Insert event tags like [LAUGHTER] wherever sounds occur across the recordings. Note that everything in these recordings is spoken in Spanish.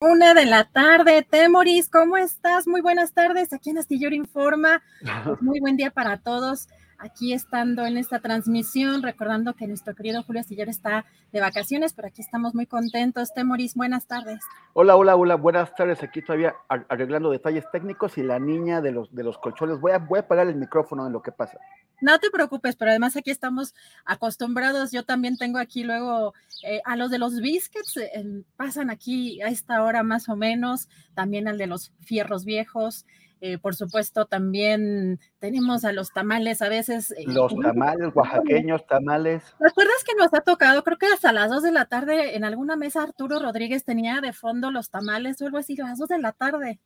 Una de la tarde, Temoris, ¿cómo estás? Muy buenas tardes, aquí en Astillero Informa. Pues [LAUGHS] muy buen día para todos. Aquí estando en esta transmisión, recordando que nuestro querido Julio Astillero está de vacaciones, pero aquí estamos muy contentos. Temoris, buenas tardes. Hola, hola, hola, buenas tardes. Aquí todavía arreglando detalles técnicos y la niña de los, de los colchones. Voy a, voy a apagar el micrófono en lo que pasa. No te preocupes, pero además aquí estamos acostumbrados. Yo también tengo aquí luego eh, a los de los biscuits, eh, pasan aquí a esta hora más o menos, también al de los fierros viejos. Eh, por supuesto, también tenemos a los tamales a veces. los tamales, oaxaqueños, tamales. ¿Te acuerdas que nos ha tocado? Creo que hasta las dos de la tarde en alguna mesa Arturo Rodríguez tenía de fondo los tamales o algo así, a las dos de la tarde.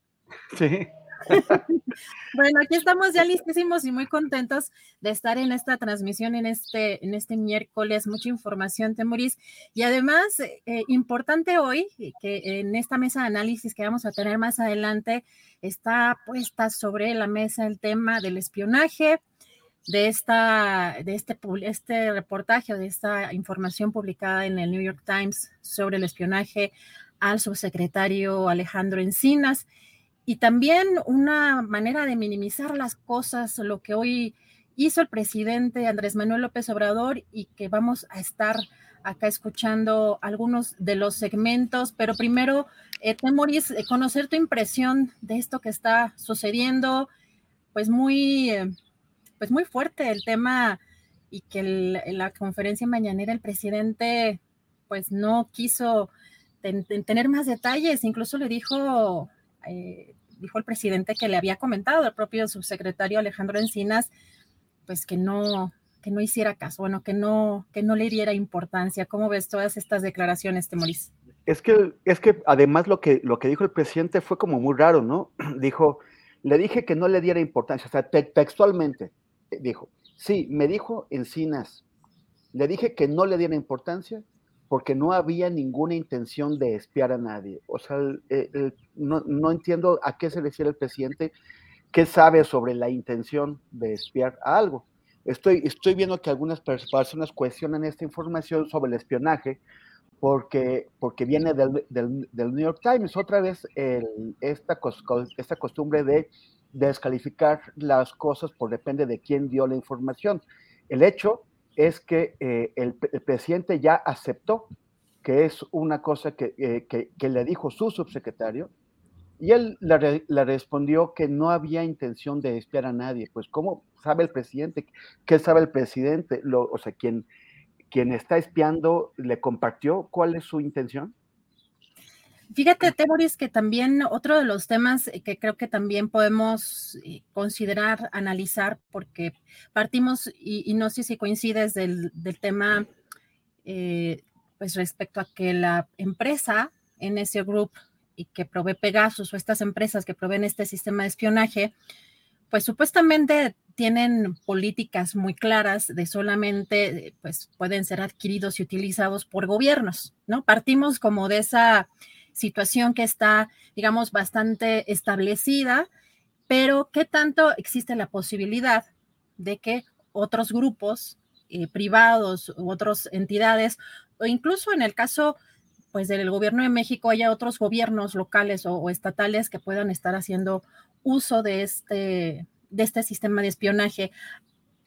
Sí. [LAUGHS] bueno, aquí estamos ya listísimos y muy contentos de estar en esta transmisión en este, en este miércoles. Mucha información, Temuris. Y además, eh, importante hoy, que en esta mesa de análisis que vamos a tener más adelante, está puesta sobre la mesa el tema del espionaje de, esta, de este, este reportaje de esta información publicada en el New York Times sobre el espionaje al subsecretario Alejandro Encinas y también una manera de minimizar las cosas, lo que hoy hizo el presidente Andrés Manuel López Obrador y que vamos a estar acá escuchando algunos de los segmentos, pero primero, eh, Temoris, eh, conocer tu impresión de esto que está sucediendo, pues muy, eh, pues muy fuerte el tema y que en la conferencia mañanera el presidente pues no quiso tener más detalles, incluso le dijo eh, dijo el presidente que le había comentado el propio subsecretario Alejandro Encinas, pues que no, que no hiciera caso, bueno, que no, que no le diera importancia. ¿Cómo ves todas estas declaraciones, Temoris? Es que, es que además lo que, lo que dijo el presidente fue como muy raro, ¿no? [CLEARS THROAT] Dijo, le dije que no le diera importancia, o sea, textualmente dijo, sí, me dijo Encinas, le dije que no le diera importancia porque no había ninguna intención de espiar a nadie. O sea, no, entiendo a qué se refiere el presidente, qué sabe sobre la intención de espiar a algo. Estoy, estoy viendo que algunas personas cuestionan esta información sobre el espionaje porque, porque viene del, New York Times. Otra vez esta, esta costumbre de descalificar las cosas por depende de quién dio la información. El hecho es que eh, el, presidente ya aceptó que es una cosa eh, que, le dijo su subsecretario, y él le, respondió que no había intención de espiar a nadie. Pues, ¿cómo sabe el presidente? ¿Qué sabe el presidente? Lo, o sea, quien, quien está espiando le compartió cuál es su intención. Fíjate, Temoris, que también otro de los temas que creo que también podemos eh, considerar, analizar, porque partimos, y, no sé si coincides del, tema, eh, pues respecto a que la empresa NS Group y que provee Pegasus o estas empresas que proveen este sistema de espionaje, pues supuestamente tienen políticas muy claras de solamente, pues pueden ser adquiridos y utilizados por gobiernos, ¿no? Partimos como de esa situación que está, digamos, bastante establecida, pero ¿qué tanto existe la posibilidad de que otros grupos eh, privados u otras entidades, o incluso en el caso pues del gobierno de México haya otros gobiernos locales o, estatales que puedan estar haciendo uso de este, de este sistema de espionaje.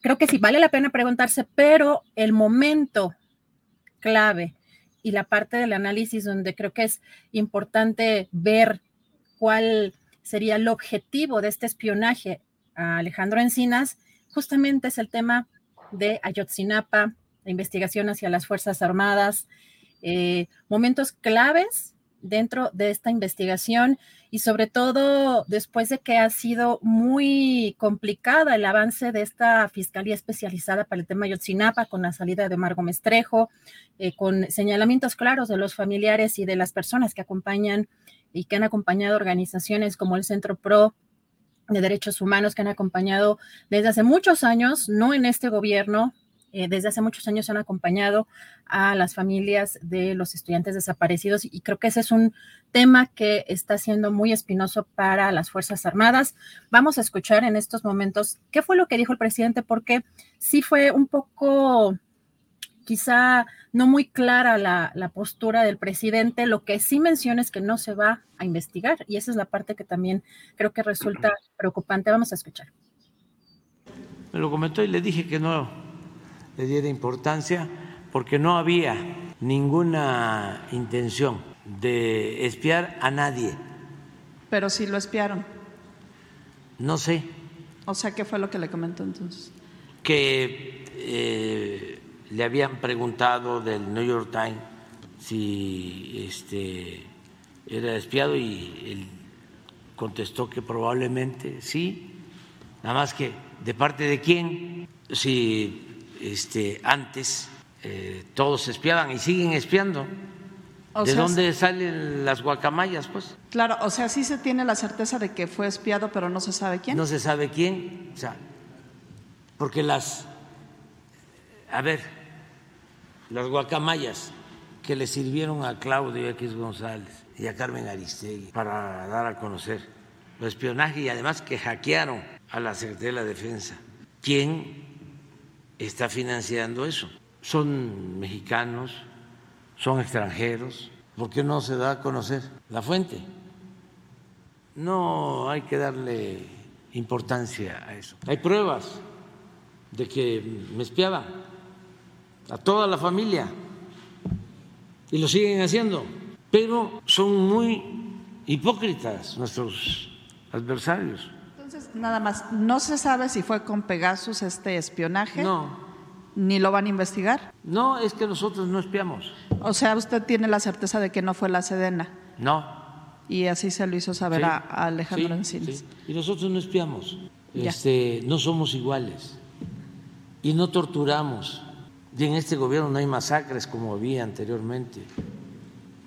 Creo que sí vale la pena preguntarse, pero el momento clave y la parte del análisis donde creo que es importante ver cuál sería el objetivo de este espionaje a Alejandro Encinas, justamente es el tema de Ayotzinapa, la investigación hacia las Fuerzas Armadas, eh, momentos claves dentro de esta investigación y sobre todo después de que ha sido muy complicada el avance de esta Fiscalía Especializada para el tema Ayotzinapa con la salida de Margo Mestrejo, eh, con señalamientos claros de los familiares y de las personas que acompañan y que han acompañado organizaciones como el Centro PRO de Derechos Humanos que han acompañado desde hace muchos años, no en este gobierno, eh, desde hace muchos años han acompañado a las familias de los estudiantes desaparecidos y creo que ese es un tema que está siendo muy espinoso para las Fuerzas Armadas. Vamos a escuchar en estos momentos qué fue lo que dijo el presidente porque sí fue un poco quizá no muy clara la, la, postura del presidente. Lo que sí menciona es que no se va a investigar y esa es la parte que también creo que resulta preocupante. Vamos a escuchar. Me lo comentó y le dije que no le diera importancia porque no había ninguna intención de espiar a nadie. Pero sí lo espiaron. No sé. O sea, ¿qué fue lo que le comentó entonces? Que eh, le habían preguntado del New York Times si este, era espiado y él contestó que probablemente sí, nada más que de parte de quién, si este, antes eh, todos espiaban y siguen espiando. ¿De dónde salen las guacamayas, pues? Claro, o sea, sí se tiene la certeza de que fue espiado, pero no se sabe quién. No se sabe quién, o sea, porque las, a ver, las guacamayas que le sirvieron a Claudio X González y a Carmen Aristegui para dar a conocer el espionaje y además que hackearon a la Secretaría de la Defensa. ¿Quién está financiando eso. Son mexicanos, son extranjeros. ¿Por qué no se da a conocer la fuente? No hay que darle importancia a eso. Hay pruebas de que me espiaban a toda la familia y lo siguen haciendo, pero son muy hipócritas nuestros adversarios nada más, ¿no se sabe si fue con Pegasus este espionaje? No. ¿Ni lo van a investigar? No, es que nosotros no espiamos. O sea, usted tiene la certeza de que no fue la Sedena. No. Y así se lo hizo saber a, Alejandro Encinas. Y nosotros no espiamos. Este, no somos iguales. Y no torturamos. Y en este gobierno no hay masacres como había anteriormente.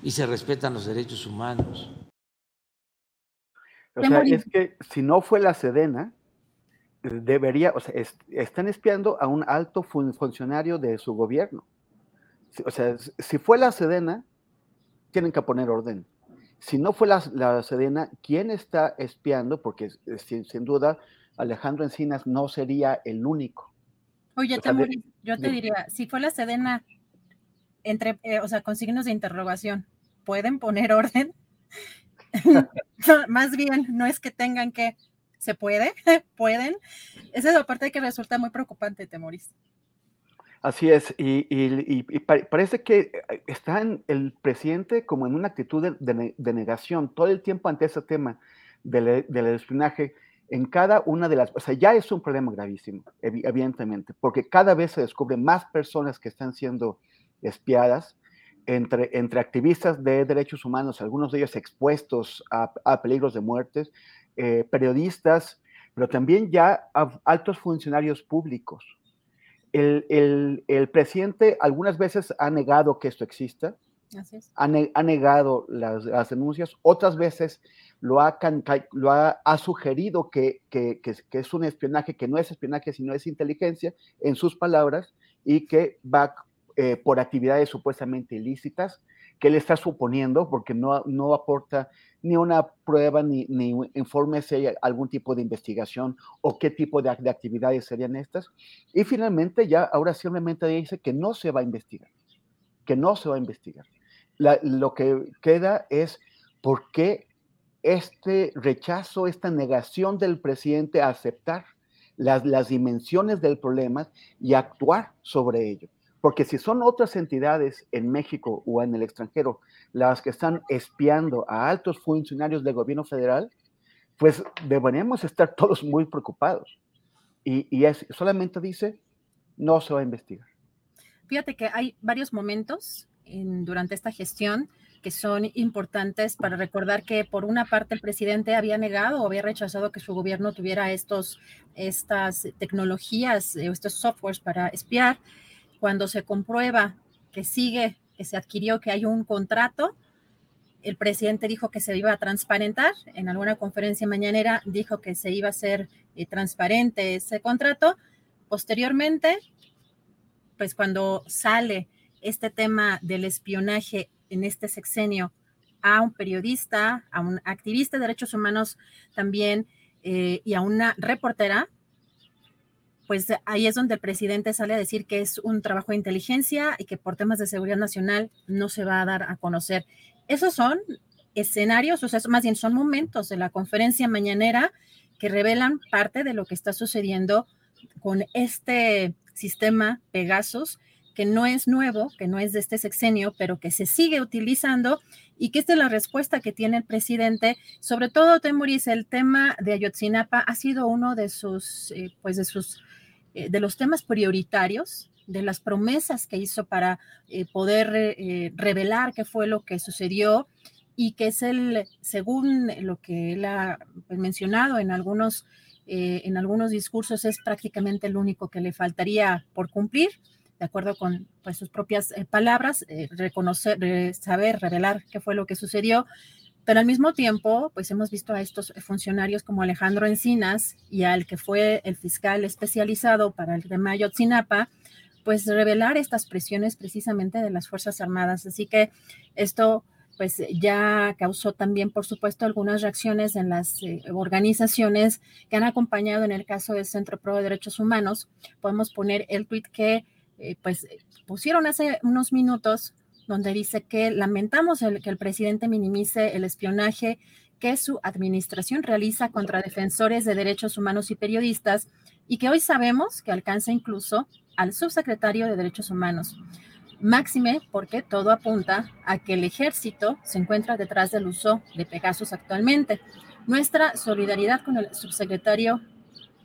Y se respetan los derechos humanos. O sea, es que si no fue la Sedena, debería, o sea, están espiando a un alto funcionario de su gobierno. O sea, si fue la Sedena, tienen que poner orden. Si no fue la, Sedena, ¿quién está espiando? Porque sin, duda Alejandro Encinas no sería el único. Oye, yo te diría, si fue la Sedena, entre, eh, o sea, con signos de interrogación, ¿pueden poner orden? [LAUGHS] Más bien, no es que tengan que, se puede, [LAUGHS] pueden. Esa es la parte que resulta muy preocupante, Temoris. Así es, y, parece que eh, está en el presidente como en una actitud de, negación todo el tiempo ante ese tema del, del, espionaje en cada una de las, o sea, ya es un problema gravísimo, evidentemente, porque cada vez se descubren más personas que están siendo espiadas, entre, entre activistas de derechos humanos, algunos de ellos expuestos a, peligros de muerte, eh, periodistas, pero también ya altos funcionarios públicos. El, el, el, presidente algunas veces ha negado que esto exista, Ha, negado las, denuncias, otras veces lo ha, lo ha, sugerido que, que, es un espionaje, que no es espionaje, sino es inteligencia, en sus palabras, y que va eh, por actividades supuestamente ilícitas, que él está suponiendo, porque no, no aporta ni una prueba ni, ni informe si hay algún tipo de investigación o qué tipo de, actividades serían estas. Y finalmente ya ahora simplemente dice que no se va a investigar, que no se va a investigar. lo que queda es por qué este rechazo, esta negación del presidente a aceptar las, las dimensiones del problema y actuar sobre ello. Porque si son otras entidades en México o en el extranjero las que están espiando a altos funcionarios del gobierno federal, pues deberíamos estar [LAUGHS] todos muy preocupados. Y, y es, solamente dice, no se va a investigar. Fíjate que hay varios momentos en, durante esta gestión que son importantes para recordar que por una parte el presidente había negado o había rechazado que su gobierno tuviera estos, estas tecnologías, o estos softwares para espiar cuando se comprueba que sigue, que se adquirió, que hay un contrato, el presidente dijo que se iba a transparentar. En alguna conferencia mañanera dijo que se iba a hacer eh, transparente ese contrato. Posteriormente, pues cuando sale este tema del espionaje en este sexenio a un periodista, a un activista de derechos humanos también eh, y a una reportera, pues ahí es donde el presidente sale a decir que es un trabajo de inteligencia y que por temas de seguridad nacional no se va a dar a conocer. Esos son escenarios, o sea, más bien son momentos de la conferencia mañanera que revelan parte de lo que está sucediendo con este sistema Pegasus, que no es nuevo, que no es de este sexenio, pero que se sigue utilizando y que esta es la respuesta que tiene el presidente. Sobre todo, Temuris, el tema de Ayotzinapa ha sido uno de sus, eh, pues de sus eh, de los temas prioritarios, de las promesas que hizo para eh, poder eh, revelar qué fue lo que sucedió y que es el, según lo que él ha mencionado en algunos, en algunos discursos, es prácticamente el único que le faltaría por cumplir, de acuerdo con pues, sus propias palabras, reconocer, saber, revelar qué fue lo que sucedió pero al mismo tiempo, pues hemos visto a estos funcionarios como Alejandro Encinas y al que fue el fiscal especializado para el tema Ayotzinapa, pues revelar estas presiones precisamente de las Fuerzas Armadas. Así que esto pues ya causó también, por supuesto, algunas reacciones en las eh, organizaciones que han acompañado en el caso del Centro Pro de Derechos Humanos. Podemos poner el tweet que eh, pues pusieron hace unos minutos donde dice que lamentamos que el presidente minimice el espionaje que su administración realiza contra defensores de derechos humanos y periodistas y que hoy sabemos que alcanza incluso al subsecretario de Derechos Humanos. Máxime porque todo apunta a que el ejército se encuentra detrás del uso de Pegasus actualmente. Nuestra solidaridad con el subsecretario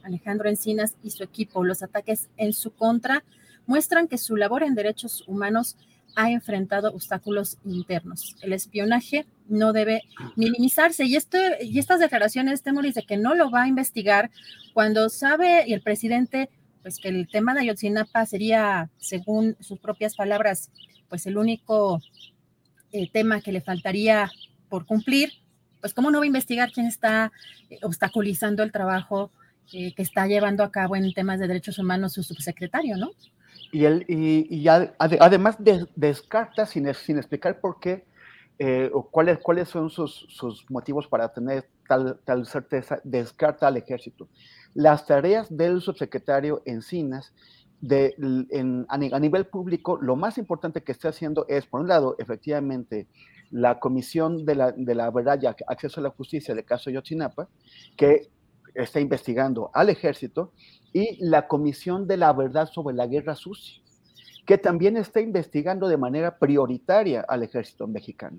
Alejandro Encinas y su equipo, los ataques en su contra, muestran que su labor en derechos humanos ha enfrentado obstáculos internos. El espionaje no debe minimizarse. Y, esto, y estas declaraciones, Temoris, de que no lo va a investigar cuando sabe y el presidente, pues que el tema de Ayotzinapa sería, según sus propias palabras, pues el único eh, tema que le faltaría por cumplir, pues cómo no va a investigar quién está eh, obstaculizando el trabajo eh, que está llevando a cabo en temas de derechos humanos su subsecretario, ¿no? Y, él, y, ya, además descarta sin, sin explicar por qué eh, o cuáles, cuáles son sus, sus, motivos para tener tal, tal certeza, descarta al ejército. Las tareas del subsecretario Encinas de, en, a, nivel público, lo más importante que está haciendo es, por un lado, efectivamente, la Comisión de la, de la Verdad y Acceso a la Justicia del caso Yotzinapa, que está investigando al ejército, y la Comisión de la Verdad sobre la Guerra Sucia, que también está investigando de manera prioritaria al ejército mexicano.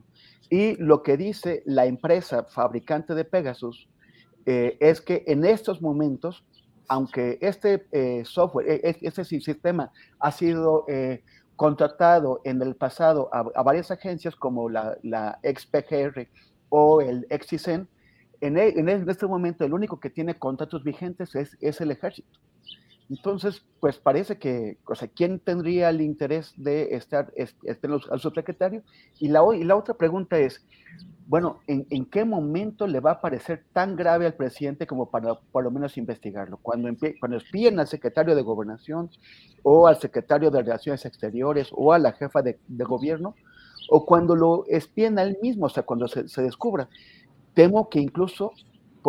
Y lo que dice la empresa fabricante de Pegasus eh, es que en estos momentos, aunque este eh, software, e, e, este sistema ha sido eh, contratado en el pasado a, varias agencias como la, la XPGR o el XICEN, en, e, en, este momento el único que tiene contratos vigentes es, el ejército. Entonces, pues parece que, o sea, ¿quién tendría el interés de estar, al subsecretario? Y la, y la otra pregunta es, bueno, ¿en, ¿en, qué momento le va a parecer tan grave al presidente como para por lo menos investigarlo? Cuando, cuando espíen al secretario de Gobernación o al secretario de Relaciones Exteriores o a la jefa de, gobierno, o cuando lo espíen a él mismo, o sea, cuando se descubra. Temo que incluso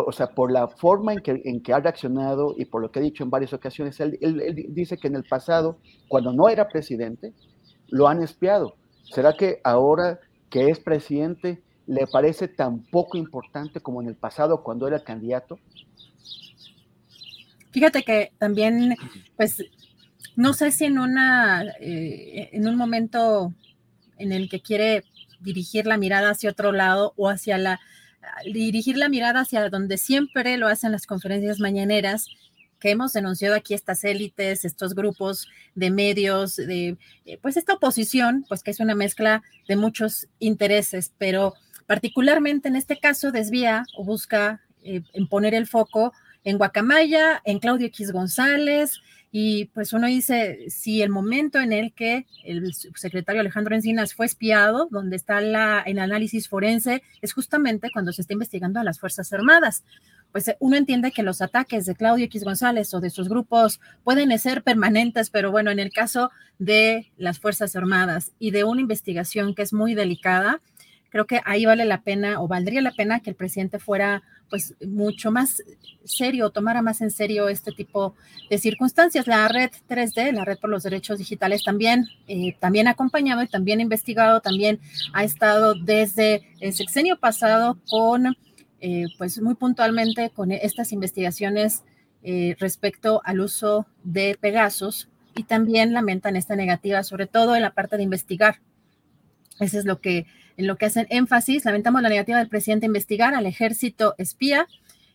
o sea, por la forma en que, en que ha reaccionado y por lo que ha dicho en varias ocasiones, él, él, dice que en el pasado, cuando no era presidente, lo han espiado. ¿Será que ahora que es presidente le parece tan poco importante como en el pasado cuando era candidato? Fíjate que también, pues, no sé si en una, eh, en un momento en el que quiere dirigir la mirada hacia otro lado o hacia la dirigir la mirada hacia donde siempre lo hacen las conferencias mañaneras, que hemos denunciado aquí estas élites, estos grupos de medios, de eh, pues esta oposición, pues que es una mezcla de muchos intereses, pero particularmente en este caso desvía o busca eh, poner el foco en Guacamaya, en Claudio X González, y pues uno dice, si el momento en el que el secretario Alejandro Encinas fue espiado, donde está la, el análisis forense, es justamente cuando se está investigando a las Fuerzas Armadas. Pues uno entiende que los ataques de Claudio X González o de sus grupos pueden ser permanentes, pero bueno, en el caso de las Fuerzas Armadas y de una investigación que es muy delicada, creo que ahí vale la pena o valdría la pena que el presidente fuera pues mucho más serio, tomara más en serio este tipo de circunstancias. La red 3D, la red por los derechos digitales, también, eh, también ha acompañado y también ha investigado, también ha estado desde el sexenio pasado con, eh, pues muy puntualmente con estas investigaciones eh, respecto al uso de Pegasus y también lamentan esta negativa, sobre todo en la parte de investigar. Eso es lo que en lo que hacen énfasis. Lamentamos la negativa del presidente a investigar al ejército espía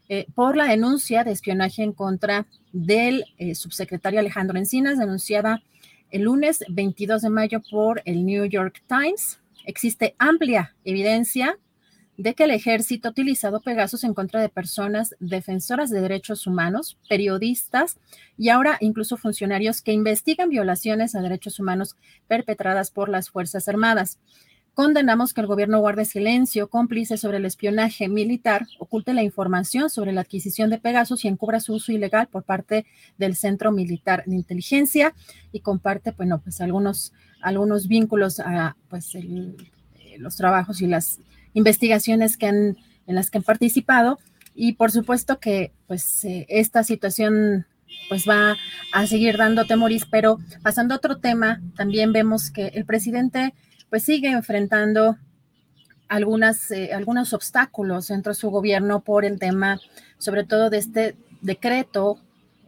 eh, por la denuncia de espionaje en contra del eh, subsecretario Alejandro Encinas, denunciada el lunes 22 de mayo por el New York Times. Existe amplia evidencia de que el ejército ha utilizado Pegasus en contra de personas defensoras de derechos humanos, periodistas y ahora incluso funcionarios que investigan violaciones a derechos humanos perpetradas por las Fuerzas Armadas. Condenamos que el gobierno guarde silencio cómplice sobre el espionaje militar, oculte la información sobre la adquisición de Pegasus y encubra su uso ilegal por parte del Centro Militar de Inteligencia y comparte, bueno, pues algunos, algunos vínculos a pues eh, los trabajos y las investigaciones que han, en las que han participado. Y por supuesto que pues eh, esta situación pues va a seguir dando temoris, pero pasando a otro tema, también vemos que el presidente pues sigue enfrentando algunas, eh, algunos obstáculos dentro de su gobierno por el tema, sobre todo de este decreto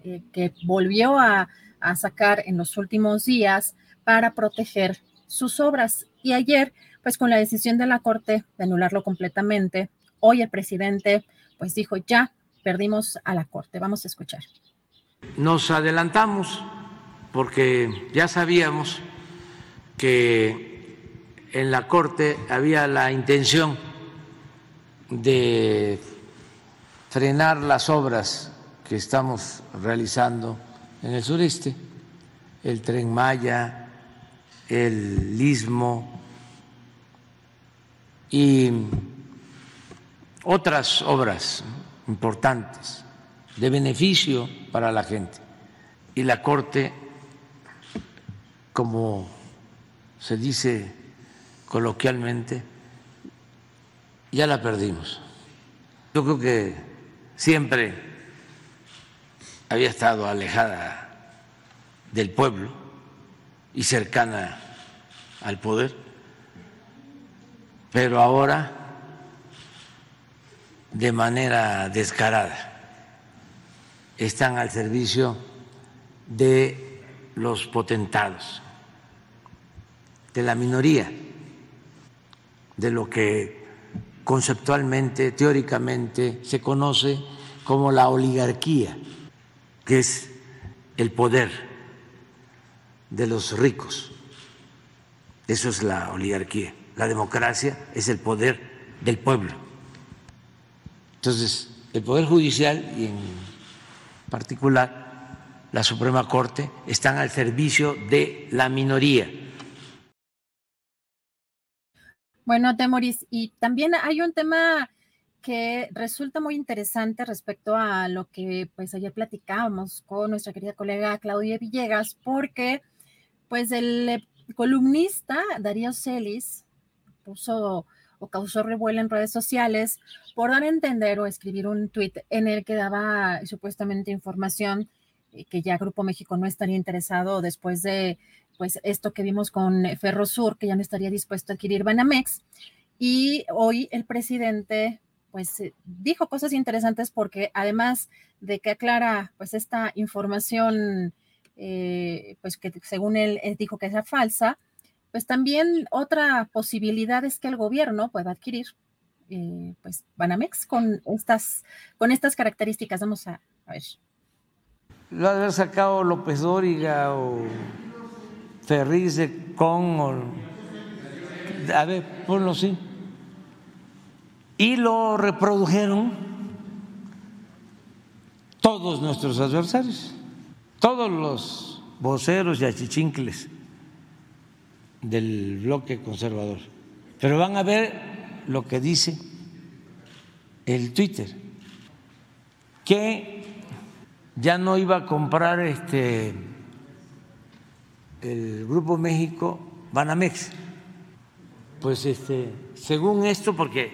eh, que volvió a, a sacar en los últimos días para proteger sus obras. Y ayer, pues con la decisión de la Corte de anularlo completamente, hoy el presidente pues dijo, ya perdimos a la Corte. Vamos a escuchar. Nos adelantamos porque ya sabíamos que en la Corte había la intención de frenar las obras que estamos realizando en el sureste, el tren Maya, el istmo y otras obras importantes de beneficio para la gente. Y la Corte, como se dice coloquialmente, ya la perdimos. Yo creo que siempre había estado alejada del pueblo y cercana al poder, pero ahora de manera descarada están al servicio de los potentados, de la minoría de lo que conceptualmente, teóricamente se conoce como la oligarquía, que es el poder de los ricos. Eso es la oligarquía. La democracia es el poder del pueblo. Entonces, el poder judicial y en particular la Suprema Corte están al servicio de la minoría. Bueno, Temoris, y también hay un tema que resulta muy interesante respecto a lo que pues ayer platicábamos con nuestra querida colega Claudia Villegas, porque pues el columnista Darío Celis puso o causó revuelo en redes sociales por dar a entender o escribir un tuit en el que daba supuestamente información que ya Grupo México no estaría interesado después de pues esto que vimos con Ferrosur, que ya no estaría dispuesto a adquirir Banamex. Y hoy el presidente pues eh, dijo cosas interesantes porque además de que aclara pues esta información eh, pues que según él, dijo que era falsa, pues también otra posibilidad es que el gobierno pueda adquirir eh, pues Banamex con estas, con estas características. Vamos a, ver. Lo ha sacado López Dóriga o Ferriz de Con o, a ver, ponlo así y lo reprodujeron todos nuestros adversarios, todos los voceros y achichincles del bloque conservador. Pero van a ver lo que dice el Twitter, que ya no iba a comprar este el Grupo México Banamex. Pues este, según esto, porque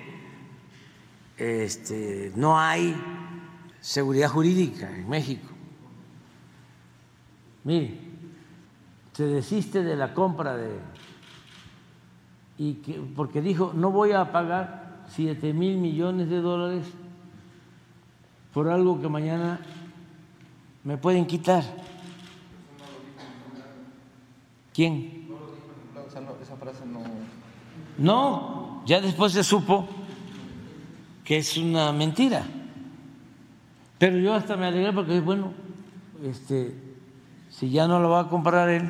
este, no hay seguridad jurídica en México. Mire, se desiste de la compra de y que, porque dijo no voy a pagar 7 mil millones de dólares por algo que mañana me pueden quitar. ¿Quién? No, ya después se supo que es una mentira. Pero yo hasta me alegré porque, bueno, este, si ya no lo va a comprar él,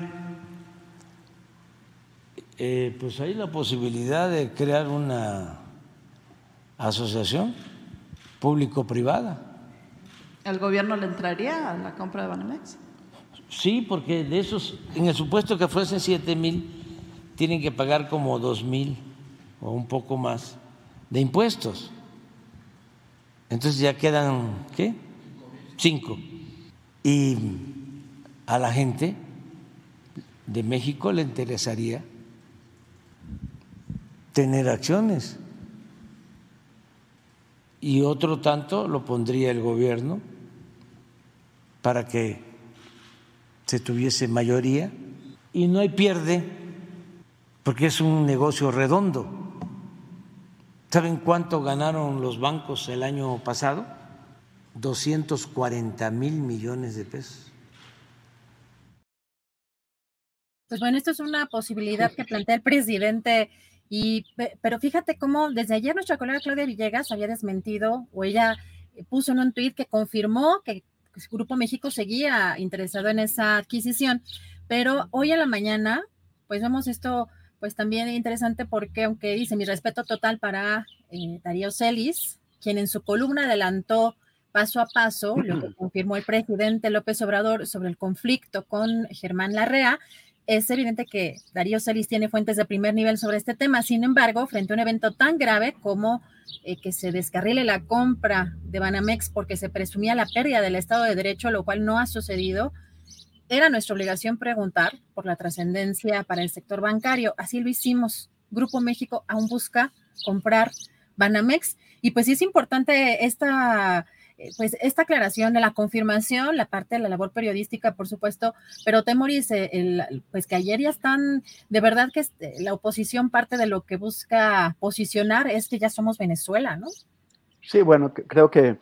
eh, pues hay la posibilidad de crear una asociación público-privada. ¿El gobierno le entraría a la compra de Banamex? Sí, porque de esos, en el supuesto que fuesen 7 mil, tienen que pagar como 2 mil o un poco más de impuestos. Entonces ya quedan, ¿qué? Cinco. Y a la gente de México le interesaría tener acciones. Y otro tanto lo pondría el gobierno para que se tuviese mayoría. Y no hay pierde, porque es un negocio redondo. ¿Saben cuánto ganaron los bancos el año pasado? 240 mil millones de pesos. Pues bueno, esto es una posibilidad que plantea el presidente. Y, pero fíjate cómo desde ayer nuestra colega Claudia Villegas había desmentido o ella puso en un tuit que confirmó que Grupo México seguía interesado en esa adquisición. Pero hoy en la mañana, pues vemos esto pues también interesante porque, aunque dice mi respeto total para eh, Darío Celis, quien en su columna adelantó paso a paso lo que confirmó el presidente López Obrador sobre el conflicto con Germán Larrea, es evidente que Darío Celis tiene fuentes de primer nivel sobre este tema. Sin embargo, frente a un evento tan grave como eh, que se descarrile la compra de Banamex porque se presumía la pérdida del Estado de Derecho, lo cual no ha sucedido, era nuestra obligación preguntar por la trascendencia para el sector bancario. Así lo hicimos. Grupo México aún busca comprar Banamex. Y pues sí es importante esta, pues esta aclaración de la confirmación, la parte de la labor periodística, por supuesto, pero Temoris, el, pues que ayer ya están, de verdad que este, la oposición parte de lo que busca posicionar es que ya somos Venezuela, ¿no? Sí, bueno, creo que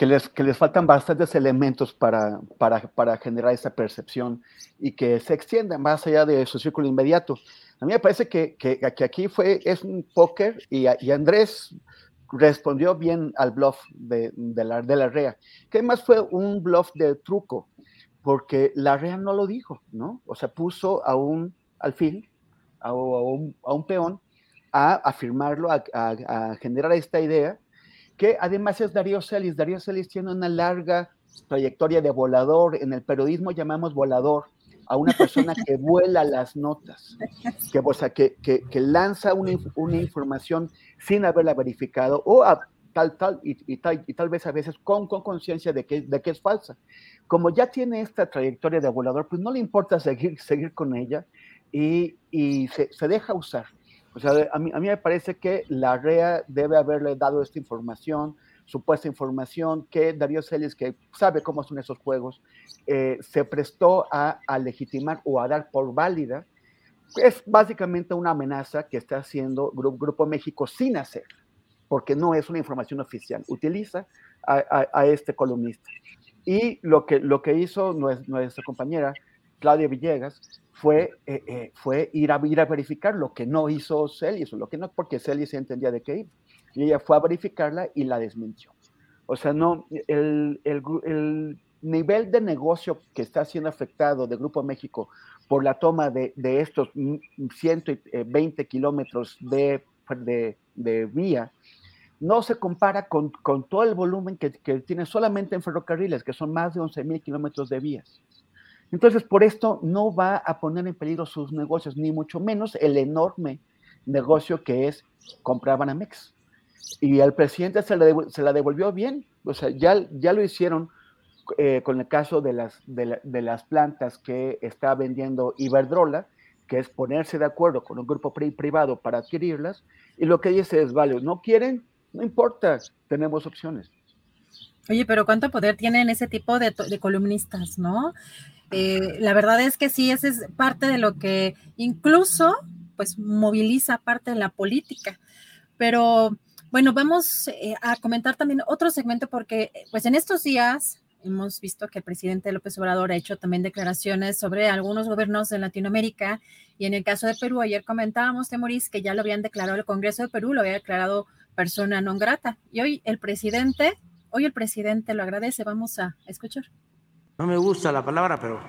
que les, que les faltan bastantes elementos para, para, para, generar esa percepción y que se extiendan más allá de su círculo inmediato. A mí me parece que, que, aquí fue, es un póker y, y, Andrés respondió bien al bluff de, de, la, de REA, que además fue un bluff de truco, porque la REA no lo dijo, ¿no? O sea, puso a un alfil, a, a, un, a un peón, a afirmarlo, a, a generar esta idea que además es Darío Celis. Darío Celis tiene una larga trayectoria de volador. En el periodismo llamamos volador a una persona que vuela las notas, que, o que, que, lanza una, una, información sin haberla verificado o tal, tal, y, y, tal, y tal vez a veces con conciencia de que, de que es falsa. Como ya tiene esta trayectoria de volador, pues no le importa seguir, seguir con ella y, y se, se, deja usar. O sea, a mí, a mí me parece que la REA debe haberle dado esta información, supuesta información que Darío Celis, que sabe cómo son esos juegos, eh, se prestó a, legitimar o a dar por válida. Es básicamente una amenaza que está haciendo Grupo, México sin hacer, porque no es una información oficial. Utiliza a este columnista. Y lo que, lo que hizo nuestra compañera Claudia Villegas fue, eh, eh, fue ir, a, ir a verificar lo que no hizo Celis, lo que no, porque Celis entendía de qué iba. Y ella fue a verificarla y la desmintió. O sea, no, el, el, el nivel de negocio que está siendo afectado de Grupo México por la toma de, de estos 120 kilómetros de, de, de, vía, no se compara con, con todo el volumen que, que, tiene solamente en ferrocarriles, que son más de 11 mil kilómetros de vías. Entonces, por esto no va a poner en peligro sus negocios, ni mucho menos el enorme negocio que es comprar Banamex. Y al presidente se la, se la devolvió bien, o sea, ya, ya lo hicieron eh, con el caso de las, de, la, de, las plantas que está vendiendo Iberdrola, que es ponerse de acuerdo con un grupo pri privado para adquirirlas, y lo que dice es, vale, no quieren, no importa, tenemos opciones. Oye, pero cuánto poder tienen ese tipo de, de columnistas, ¿no? Eh, la verdad es que sí, esa es parte de lo que incluso, pues, moviliza parte de la política. Pero, bueno, vamos eh, a comentar también otro segmento porque, pues, en estos días hemos visto que el presidente López Obrador ha hecho también declaraciones sobre algunos gobiernos de Latinoamérica y en el caso de Perú, ayer comentábamos, Temoris, que ya lo habían declarado el Congreso de Perú, lo había declarado persona non grata. Y hoy el presidente, hoy el presidente lo agradece, vamos a escuchar. No me gusta la palabra, pero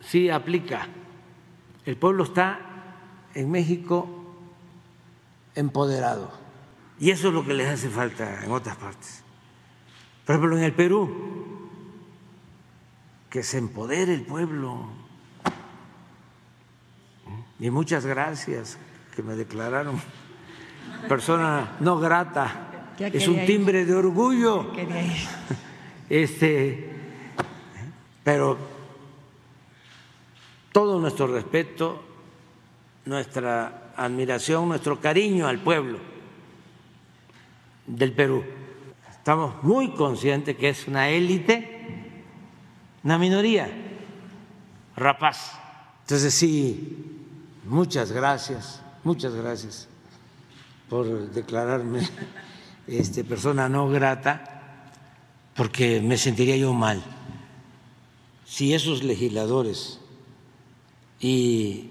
sí aplica. El pueblo está en México empoderado. Y eso es lo que les hace falta en otras partes. Por ejemplo, en el Perú, que se empodere el pueblo. Y muchas gracias que me declararon persona no grata. Es un timbre ir. de orgullo. Este, pero todo nuestro respeto, nuestra admiración, nuestro cariño al pueblo del Perú. Estamos muy conscientes que es una élite, una minoría rapaz. Entonces sí, muchas gracias, muchas gracias por declararme [LAUGHS] este, persona no grata, porque me sentiría yo mal si esos legisladores y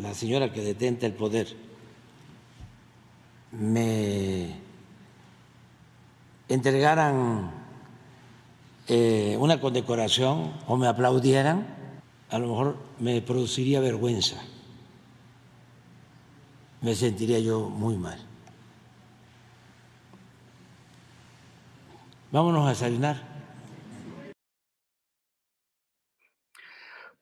la señora que detenta el poder me entregaran eh, una condecoración o me aplaudieran, a lo mejor me produciría vergüenza, me sentiría yo muy mal. Vámonos a desayunar.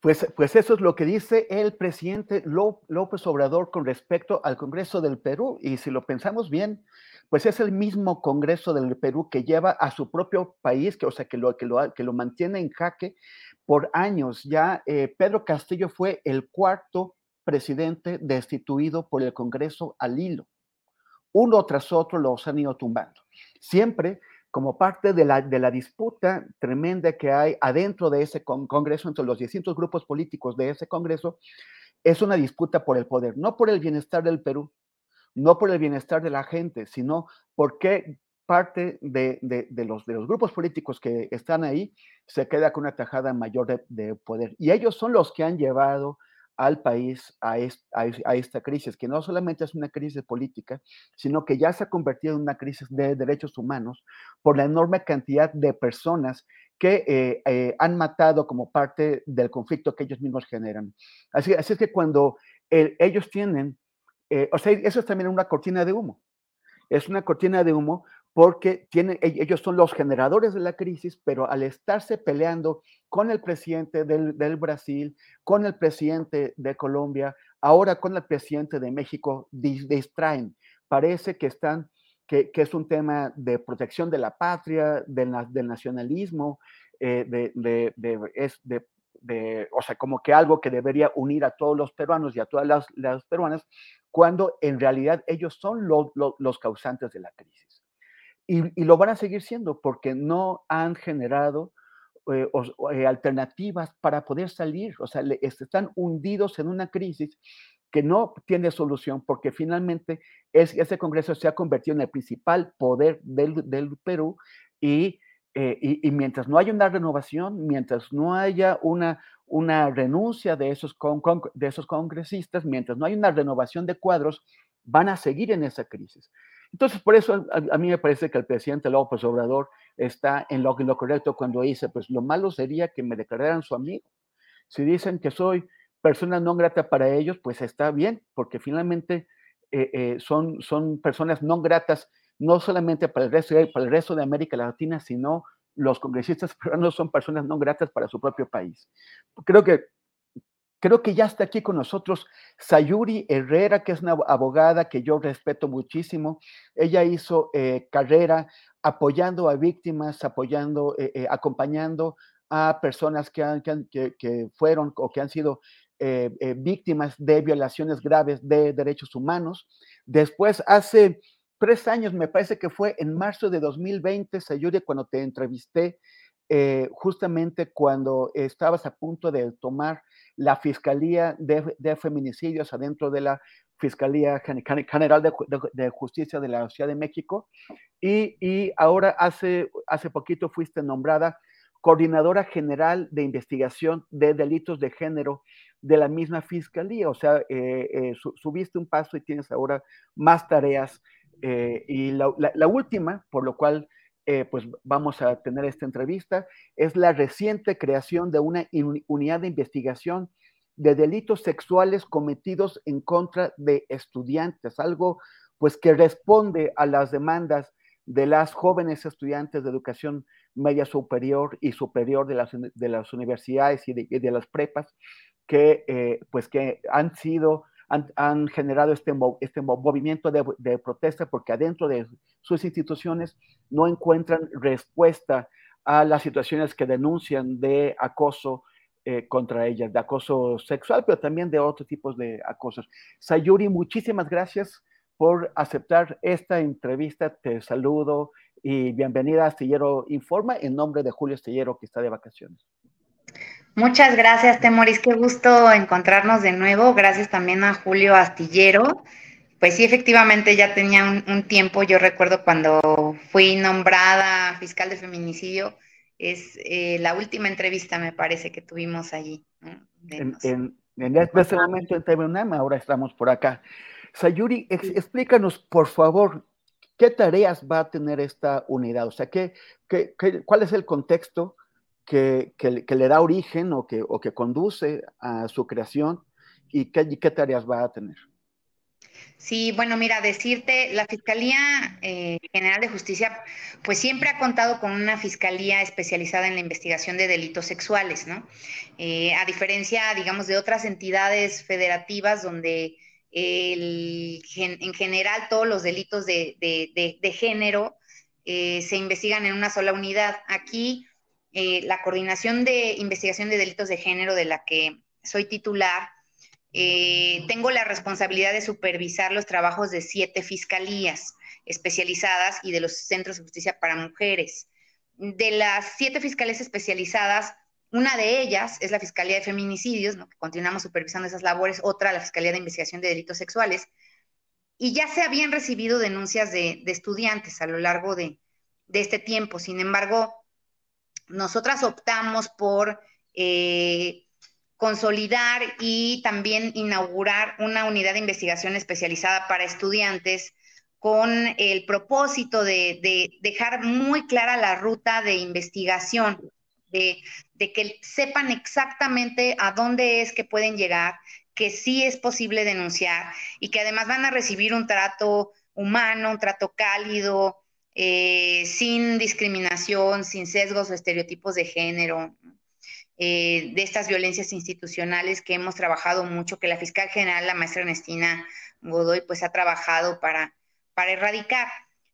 Pues, pues eso es lo que dice el presidente López Obrador con respecto al Congreso del Perú. Y si lo pensamos bien, pues es el mismo Congreso del Perú que lleva a su propio país, que, o sea, que lo, que lo, que lo mantiene en jaque por años. Ya eh, Pedro Castillo fue el cuarto presidente destituido por el Congreso al hilo. Uno tras otro los han ido tumbando. Siempre como parte de la, de la disputa tremenda que hay adentro de ese con, Congreso, entre los distintos grupos políticos de ese Congreso, es una disputa por el poder, no por el bienestar del Perú, no por el bienestar de la gente, sino porque parte de, de, los, de los grupos políticos que están ahí se queda con una tajada mayor de poder. Y ellos son los que han llevado al país a, est, a, a, esta crisis, que no solamente es una crisis política, sino que ya se ha convertido en una crisis de derechos humanos por la enorme cantidad de personas que eh, eh, han matado como parte del conflicto que ellos mismos generan. Así, es que cuando eh, ellos tienen, o sea, eso es también una cortina de humo. Es una cortina de humo porque tienen, e, ellos son los generadores de la crisis, pero al estarse peleando con el presidente del, Brasil, con el presidente de Colombia, ahora con el presidente de México, distraen. Parece que están, que, es un tema de protección de la patria, del, nacionalismo, eh, de, de, o sea, como que algo que debería unir a todos los peruanos y a todas las, peruanas, cuando en realidad ellos son los causantes de la crisis. Y, lo van a seguir siendo porque no han generado eh, eh, alternativas para poder salir. O sea, están hundidos en una crisis que no tiene solución porque finalmente es, ese Congreso se ha convertido en el principal poder del, Perú eh, y, mientras no haya una renovación, mientras no haya una, renuncia de esos congresistas, mientras no haya una renovación de cuadros, van a seguir en esa crisis. Entonces, por eso a, mí me parece que el presidente López Obrador está en lo, correcto cuando dice, pues lo malo sería que me declararan su amigo. Si dicen que soy persona no grata para ellos, pues está bien, porque finalmente eh, eh, son, son personas no gratas no solamente para el, resto, para el resto de América Latina, sino los congresistas [LAUGHS] peruanos son personas no gratas para su propio país. Creo que Creo que ya está aquí con nosotros Sayuri Herrera, que es una abogada que yo respeto muchísimo. Ella hizo eh, carrera apoyando a víctimas, apoyando, eh, eh, acompañando a personas que, que, fueron o que han sido víctimas de violaciones graves de derechos humanos. Después, hace tres años, me parece que fue en marzo de 2020, Sayuri, cuando te entrevisté, justamente cuando estabas a punto de tomar la Fiscalía de, Feminicidios adentro de la Fiscalía General de, Justicia de la Ciudad de México. Y, ahora hace, hace poquito fuiste nombrada coordinadora general de investigación de delitos de género de la misma fiscalía. O sea, eh, eh, subiste un paso y tienes ahora más tareas. Eh, y la, última, por lo cual pues vamos a tener esta entrevista, es la reciente creación de una unidad de investigación de delitos sexuales cometidos en contra de estudiantes, algo pues que responde a las demandas de las jóvenes estudiantes de educación media superior y superior de las, de las universidades y de, las prepas que eh, pues que han sido han, generado este, este movimiento de, de, protesta porque adentro de sus instituciones no encuentran respuesta a las situaciones que denuncian de acoso eh, contra ellas, de acoso sexual, pero también de otros tipos de acosos. Sayuri, muchísimas gracias por aceptar esta entrevista. Te saludo y bienvenida a Astillero Informa en nombre de Julio Astillero, que está de vacaciones. Muchas gracias, Temoris. Qué gusto encontrarnos de nuevo. Gracias también a Julio Astillero. Pues sí, efectivamente ya tenía un, un tiempo. Yo recuerdo cuando fui nombrada fiscal de feminicidio, es eh, la última entrevista, me parece, que tuvimos allí. En, en, este momento en ahora estamos por acá. Sayuri, explícanos, por favor, ¿qué tareas va a tener esta unidad? O sea, ¿qué, qué, cuál es el contexto que, que, le da origen o que, o que conduce a su creación y qué, qué tareas va a tener? Sí, bueno, mira, decirte, la Fiscalía eh, General de Justicia, pues siempre ha contado con una fiscalía especializada en la investigación de delitos sexuales, ¿no? Eh, a diferencia, digamos, de otras entidades federativas donde en general todos los delitos de, género eh, se investigan en una sola unidad. Aquí, la Coordinación de Investigación de Delitos de Género, de la que soy titular, eh, tengo la responsabilidad de supervisar los trabajos de siete fiscalías especializadas y de los centros de justicia para mujeres. De las siete fiscalías especializadas, una de ellas es la Fiscalía de Feminicidios, que continuamos supervisando esas labores, otra la Fiscalía de Investigación de Delitos Sexuales, y ya se habían recibido denuncias de, estudiantes a lo largo de, este tiempo. Sin embargo, nosotras optamos por eh, consolidar y también inaugurar una unidad de investigación especializada para estudiantes con el propósito de, dejar muy clara la ruta de investigación, de, que sepan exactamente a dónde es que pueden llegar, que sí es posible denunciar y que además van a recibir un trato humano, un trato cálido, eh, sin discriminación, sin sesgos o estereotipos de género, eh, de estas violencias institucionales que hemos trabajado mucho, que la fiscal general, la maestra Ernestina Godoy, pues ha trabajado para, para erradicar.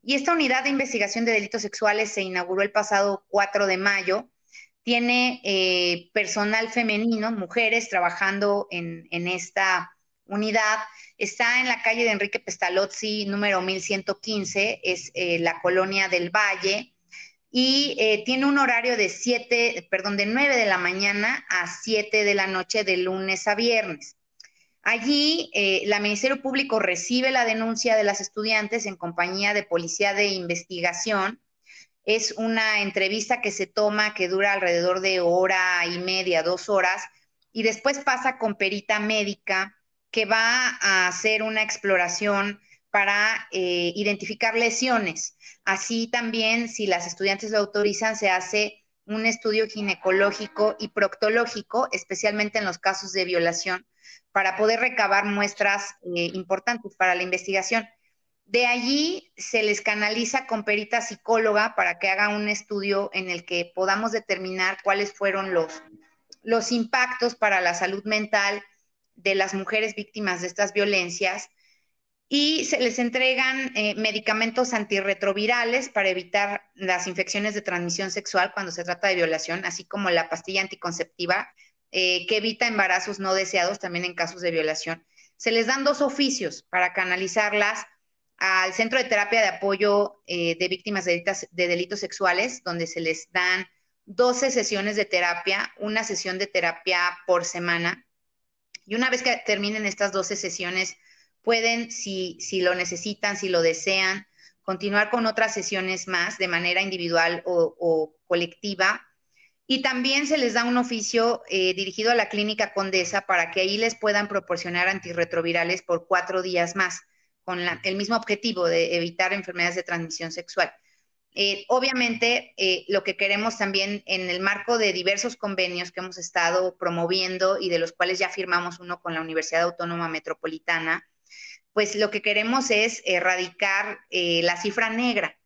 Y esta unidad de investigación de delitos sexuales se inauguró el pasado 4 de mayo. Tiene eh, personal femenino, mujeres trabajando en, en esta unidad. Está en la calle de Enrique Pestalozzi, número 1115, es eh, la colonia del Valle, y eh, tiene un horario de 7, perdón, de 9 de la mañana a 7 de la noche de lunes a viernes. Allí, eh, la Ministerio Público recibe la denuncia de las estudiantes en compañía de Policía de Investigación. Es una entrevista que se toma que dura alrededor de hora y media, dos horas, y después pasa con perita médica que va a hacer una exploración para eh, identificar lesiones. Así también, si las estudiantes lo autorizan, se hace un estudio ginecológico y proctológico, especialmente en los casos de violación, para poder recabar muestras eh, importantes para la investigación. De allí se les canaliza con perita psicóloga para que haga un estudio en el que podamos determinar cuáles fueron los, los impactos para la salud mental de las mujeres víctimas de estas violencias y se les entregan eh, medicamentos antirretrovirales para evitar las infecciones de transmisión sexual cuando se trata de violación, así como la pastilla anticonceptiva eh, que evita embarazos no deseados también en casos de violación. Se les dan dos oficios para canalizarlas al Centro de Terapia de Apoyo eh, de Víctimas de delitos Sexuales, donde se les dan 12 sesiones de terapia, una sesión de terapia por semana y una vez que terminen estas 12 sesiones, pueden, si, si lo necesitan, si lo desean, continuar con otras sesiones más de manera individual o, colectiva. Y también se les da un oficio eh, dirigido a la clínica Condesa para que ahí les puedan proporcionar antirretrovirales por cuatro días más, con el mismo objetivo de evitar enfermedades de transmisión sexual. Eh, obviamente, eh, lo que queremos también en el marco de diversos convenios que hemos estado promoviendo y de los cuales ya firmamos uno con la Universidad Autónoma Metropolitana, pues lo que queremos es erradicar eh, la cifra negra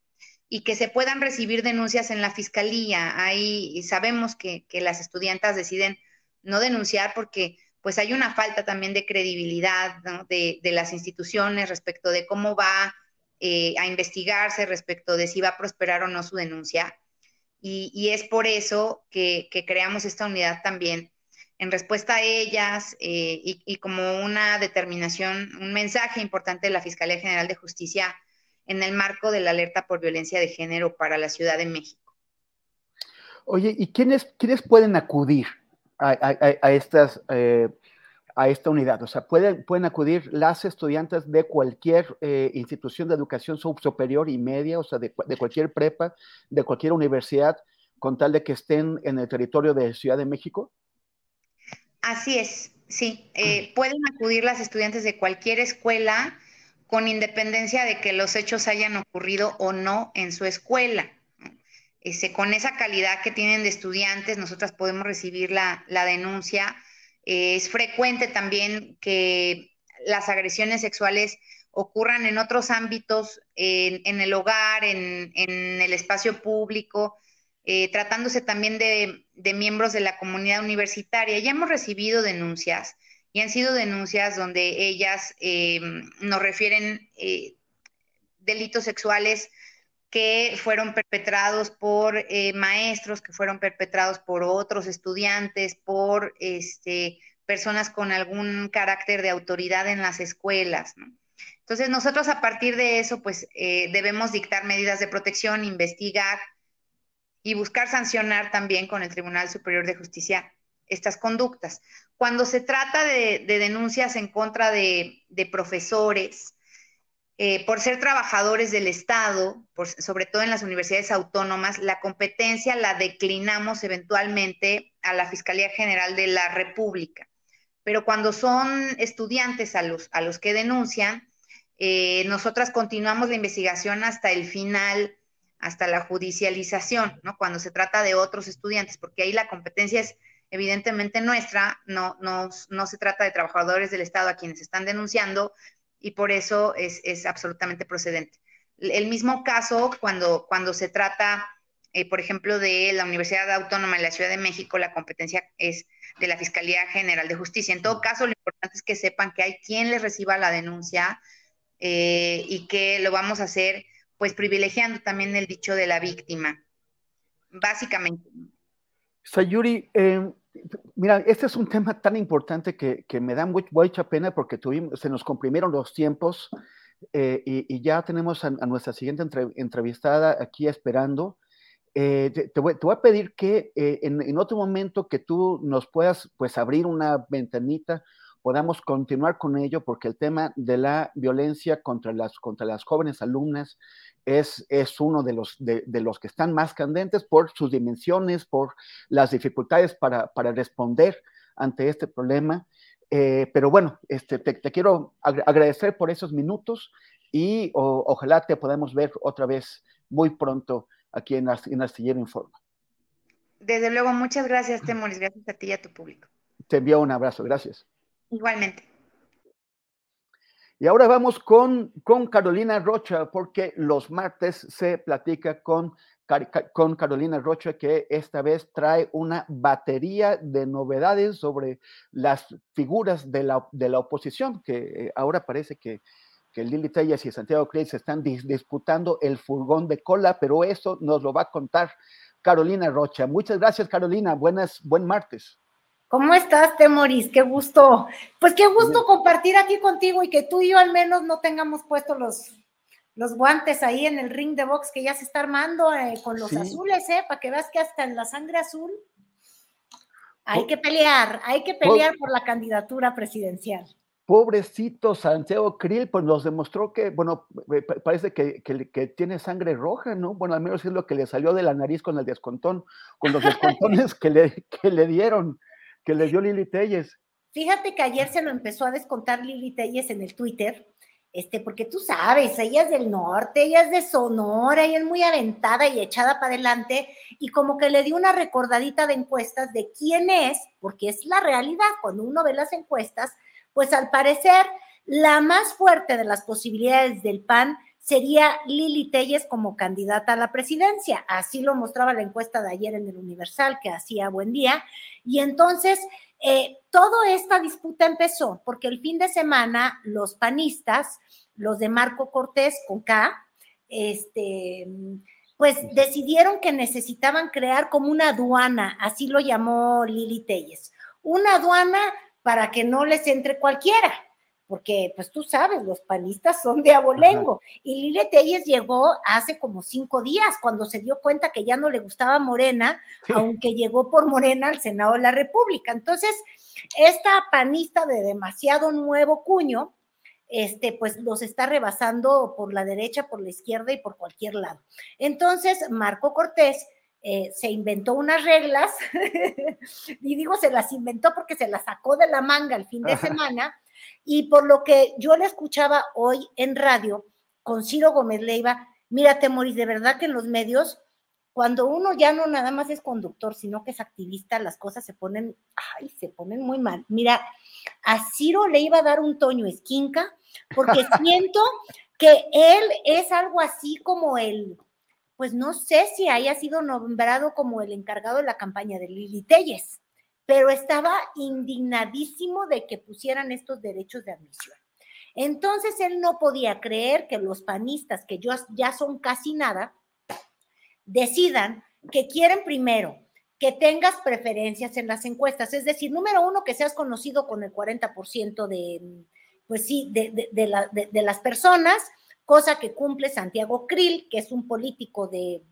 y que se puedan recibir denuncias en la fiscalía. Ahí sabemos que, las estudiantas deciden no denunciar porque pues hay una falta también de credibilidad de, de las instituciones respecto de cómo va eh, a investigarse respecto de si va a prosperar o no su denuncia. Y, es por eso que, creamos esta unidad también en respuesta a ellas eh, y, como una determinación, un mensaje importante de la Fiscalía General de Justicia en el marco de la alerta por violencia de género para la Ciudad de México. Oye, ¿y quiénes, quiénes pueden acudir a, estas eh, a esta unidad. O sea, pueden, pueden acudir las estudiantes de cualquier eh, institución de educación superior y media, o sea, de, cualquier prepa, de cualquier universidad, con tal de que estén en el territorio de Ciudad de México. Así es, sí. Eh, pueden acudir las estudiantes de cualquier escuela con independencia de que los hechos hayan ocurrido o no en su escuela. Ese, con esa calidad que tienen de estudiantes, nosotras podemos recibir la, la denuncia es frecuente también que las agresiones sexuales ocurran en otros ámbitos, en, el hogar, en, el espacio público, eh, tratándose también de, miembros de la comunidad universitaria. Ya hemos recibido denuncias y han sido denuncias donde ellas eh, nos refieren eh, delitos sexuales que fueron perpetrados por eh, maestros, que fueron perpetrados por otros estudiantes, por este, personas con algún carácter de autoridad en las escuelas. Entonces, nosotros a partir de eso, pues eh, debemos dictar medidas de protección, investigar y buscar sancionar también con el Tribunal Superior de Justicia estas conductas. Cuando se trata de, denuncias en contra de, de profesores, eh, por ser trabajadores del Estado, sobre todo en las universidades autónomas, la competencia la declinamos eventualmente a la Fiscalía General de la República. Pero cuando son estudiantes a los, a los que denuncian, eh, nosotras continuamos la investigación hasta el final, hasta la judicialización, ¿no? Cuando se trata de otros estudiantes, porque ahí la competencia es evidentemente nuestra, no, no, no se trata de trabajadores del Estado a quienes están denunciando, y por eso es, absolutamente procedente. el mismo caso cuando, cuando se trata, eh, por ejemplo, de la Universidad Autónoma de la Ciudad de México, la competencia es de la Fiscalía General de Justicia. En todo caso, lo importante es que sepan que hay quien les reciba la denuncia eh, y que lo vamos a hacer pues privilegiando también el dicho de la víctima, básicamente. Sayuri, eh, mira, este es un tema tan importante que, me da mucha pena porque tuvimos, se nos comprimieron los tiempos eh, y, ya tenemos a, nuestra siguiente entrevistada aquí esperando. Eh, te, voy, a pedir que en, en, otro momento que tú nos puedas pues abrir una ventanita podamos continuar con ello, porque el tema de la violencia contra las, contra las jóvenes alumnas es, es uno de los, de, los que están más candentes por sus dimensiones, por las dificultades para, para responder ante este problema. Eh, pero bueno, este, te, quiero agradecer por esos minutos y ojalá te podamos ver otra vez muy pronto aquí en, en Astillero Informa. Desde luego, muchas gracias, Temoris. Gracias a ti y a tu público. Te envío un abrazo. Gracias. Igualmente. Y ahora vamos con, con Carolina Rocha, porque los martes se platica con, con Carolina Rocha, que esta vez trae una batería de novedades sobre las figuras de la, de la oposición, que eh, ahora parece que, que Lili Tellas y Santiago Cris están disputando el furgón de cola, pero eso nos lo va a contar Carolina Rocha. Muchas gracias, Carolina. Buenas, buen martes. ¿Cómo estás, Temoris? Qué gusto. Pues qué gusto compartir aquí contigo y que tú y yo al menos no tengamos puestos los, los guantes ahí en el ring de box que ya se está armando eh, con los azules, ¿eh? Para que veas que hasta en la sangre azul hay que pelear, hay que pelear por la candidatura presidencial. Pobrecito Santiago Krill, pues nos demostró que, bueno, parece que, que, tiene sangre roja, ¿no? Bueno, al menos es lo que le salió de la nariz con el descontón, con los descontones [LAUGHS] que le, que le dieron que le dio Lili Telles. Fíjate que ayer se lo empezó a descontar Lili Telles en el Twitter, este, porque tú sabes, ella es del norte, ella es de Sonora, ella es muy aventada y echada para adelante, y como que le dio una recordadita de encuestas de quién es, porque es la realidad, cuando uno ve las encuestas, pues al parecer la más fuerte de las posibilidades del PAN sería Lili Telles como candidata a la presidencia. Así lo mostraba la encuesta de ayer en el Universal, que hacía buen día. Y entonces, eh, toda esta disputa empezó porque el fin de semana los panistas, los de Marco Cortés con K, este, pues decidieron que necesitaban crear como una aduana, así lo llamó Lili Telles, una aduana para que no les entre cualquiera porque pues tú sabes, los panistas son de abolengo. Y Lili Telles llegó hace como cinco días, cuando se dio cuenta que ya no le gustaba Morena, aunque llegó por Morena al Senado de la República. Entonces, esta panista de demasiado nuevo cuño, este, pues los está rebasando por la derecha, por la izquierda y por cualquier lado. Entonces, Marco Cortés eh, se inventó unas reglas, [LAUGHS] y digo se las inventó porque se las sacó de la manga el fin de semana, y por lo que yo le escuchaba hoy en radio con Ciro Gómez Leiva, mírate, Moris, de verdad que en los medios, cuando uno ya no nada más es conductor, sino que es activista, las cosas se ponen, ay, se ponen muy mal. Mira, a Ciro le iba a dar un toño esquinca, porque [LAUGHS] siento que él es algo así como el, pues no sé si haya sido nombrado como el encargado de la campaña de Lili Telles pero estaba indignadísimo de que pusieran estos derechos de admisión. Entonces él no podía creer que los panistas, que ya son casi nada, decidan que quieren primero que tengas preferencias en las encuestas, es decir, número uno, que seas conocido con el 40% de, pues sí, de, de, las personas, cosa que cumple Santiago Krill, que es un político de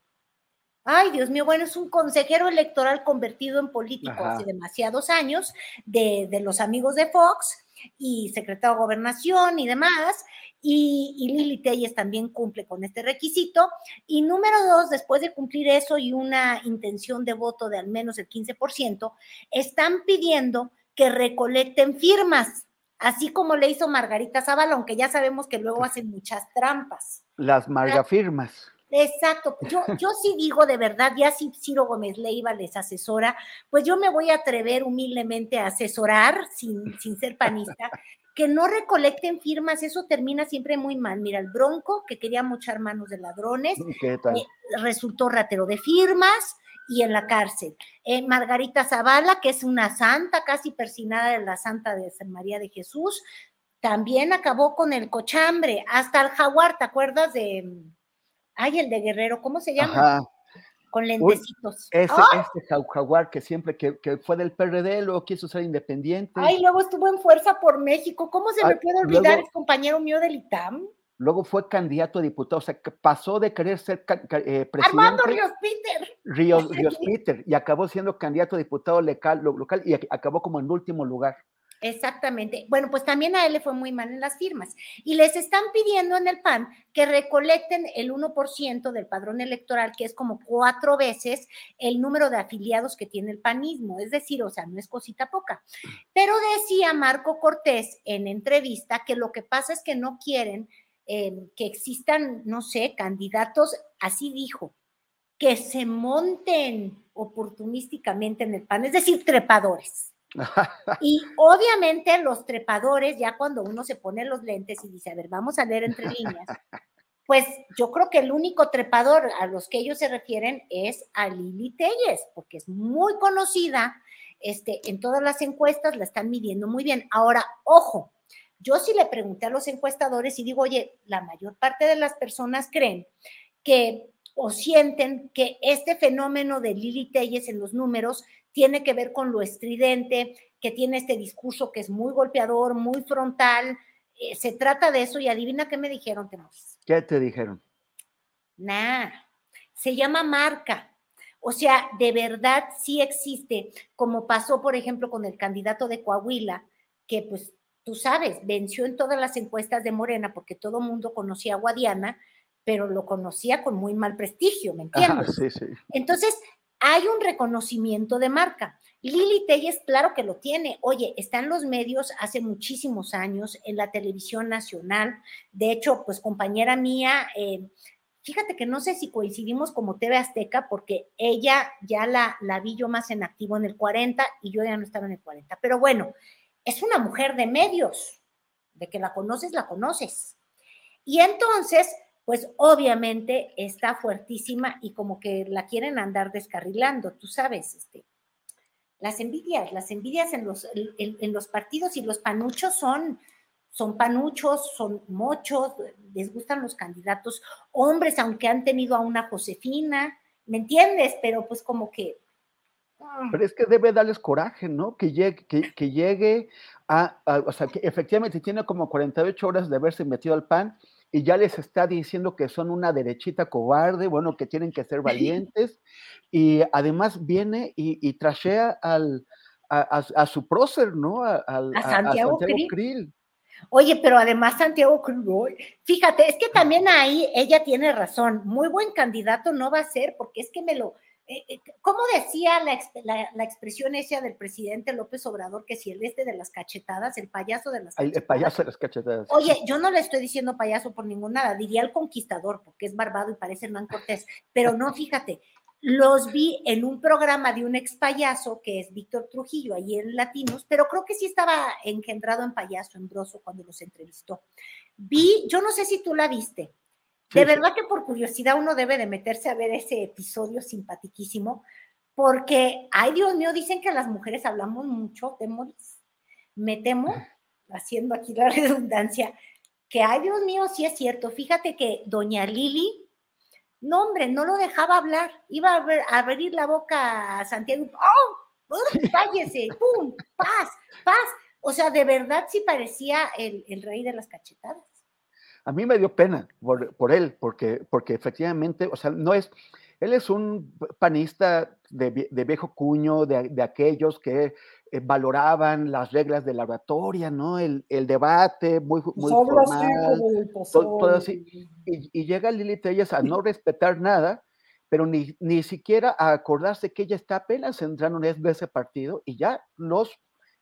Ay, Dios mío, bueno, es un consejero electoral convertido en político hace demasiados años de, los amigos de Fox y secretario de gobernación y demás. Y, y, Lili Telles también cumple con este requisito. Y número dos, después de cumplir eso y una intención de voto de al menos el 15%, están pidiendo que recolecten firmas, así como le hizo Margarita Zavala, aunque ya sabemos que luego hacen muchas trampas. Las margafirmas. Exacto, yo, yo sí digo de verdad, ya si Ciro Gómez Leiva les asesora, pues yo me voy a atrever humildemente a asesorar sin, sin ser panista, que no recolecten firmas, eso termina siempre muy mal. Mira, el Bronco, que quería mochar manos de ladrones, [LAUGHS] ¿Qué tal? eh, resultó ratero de firmas y en la cárcel. Eh, Margarita Zavala, que es una santa, casi persinada de la Santa de San María de Jesús, también acabó con el cochambre, hasta el jaguar, ¿te acuerdas de, ay, el de Guerrero, ¿cómo se llama? Ajá. Con lentecitos. Ese, ¡Ah! este jaguar que siempre que, que fue del PRD, luego quiso ser independiente. Ay, luego estuvo en Fuerza por México. ¿Cómo se me puede olvidar? luego- Es compañero mío del ITAM. Luego fue candidato a diputado, o sea, que pasó de querer ser eh, Armando presidente Ríos Peter. Ríos, [LAUGHS] Ríos Peter y acabó siendo candidato a diputado local, lo- local y ac- acabó como en último lugar. Exactamente. Bueno, pues también a él le fue muy mal en las firmas. Y les están pidiendo en el PAN que recolecten el 1% del padrón electoral, que es como cuatro veces el número de afiliados que tiene el panismo. Es decir, o sea, no es cosita poca. Pero decía Marco Cortés en entrevista que lo que pasa es que no quieren eh, que existan, no sé, candidatos, así dijo, que se monten oportunísticamente en el PAN, es decir, trepadores. [LAUGHS] Y obviamente los trepadores, ya cuando uno se pone los lentes y dice, a ver, vamos a leer entre líneas, pues yo creo que el único trepador a los que ellos se refieren es a Lili Telles, porque es muy conocida, este, en todas las encuestas la están midiendo muy bien. Ahora, ojo, yo sí le pregunté a los encuestadores y digo, oye, la mayor parte de las personas creen que o sienten que este fenómeno de Lili Telles en los números tiene que ver con lo estridente, que tiene este discurso que es muy golpeador, muy frontal. Eh, se trata de eso y adivina qué me dijeron, Temoris. ¿Qué te dijeron? Nah, se llama marca. O sea, de verdad sí existe, como pasó, por ejemplo, con el candidato de Coahuila, que pues tú sabes, venció en todas las encuestas de Morena porque todo el mundo conocía a Guadiana, pero lo conocía con muy mal prestigio, ¿me Ajá, entiendes? sí, sí. Entonces, hay un reconocimiento de marca. Lili Telles, claro que lo tiene. Oye, está en los medios hace muchísimos años, en la televisión nacional. De hecho, pues compañera mía, eh, fíjate que no sé si coincidimos como TV Azteca, porque ella ya la, la vi yo más en activo en el 40 y yo ya no estaba en el 40. Pero bueno, es una mujer de medios. De que la conoces, la conoces. Y entonces, pues obviamente está fuertísima y como que la quieren andar descarrilando, tú sabes, este, las envidias, las envidias en los, en, los partidos y los panuchos son, son panuchos, son mochos, les gustan los candidatos hombres, aunque han tenido a una Josefina, ¿me entiendes? Pero pues como que... mm, Pero es que debe darles coraje, ¿no? Que llegue, que, que llegue a, a- o sea, que efectivamente tiene como 48 horas de haberse metido al PAN y ya les está diciendo que son una derechita cobarde, bueno, que tienen que ser [LAUGHS] valientes y además viene y, y trashea al, a, a- a su prócer, ¿no? A, a Santiago Krill. Krill. Oye, pero además Santiago Cruz, fíjate, es que [LAUGHS] también ahí ella tiene razón. Muy buen candidato no va a ser, porque es que me lo. Eh, eh, ¿Cómo decía la, ex- la- la expresión esa del presidente López Obrador que si el este de las cachetadas, el payaso de las El, el cachetadas? payaso de las cachetadas. Oye, yo no le estoy diciendo payaso por ningún nada, diría el conquistador, porque es barbado y parece Hernán Cortés, pero no, fíjate, los vi en un programa de un ex payaso que es Víctor Trujillo, ahí en Latinos, pero creo que sí estaba engendrado en payaso, en broso, cuando los entrevistó. Vi, yo no sé si tú la viste, de sí. verdad que por curiosidad uno debe de meterse a ver ese episodio simpatiquísimo, porque, ay Dios mío, dicen que las mujeres hablamos mucho, Temoris. Me temo, haciendo aquí la [LAUGHS] redundancia, que, ay Dios mío, sí es cierto. Fíjate que doña Lili, no hombre, no lo dejaba hablar. Iba a, ver- a abrir la boca a Santiago. ¡Oh! ¡Oh! [LAUGHS] ¡Cállese! ¡Pum! ¡Paz! ¡Paz! O sea, de verdad sí parecía el, el rey de las cachetadas. A mí me dio pena por, por él, porque, porque efectivamente, o sea, no es, él es un panista de, de viejo cuño, de, de aquellos que eh, valoraban las reglas de la oratoria, ¿no? El, el debate muy, muy formal, to- todo así. Y, y llega Lili Telles a no respetar nada, pero ni, ni siquiera a acordarse que ella está apenas entrando en de ese partido y ya los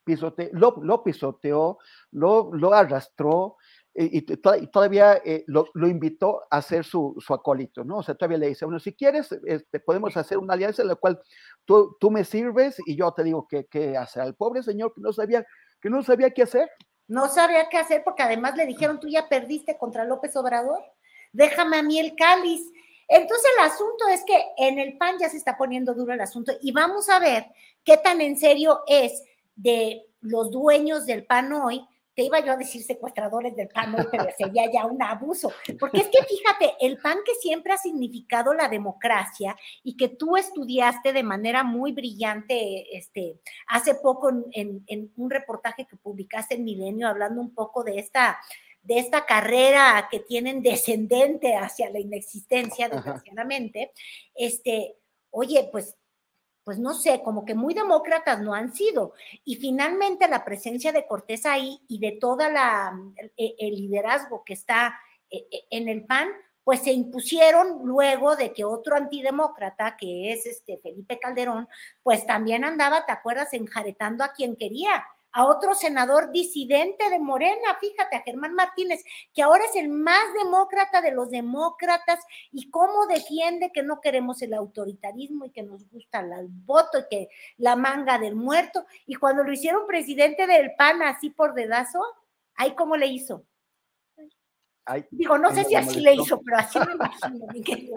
pisote, lo, lo pisoteó, lo, lo arrastró y, y to- y todavía eh, lo, lo invitó a ser su, su acólito, ¿no? O sea, todavía le dice, bueno, si quieres, este, podemos hacer una alianza en la cual tú, tú me sirves y yo te digo qué, qué hacer. Al pobre señor que no sabía, que no sabía qué hacer. No sabía qué hacer porque además le dijeron, tú ya perdiste contra López Obrador, déjame a mí el cáliz. Entonces el asunto es que en el PAN ya se está poniendo duro el asunto y vamos a ver qué tan en serio es de los dueños del PAN hoy te iba yo a decir secuestradores del PAN, pero sería ya un abuso. Porque es que fíjate, el PAN que siempre ha significado la democracia y que tú estudiaste de manera muy brillante este, hace poco en, un reportaje que publicaste en Milenio hablando un poco de esta de esta carrera que tienen descendente hacia la inexistencia, desgraciadamente, este, oye, pues pues no sé, como que muy demócratas no han sido. Y finalmente la presencia de Cortés ahí y de toda la e, el liderazgo que está e, e, en el PAN, pues se impusieron luego de que otro antidemócrata, que es este Felipe Calderón, pues también andaba, ¿te acuerdas?, enjaretando a quien quería a otro senador disidente de Morena, fíjate, a Germán Martínez, que ahora es el más demócrata de los demócratas y cómo defiende que no queremos el autoritarismo y que nos gusta el voto y que la manga del muerto. Y cuando lo hicieron presidente del PAN así por dedazo, ahí cómo le hizo. Digo, no sé si así le hizo, pero así me imagino.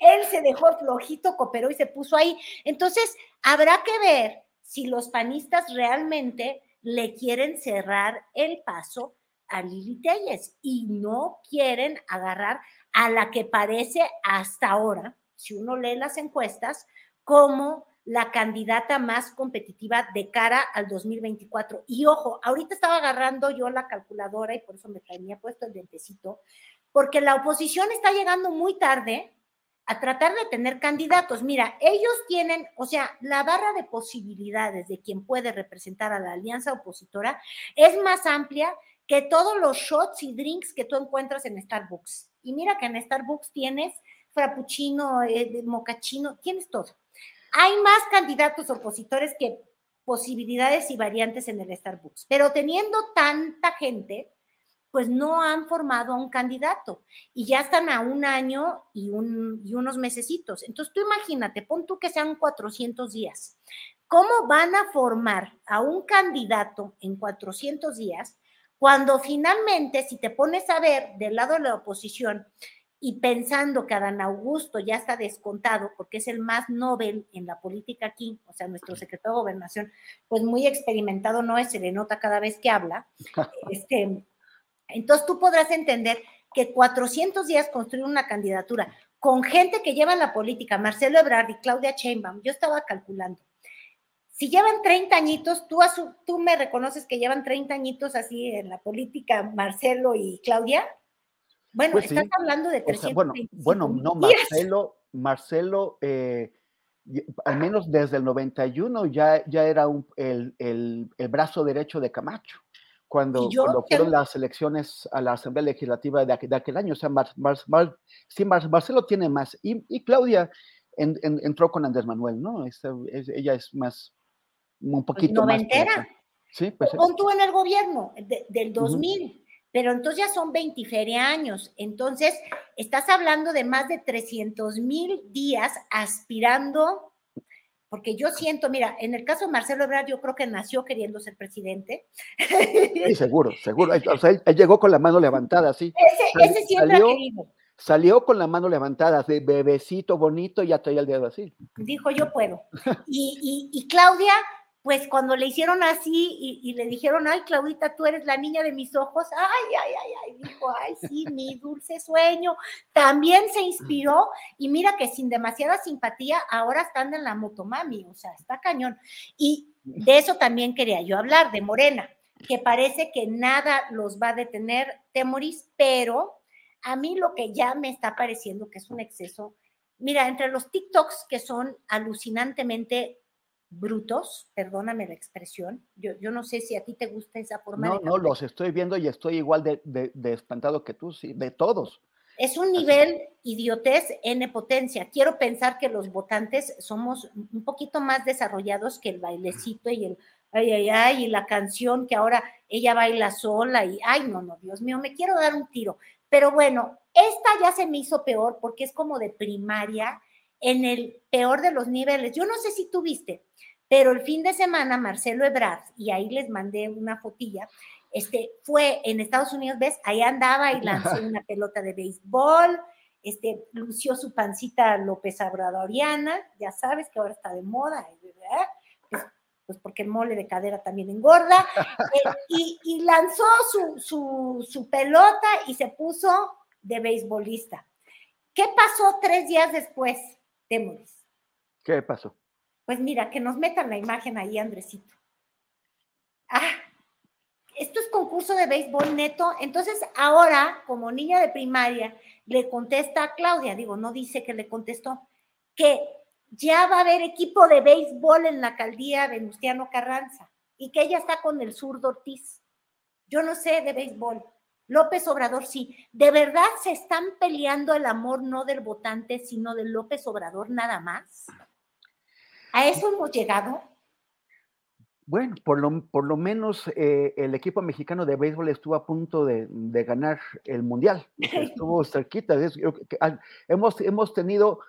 Él se dejó flojito, cooperó y se puso ahí. Entonces, habrá que ver si los panistas realmente le quieren cerrar el paso a Lili Telles y no quieren agarrar a la que parece hasta ahora, si uno lee las encuestas, como la candidata más competitiva de cara al 2024. Y ojo, ahorita estaba agarrando yo la calculadora y por eso me tenía puesto el dentecito, porque la oposición está llegando muy tarde a tratar de tener candidatos. Mira, ellos tienen, o sea, la barra de posibilidades de quien puede representar a la alianza opositora es más amplia que todos los shots y drinks que tú encuentras en Starbucks. Y mira que en Starbucks tienes frappuccino, eh, mocachino, tienes todo. Hay más candidatos opositores que posibilidades y variantes en el Starbucks, pero teniendo tanta gente, pues no han formado a un candidato y ya están a un año y, un, y unos mesecitos. Entonces tú imagínate, pon tú que sean 400 días. ¿Cómo van a formar a un candidato en 400 días cuando finalmente, si te pones a ver del lado de la oposición y pensando que Adán Augusto ya está descontado porque es el más Nobel en la política aquí, o sea, nuestro secretario de gobernación, pues muy experimentado no es, se le nota cada vez que habla, [LAUGHS] este, entonces tú podrás entender que 400 días construir una candidatura con gente que lleva la política, Marcelo Ebrard y Claudia Sheinbaum, yo estaba calculando. Si llevan 30 añitos, tú, tú me reconoces que llevan 30 añitos así en la política, Marcelo y Claudia. Bueno, pues estás hablando de 300. bueno, bueno, no, Marcelo, Marcelo, eh, al menos desde el 91 ya, ya era el, el brazo derecho de Camacho cuando, fueron las elecciones a la Asamblea Legislativa de, aquel, año. O sea, sí, Marcelo tiene más. Y, Claudia entró con Andrés Manuel, ¿no? ella es más, un pues, poquito ¿Noventera? más. Sí, pues. Pon tú en el gobierno del 2000. Pero entonces ya son 20 años. Entonces, estás hablando de más de 300 mil días aspirando porque yo siento, mira, en el caso de Marcelo Ebrard, yo creo que nació queriendo ser presidente. Sí, seguro, seguro. [LAUGHS] O sea, él, llegó con la mano levantada, sí. Ese, ese siempre salió, ha querido. Salió con la mano levantada, de bebecito bonito, y ya traía el dedo así. Dijo, yo puedo. [LAUGHS] Y, y, y Claudia pues cuando le hicieron así y, le dijeron, ay, Claudita, tú eres la niña de mis ojos, ay, ay, ay, ay, dijo, ay, sí, mi dulce sueño, también se inspiró y mira que sin demasiada simpatía, ahora están en la motomami, o sea, está cañón. Y de eso también quería yo hablar, de Morena, que parece que nada los va a detener, Temoris, pero a mí lo que ya me está pareciendo que es un exceso, mira, entre los TikToks que son alucinantemente brutos, perdóname la expresión. Yo, yo no sé si a ti te gusta esa forma. No, no, los estoy viendo y estoy igual de, de, espantado que tú, sí, de todos. Es un nivel idiotez en potencia. Quiero pensar que los votantes somos un poquito más desarrollados que el bailecito y el ay, ay, ay, y la canción que ahora ella baila sola y ay, no, no, Dios mío, me quiero dar un tiro. Pero bueno, esta ya se me hizo peor porque es como de primaria en el peor de los niveles. Yo no sé si tú viste, Pero el fin de semana, Marcelo Ebrard, y ahí les mandé una fotilla, este, fue en Estados Unidos, ¿ves? Ahí andaba y lanzó [LAUGHS] una pelota de béisbol, este, lució su pancita López Obradoriana, ya sabes que ahora está de moda, ¿verdad? Pues, pues porque el mole de cadera también engorda, eh, y, lanzó su, su pelota y se puso de beisbolista. ¿Qué pasó tres días después, ¿Qué pasó? Pues mira, que nos metan la imagen ahí, Andresito. Ah, esto es concurso de béisbol neto. Entonces, ahora, como niña de primaria, le contesta a Claudia, digo, no dice que le contestó, que ya va a haber equipo de béisbol en la alcaldía Venustiano Carranza y que ella está con el zurdo Ortiz. Yo no sé de béisbol. López Obrador sí. ¿De verdad se están peleando el amor no del votante, sino del López Obrador nada más? ¿A eso hemos llegado? Bueno, por lo, por lo menos eh, el equipo mexicano de béisbol estuvo a punto de, ganar el mundial. [LAUGHS] Estuvo cerquita. hemos, hemos tenido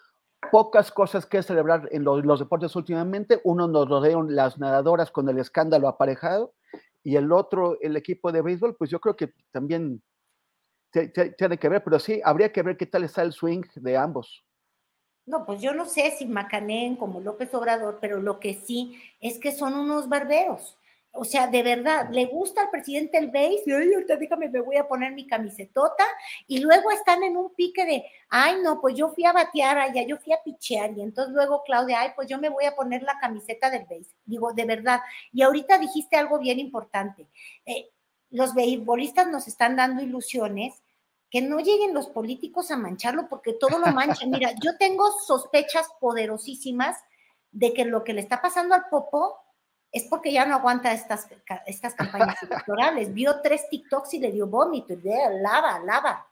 pocas cosas que celebrar en los, los, deportes últimamente. Uno nos rodearon las nadadoras con el escándalo aparejado y el otro, el equipo de béisbol, pues yo creo que también tiene que ver, pero sí, habría que ver qué tal está el swing de ambos. No, pues yo no sé si Macanén como López Obrador, pero lo que sí es que son unos barberos. O sea, de verdad, le gusta al presidente el base y ay, ahorita dígame, me voy a poner mi camisetota y luego están en un pique de, ay, no, pues yo fui a batear allá, yo fui a pichear y entonces luego Claudia, ay, pues yo me voy a poner la camiseta del base. Digo, de verdad. Y ahorita dijiste algo bien importante. Eh, los beisbolistas nos están dando ilusiones que no lleguen los políticos a mancharlo porque todo lo manchan. Mira, yo tengo sospechas poderosísimas de que lo que le está pasando al Popo es porque ya no aguanta estas, estas campañas [LAUGHS] electorales. Vio tres TikToks y le dio vómito, y de lava, lava.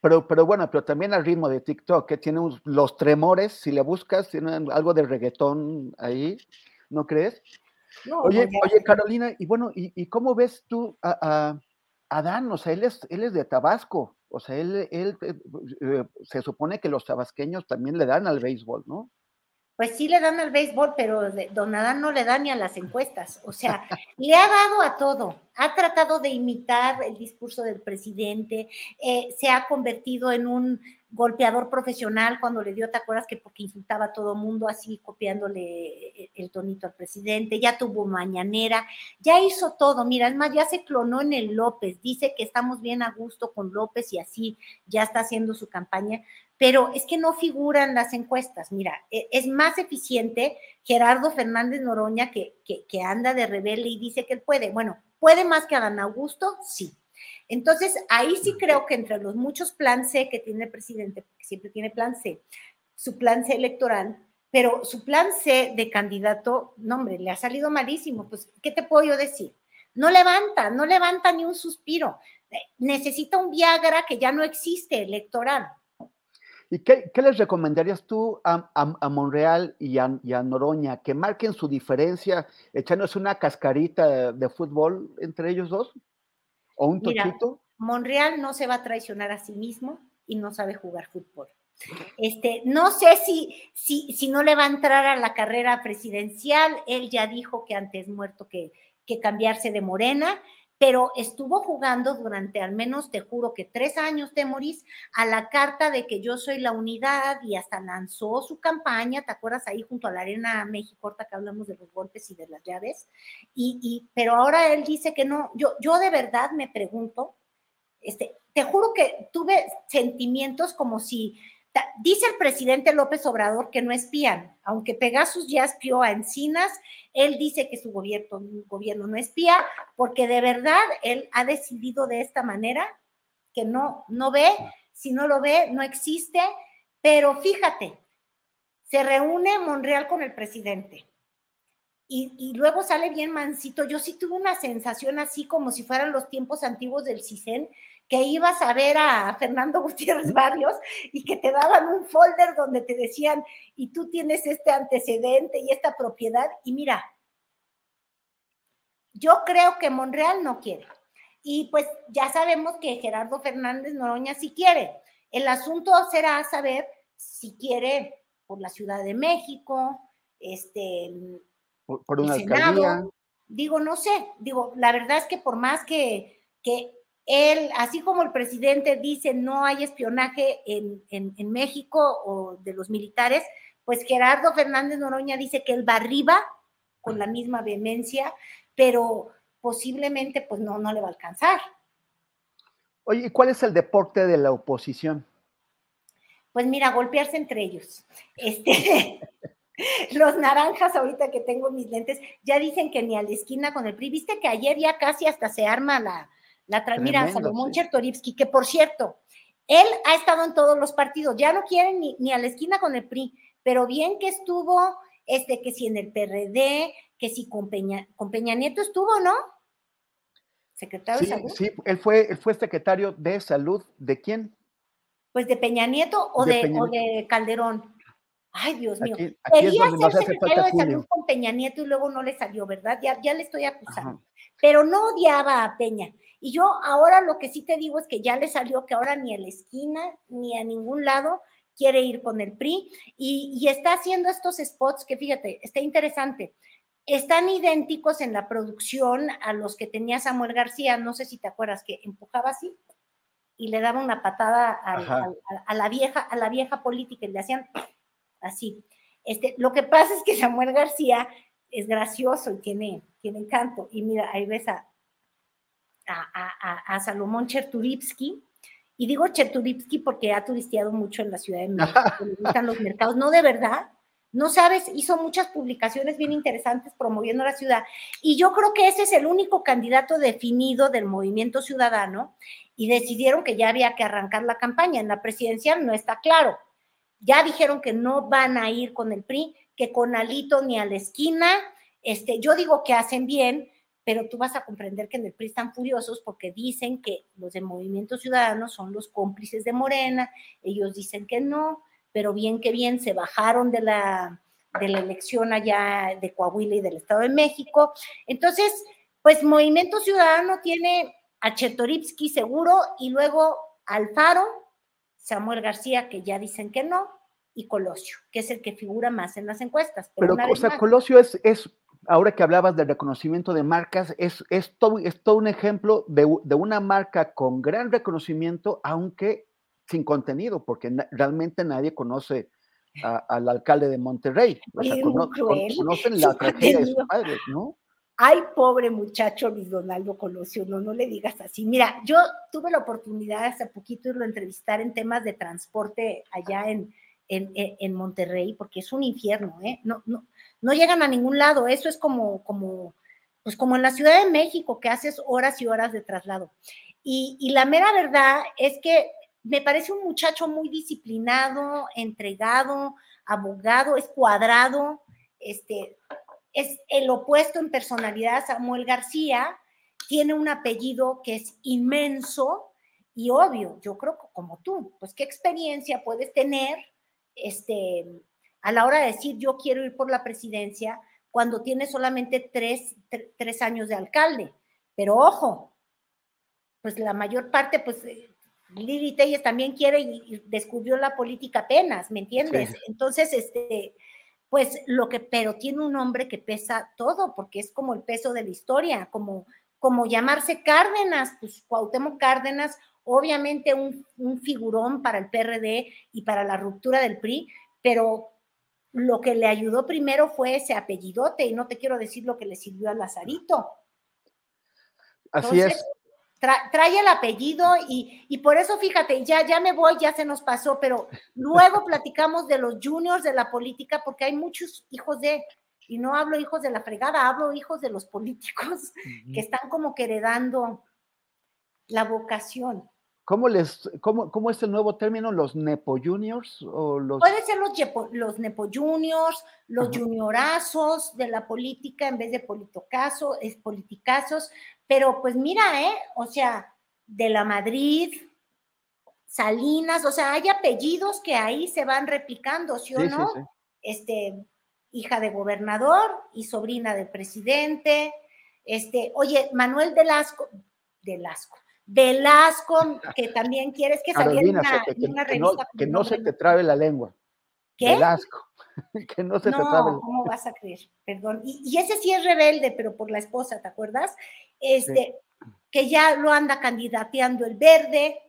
Pero, pero bueno, pero también al ritmo de TikTok, que tiene los tremores, si le buscas, tiene algo de reggaetón ahí, ¿no crees? oye, oye, Carolina, y bueno, ¿y, cómo ves tú a, Adán? O sea, él es, él es de Tabasco, o sea, él, él eh, eh, se supone que los tabasqueños también le dan al béisbol, ¿no? Pues sí le dan al béisbol, pero don Adán no le da ni a las encuestas. O sea, [LAUGHS] le ha dado a todo. Ha tratado de imitar el discurso del presidente, eh, se ha convertido en un golpeador profesional cuando le dio, ¿te acuerdas que porque insultaba a todo mundo así copiándole el tonito al presidente? Ya tuvo mañanera, ya hizo todo. Mira, es más, ya se clonó en el López, dice que estamos bien a gusto con López y así ya está haciendo su campaña pero es que no figuran las encuestas. Mira, e, es más eficiente Gerardo Fernández Noroña que, que, anda de rebelde y dice que él puede. Bueno, ¿puede más que Adán Augusto? Sí. Entonces, ahí sí creo que entre los muchos plan C que tiene el presidente, porque siempre tiene plan C, su plan C electoral, pero su plan C de candidato, no hombre, le ha salido malísimo. Pues, ¿qué te puedo yo decir? No levanta, no levanta ni un suspiro. Eh, necesita un Viagra que ya no existe electoral. ¿Y qué, les recomendarías tú a, Monreal y a, Noroña? ¿Que marquen su diferencia echándose una cascarita de, fútbol entre ellos dos? ¿O un toquito? Monreal no se va a traicionar a sí mismo y no sabe jugar fútbol. Este, no sé si, si, si no le va a entrar a la carrera presidencial. Él ya dijo que antes muerto que, que cambiarse de morena pero estuvo jugando durante al menos, te juro que tres años, Temoris, a la carta de que yo soy la unidad y hasta lanzó su campaña, ¿te acuerdas ahí junto a la Arena México, que hablamos de los golpes y de las llaves? Y, y, pero ahora él dice que no, yo, yo de verdad me pregunto, este, te juro que tuve sentimientos como si Dice el presidente López Obrador que no espían, aunque Pegasus ya espió a Encinas, él dice que su gobierno, no espía, porque de verdad él ha decidido de esta manera que no, no ve, si no lo ve, no existe, pero fíjate, se reúne Monreal con el presidente. Y, y, luego sale bien mansito. Yo sí tuve una sensación así como si fueran los tiempos antiguos del CISEN, que ibas a ver a Fernando [LAUGHS] Gutiérrez Barrios y que te daban un folder donde te decían, y tú tienes este antecedente y esta propiedad, y mira, yo creo que Monreal no quiere. Y pues ya sabemos que Gerardo Fernández Noroña sí quiere. El asunto será saber si quiere por la Ciudad de México, este, por, una alcaldía. Digo, no sé, digo, la verdad es que por más que, que él, así como el presidente dice no hay espionaje en, en, México o de los militares, pues Gerardo Fernández Noroña dice que él va arriba con la misma vehemencia, pero posiblemente pues no, no le va a alcanzar. Oye, ¿y cuál es el deporte de la oposición? Pues mira, golpearse entre ellos. Este, [LAUGHS] los naranjas, ahorita que tengo mis lentes, ya dicen que ni a la esquina con el PRI. Viste que ayer ya casi hasta se arma la, la Mira, Salomón Chertorivsky, que por cierto, él ha estado en todos los partidos, ya no quieren ni, ni a la esquina con el PRI, pero bien que estuvo, este, que si en el PRD, que si con Peña, con Peña Nieto estuvo, ¿no? Secretario de Salud. Sí, él fue, él fue secretario de Salud, ¿de quién? Pues de Peña Nieto o de, de Calderón. Ay, Dios mío. Quería ser secretario de salud con Peña Nieto y luego no le salió, ¿verdad? Ya, ya le estoy acusando. Pero no odiaba a Peña. Y yo ahora lo que sí te digo es que ya le salió que ahora ni a la esquina ni a ningún lado quiere ir con el PRI y, y está haciendo estos spots que fíjate, está interesante. Están idénticos en la producción a los que tenía Samuel García, no sé si te acuerdas que empujaba así y le daba una patada a, la vieja, a la vieja política y le hacían así. Este, lo que pasa es que Samuel García es gracioso y tiene, tiene encanto. Y mira, ahí ves a, a, Salomón Cherturipsky. Y digo Cherturipsky porque ha turisteado mucho en la Ciudad de [LAUGHS] México, le gustan los mercados. No, de verdad, no sabes, hizo muchas publicaciones bien interesantes promoviendo la ciudad. Y yo creo que ese es el único candidato definido del movimiento ciudadano y decidieron que ya había que arrancar la campaña. En la presidencial no está claro. Ya dijeron que no van a ir con el PRI, que con Alito ni a la esquina. Este, yo digo que hacen bien, pero tú vas a comprender que en el PRI están furiosos porque dicen que los de Movimiento Ciudadano son los cómplices de Morena, ellos dicen que no, pero bien que bien se bajaron de la, de la elección allá de Coahuila y del Estado de México. Entonces, pues Movimiento Ciudadano tiene a Chetoripsky seguro y luego Alfaro, Samuel García, que ya dicen que no, y Colosio, que es el que figura más en las encuestas. Pero, o sea, Colosio es, es, ahora que hablabas del reconocimiento de marcas, es, es, todo, es todo un ejemplo de, de una marca con gran reconocimiento, aunque sin contenido, porque realmente nadie conoce al alcalde de Monterrey. O sea, conocen la tragedia de sus padres, ¿no? Ay, pobre muchacho Luis Donaldo Colosio, no, no le digas así. Mira, yo tuve la oportunidad hace poquito de entrevistar en temas de transporte allá en, en, Monterrey, porque es un infierno, ¿eh? No, no, no llegan a ningún lado. Eso es como, como, pues como en la Ciudad de México, que haces horas y horas de traslado. Y, y la mera verdad es que me parece un muchacho muy disciplinado, entregado, abogado, es cuadrado, este, es el opuesto en personalidad Samuel García, tiene un apellido que es inmenso y obvio, yo creo que como tú, pues qué experiencia puedes tener este, a la hora de decir yo quiero ir por la presidencia cuando tienes solamente tres, tres años de alcalde. Pero ojo, pues la mayor parte, pues eh, Lili Telles también quiere y, descubrió la política apenas, ¿me entiendes? Entonces, este, pues lo que, pero tiene un nombre que pesa todo, porque es como el peso de la historia, como, como llamarse Cárdenas, pues Cuauhtémoc Cárdenas, obviamente un, un figurón para el PRD y para la ruptura del PRI, pero lo que le ayudó primero fue ese apellidote, y no te quiero decir lo que le sirvió a Lazarito. Así es trae el apellido y, por eso fíjate, ya, ya me voy, ya se nos pasó, pero luego [LAUGHS] platicamos de los juniors de la política porque hay muchos hijos de, y no hablo hijos de la fregada, hablo hijos de los políticos que están como que heredando la vocación. ¿Cómo, les, cómo, cómo es el nuevo término? ¿Los Nepo Juniors? O los... Puede ser los, los Nepo Juniors, los juniorazos de la política en vez de politocaso, es politicazos, pero pues mira, ¿eh? O sea, de la Madrid, Salinas, o sea, hay apellidos que ahí se van replicando, ¿sí o no? Este, hija de gobernador y sobrina del presidente. Este, oye, Manuel Velasco, Velasco, Velasco, que también quieres que saliera una, que, revista. Que no, se te trabe la lengua. ¿Qué? Velasco. [LAUGHS] que no se no, trataba. ¿cómo vas a creer? Perdón. Y, y, ese sí es rebelde, pero por la esposa, ¿te acuerdas? Este, sí. que ya lo anda candidateando el verde,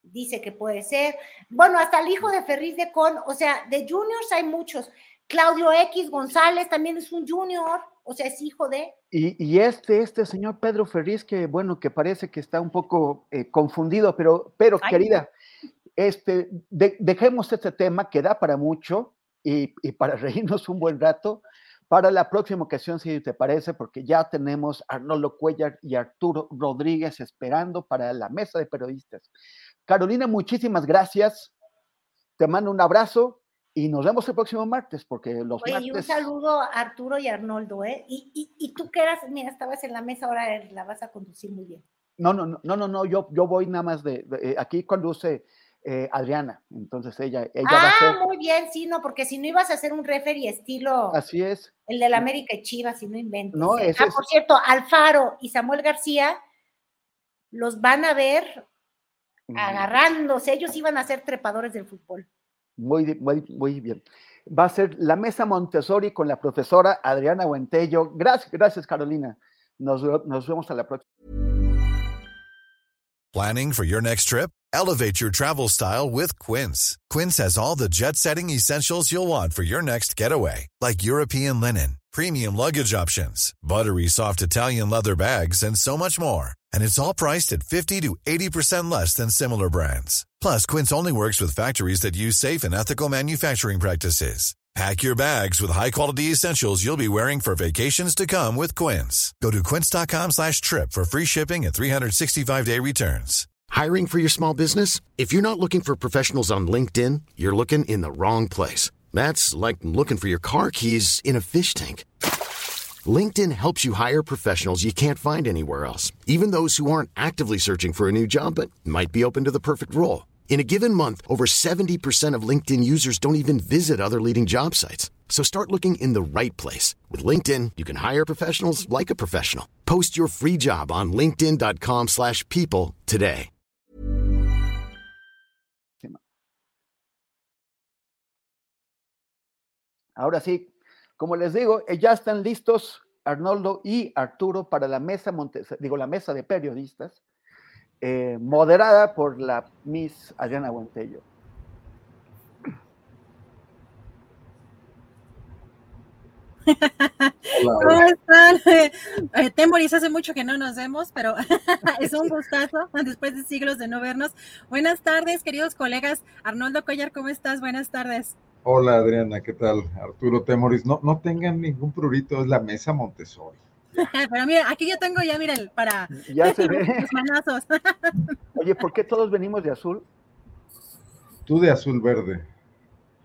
dice que puede ser. Bueno, hasta el hijo de Ferriz de Con, o sea, de juniors hay muchos. Claudio X González también es un junior, o sea, es hijo de. Y, y este, este señor Pedro Ferriz, que bueno, que parece que está un poco eh, confundido, pero, pero Ay, querida, este, de, dejemos este tema que da para mucho y, y, para [LAUGHS] reírnos un buen rato. Para la próxima ocasión, si te parece, porque ya tenemos a Arnoldo Cuellar y Arturo Rodríguez esperando para la mesa de periodistas. Carolina, muchísimas gracias. Te mando un abrazo y nos vemos el próximo martes, porque los Oye, martes... y un saludo a Arturo y Arnoldo, ¿eh? Y, y, y, tú que eras, mira, estabas en la mesa, ahora la vas a conducir muy bien. No, no, no, no, no, yo, yo voy nada más de, de aquí conduce eh, Adriana, entonces ella, ella ah, va a ser... muy bien, sí, no, porque si no ibas a hacer un referee estilo... Así es. El del América y Chivas, si no inventas. No, ¿eh? Ah, es- por cierto, Alfaro y Samuel García los van a ver agarrándose, ellos iban a ser trepadores del fútbol. Muy, muy, muy bien. Va a ser la mesa Montessori con la profesora Adriana Buentello. Gracias, gracias Carolina. Nos, nos vemos a la próxima. Planning for your next trip? Elevate your travel style with Quince. Quince has all the jet setting essentials you'll want for your next getaway, like European linen, premium luggage options, buttery soft Italian leather bags, and so much more. And it's all priced at 50 to 80% less than similar brands. Plus, Quince only works with factories that use safe and ethical manufacturing practices. Pack your bags with high-quality essentials you'll be wearing for vacations to come with Quince. Go to quince.com slash trip for free shipping and 365-day returns. Hiring for your small business? If you're not looking for professionals on LinkedIn, you're looking in the wrong place. That's like looking for your car keys in a fish tank. LinkedIn helps you hire professionals you can't find anywhere else, even those who aren't actively searching for a new job but might be open to the perfect role. In a given month, over 70% of LinkedIn users don't even visit other leading job sites. So start looking in the right place. With LinkedIn, you can hire professionals like a professional. Post your free job on linkedin.com slash people today. Ahora sí, como les digo, eh, ya están listos Arnoldo y Arturo para la mesa, Montes- digo, la mesa de periodistas, eh, moderada por la Miss Adriana Buentello. ¿Cómo están? Eh, Temboris, hace mucho que no nos vemos, pero [LAUGHS] es un gustazo después de siglos de no vernos. Buenas tardes, queridos colegas. Arnoldo Collar, ¿cómo estás? Buenas tardes. Hola Adriana, ¿qué tal? Arturo Temoris, no, no tengan ningún prurito, es la mesa Montessori. [LAUGHS] Pero mira, aquí yo tengo ya, miren, para [LAUGHS] Ya se [LAUGHS] ve. los manazos. Oye, ¿por qué todos venimos de azul? Tú de azul verde.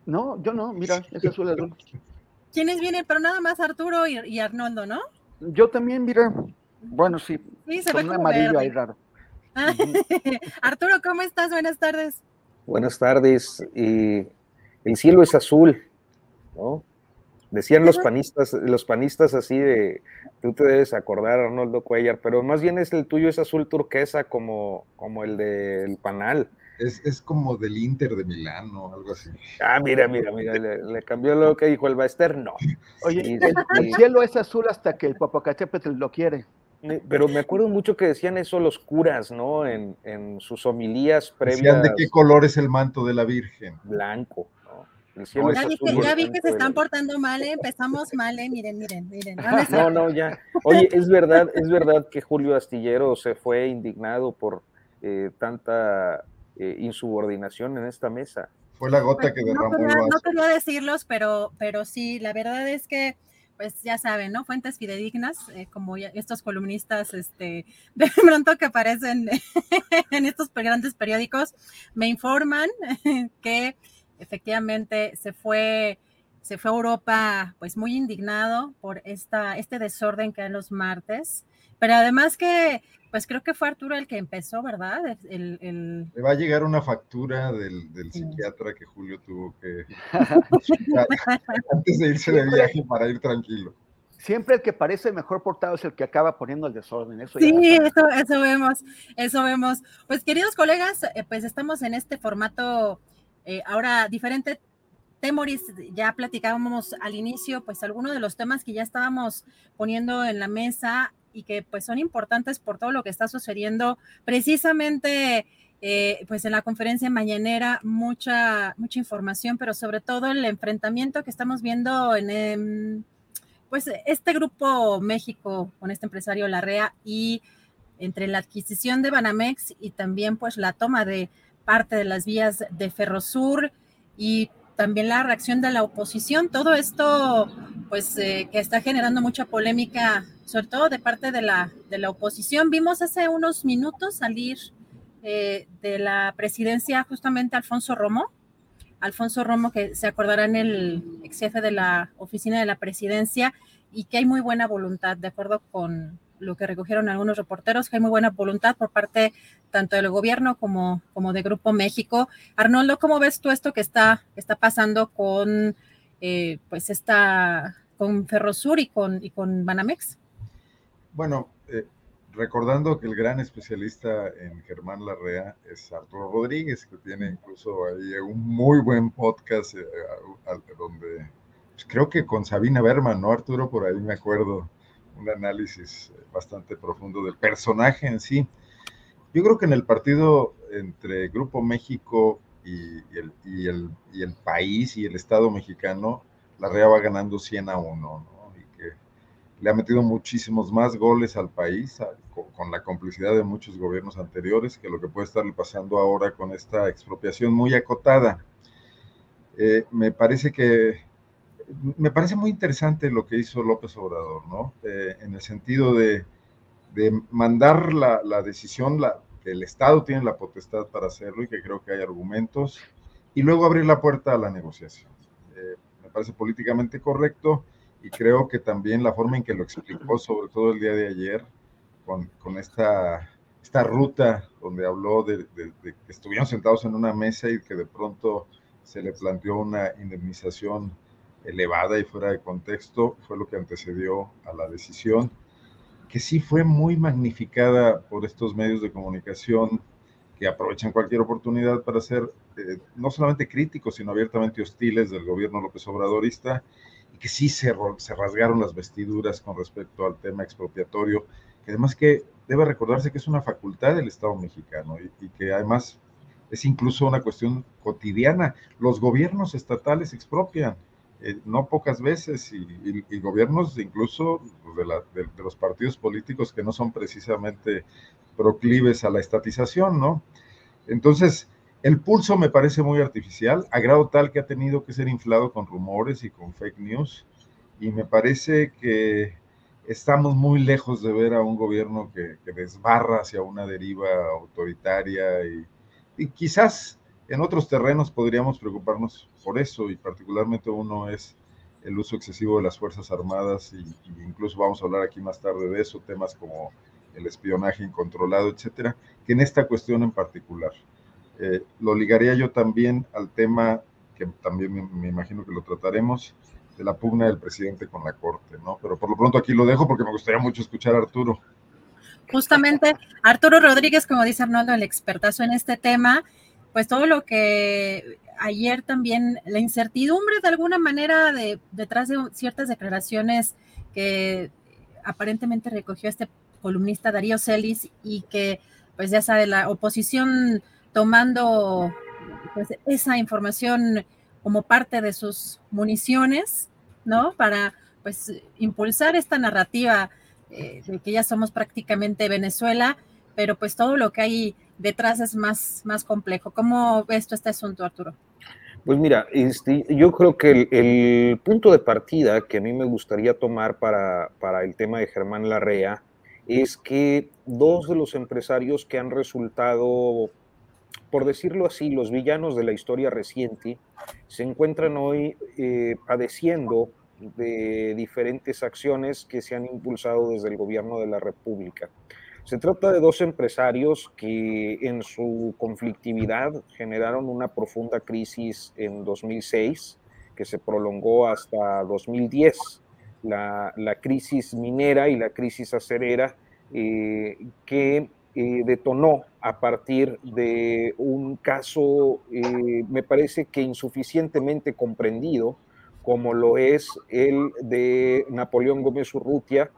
No, yo no, mira, es azul azul. ¿Quiénes vienen? Pero nada más Arturo y, y Arnoldo, ¿no? Yo también, mira, bueno, sí, Sí, se con ve un como amarillo verde. ahí raro. Arturo, ¿cómo estás? Buenas tardes. Buenas tardes. Y el cielo es azul, ¿no? Decían los panistas, los panistas así de, tú te debes acordar, Arnoldo Cuellar, pero más bien es el tuyo es azul turquesa como, como el del panal. Es, es como del Inter de Milán o algo así. Ah, mira, mira, mira, le, le cambió lo que dijo el Baester, no. Oye, Sí, el, cielo es azul hasta que el Popocatépetl lo quiere. Pero me acuerdo mucho que decían eso los curas, ¿no? En, en sus homilías Decían previas. de qué color es el manto de la Virgen. Blanco, cielo es Ya vi, azul que, ya vi que se están portando mal, ¿eh? empezamos mal, ¿eh? miren, miren, miren. No, no [LAUGHS] No, no, ya. Oye, es verdad, es verdad que Julio Astillero se fue indignado por eh, tanta eh, insubordinación en esta mesa. Fue la gota que no derramó el quería, no quería decirlos, pero, pero sí, la verdad es que, pues ya saben, ¿no? Fuentes fidedignas, eh, como ya estos columnistas, este, [LAUGHS] de pronto que aparecen [LAUGHS] en estos grandes periódicos, me informan que efectivamente se fue, se fue a Europa, pues muy indignado por esta, este desorden que hay los martes, pero además que, pues creo que fue Arturo el que empezó, ¿verdad? El, el, Le va a llegar una factura del, del psiquiatra que Julio tuvo que [LAUGHS] antes de irse de viaje para ir tranquilo. Siempre el que parece mejor portado es el que acaba poniendo el desorden. Eso Sí, eso, eso vemos, eso vemos. Pues queridos colegas, eh, pues estamos en este formato eh, ahora diferente. Temoris, ya platicábamos al inicio, pues algunos de los temas que ya estábamos poniendo en la mesa y que pues son importantes por todo lo que está sucediendo precisamente eh, pues en la conferencia mañanera mucha, mucha información, pero sobre todo el enfrentamiento que estamos viendo en, em, pues este grupo México con este empresario Larrea y entre la adquisición de Banamex y también pues la toma de parte de las vías de Ferrosur y también la reacción de la oposición, todo esto pues eh, que está generando mucha polémica, sobre todo de parte de la, de la oposición. Vimos hace unos minutos salir eh, de la presidencia justamente Alfonso Romo. Alfonso Romo, que se acordará en el ex jefe de la oficina de la presidencia y que hay muy buena voluntad, de acuerdo con lo que recogieron algunos reporteros, que hay muy buena voluntad por parte tanto del gobierno como, como de Grupo México. Arnoldo, ¿cómo ves tú esto que está, está pasando con eh, pues esta con Ferrosur y con, con Banamex? Bueno, eh, recordando que el gran especialista en Germán Larrea es Arturo Rodríguez, que tiene incluso ahí un muy buen podcast eh, donde pues, creo que con Sabina Berman, ¿no, Arturo? Por ahí me acuerdo un análisis bastante profundo del personaje en sí. Yo creo que en el partido entre Grupo México y, el, y, el, y el, país y el Estado mexicano, Larrea va ganando 100 a 1, ¿no? le ha metido muchísimos más goles al país con, la complicidad de muchos gobiernos anteriores que lo que puede estarle pasando ahora con esta expropiación muy acotada. Eh, me parece que me parece muy interesante lo que hizo López Obrador, ¿no? Eh, en el sentido de, mandar la, decisión, la, el Estado tiene la potestad para hacerlo y que creo que hay argumentos, y luego abrir la puerta a la negociación. Eh, me parece políticamente correcto y creo que también la forma en que lo explicó, [CLEARS THROAT] sobre todo el día de ayer, con, con esta, esta ruta donde habló de, que estuvieron sentados en una mesa y que de pronto se le planteó una indemnización elevada y fuera de contexto, fue lo que antecedió a la decisión, que sí fue muy magnificada por estos medios de comunicación que aprovechan cualquier oportunidad para ser eh, no solamente críticos, sino abiertamente hostiles del gobierno López Obradorista y que sí se, se rasgaron las vestiduras con respecto al tema expropiatorio, que además que debe recordarse que es una facultad del Estado mexicano y, que además es incluso una cuestión cotidiana. Los gobiernos estatales expropian, eh, no pocas veces, y, gobiernos incluso de, los partidos políticos que no son precisamente proclives a la estatización, ¿no? Entonces, el pulso me parece muy artificial, a grado tal que ha tenido que ser inflado con rumores y con fake news, y me parece que estamos muy lejos de ver a un gobierno que, desbarra hacia una deriva autoritaria y, quizás en otros terrenos podríamos preocuparnos por eso y particularmente uno es el uso excesivo de las Fuerzas Armadas y, incluso vamos a hablar aquí más tarde de eso, temas como el espionaje incontrolado, etcétera, que en esta cuestión en particular. Eh, lo ligaría yo también al tema que también me, imagino que lo trataremos, de la pugna del presidente con la Corte, ¿no? Pero por lo pronto aquí lo dejo porque me gustaría mucho escuchar a Arturo. Justamente, Arturo Rodríguez, como dice Arnoldo, el expertazo en este tema, pues todo lo que ayer también, la incertidumbre de alguna manera de, detrás de ciertas declaraciones que aparentemente recogió este columnista Darío Celis y que, pues ya sabe, la oposición tomando pues, esa información como parte de sus municiones, ¿no? Para pues impulsar esta narrativa eh, de que ya somos prácticamente Venezuela, pero pues todo lo que hay detrás es más, más complejo. ¿Cómo ves tú este asunto, Arturo? Pues mira, este, yo creo que el, punto de partida que a mí me gustaría tomar para, para el tema de Germán Larrea es que dos de los empresarios que han resultado por decirlo así, los villanos de la historia reciente se encuentran hoy eh, padeciendo de diferentes acciones que se han impulsado desde el gobierno de la República. Se trata de dos empresarios que en su conflictividad generaron una profunda crisis en 2006 que se prolongó hasta 2010. La, crisis minera y la crisis acerera eh, que eh, detonó a partir de un caso, eh, me parece que insuficientemente comprendido, como lo es el de Napoleón Gómez Urrutia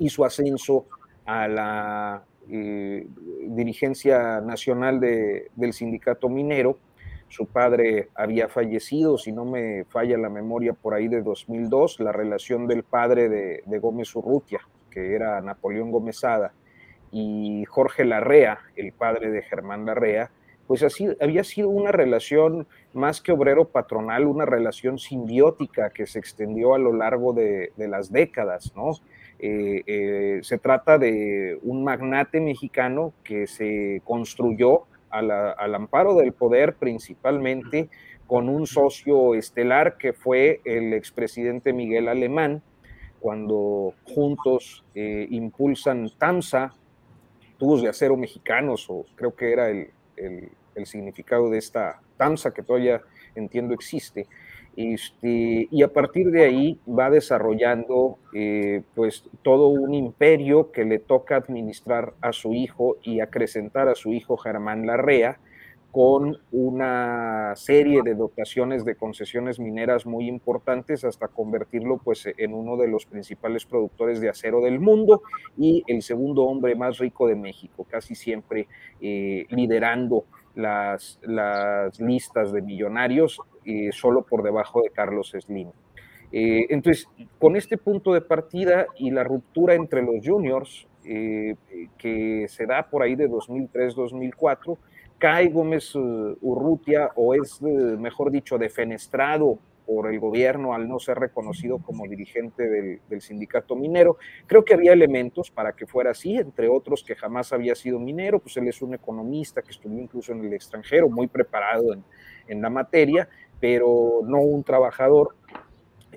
y su ascenso a la eh, dirigencia nacional del sindicato minero. Su padre había fallecido, si no me falla la memoria, por ahí de 2002, la relación del padre de, de Gómez Urrutia, que era Napoleón Gómezada, y Jorge Larrea, el padre de Germán Larrea, pues así había sido una relación más que obrero-patronal, una relación simbiótica que se extendió a lo largo de, las décadas, ¿no? Eh, eh, se trata de un magnate mexicano que se construyó al amparo del poder principalmente con un socio estelar que fue el expresidente Miguel Alemán, cuando juntos eh, impulsan TAMSA, tubos de acero mexicanos, o creo que era el, significado de esta TAMSA que todavía entiendo existe. Este, y a partir de ahí va desarrollando eh, pues todo un imperio que le toca administrar a su hijo y acrecentar a su hijo Germán Larrea, con una serie de dotaciones de concesiones mineras muy importantes hasta convertirlo pues en uno de los principales productores de acero del mundo y el segundo hombre más rico de México, casi siempre eh, liderando las, las, listas de millonarios eh, solo por debajo de Carlos Slim. Eh, entonces, con este punto de partida y la ruptura entre los juniors que se da por ahí de 2003-2004, cae Gómez eh, Urrutia o es, eh, mejor dicho, defenestrado por el gobierno al no ser reconocido como dirigente del, sindicato minero. Creo que había elementos para que fuera así, entre otros que jamás había sido minero, pues él es un economista que estudió incluso en el extranjero, muy preparado en, la materia, pero no un trabajador.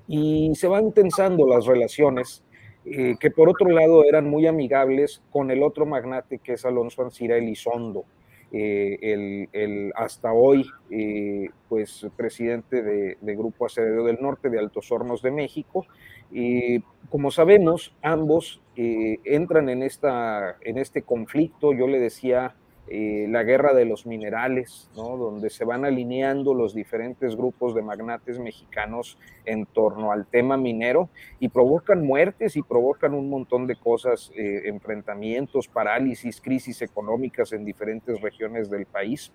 Y se van tensando las relaciones, eh, que por otro lado eran muy amigables con el otro magnate que es Alonso Ancira Elizondo eh, el, hasta hoy eh, pues presidente de, Grupo Aceredo del Norte de Altos Hornos de México. Y como sabemos, ambos eh, entran en, esta, en este conflicto, yo le decía eh, la guerra de los minerales, donde se van alineando los diferentes grupos de magnates mexicanos en torno al tema minero y provocan muertes y provocan un montón de cosas, eh, enfrentamientos, parálisis, crisis económicas en diferentes regiones del país.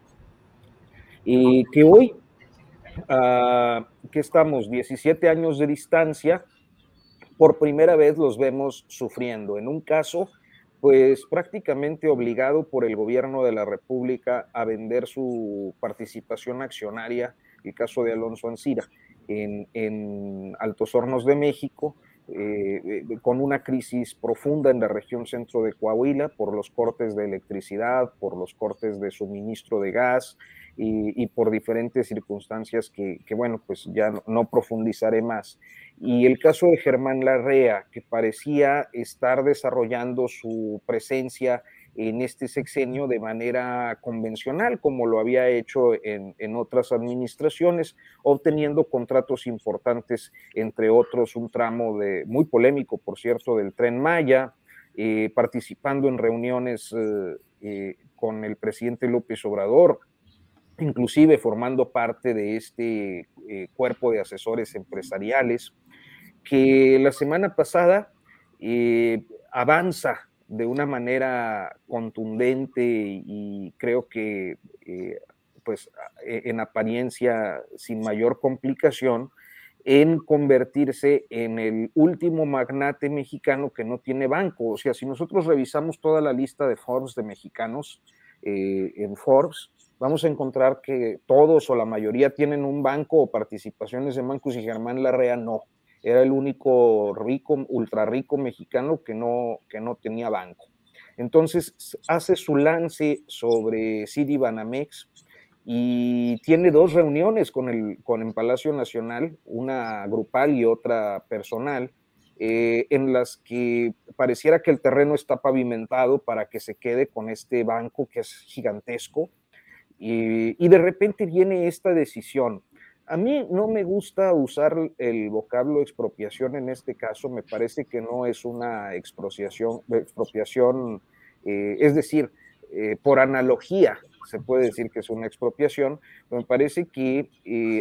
Y que hoy, ah, que estamos 17 años de distancia, por primera vez los vemos sufriendo. En un caso, pues prácticamente obligado por el gobierno de la República a vender su participación accionaria, el caso de Alonso Ancira, en, Altos Hornos de México, eh, con una crisis profunda en la región centro de Coahuila por los cortes de electricidad, por los cortes de suministro de gas y, por diferentes circunstancias que, bueno, pues ya no profundizaré más. Y el caso de Germán Larrea, que parecía estar desarrollando su presencia en este sexenio de manera convencional, como lo había hecho en, otras administraciones, obteniendo contratos importantes, entre otros un tramo de, muy polémico, por cierto, del tren Maya, eh, participando en reuniones eh, eh, con el presidente López Obrador, inclusive formando parte de este cuerpo de asesores empresariales que la semana pasada eh, avanza de una manera contundente y creo que eh, pues en apariencia sin mayor complicación en convertirse en el último magnate mexicano que no tiene banco. O sea, si nosotros revisamos toda la lista de Forbes de mexicanos eh, en Forbes, vamos a encontrar que todos o la mayoría tienen un banco o participaciones en bancos y Germán Larrea no era el único rico, ultra rico mexicano que no, que no tenía banco. Entonces hace su lance sobre City Banamex y tiene dos reuniones con el, con el Palacio Nacional, una grupal y otra personal, eh, en las que pareciera que el terreno está pavimentado para que se quede con este banco que es gigantesco. Y, de repente viene esta decisión. A mí no me gusta usar el vocablo expropiación en este caso, me parece que no es una expropiación, expropiación es decir, por analogía, se puede decir que es una expropiación, me parece que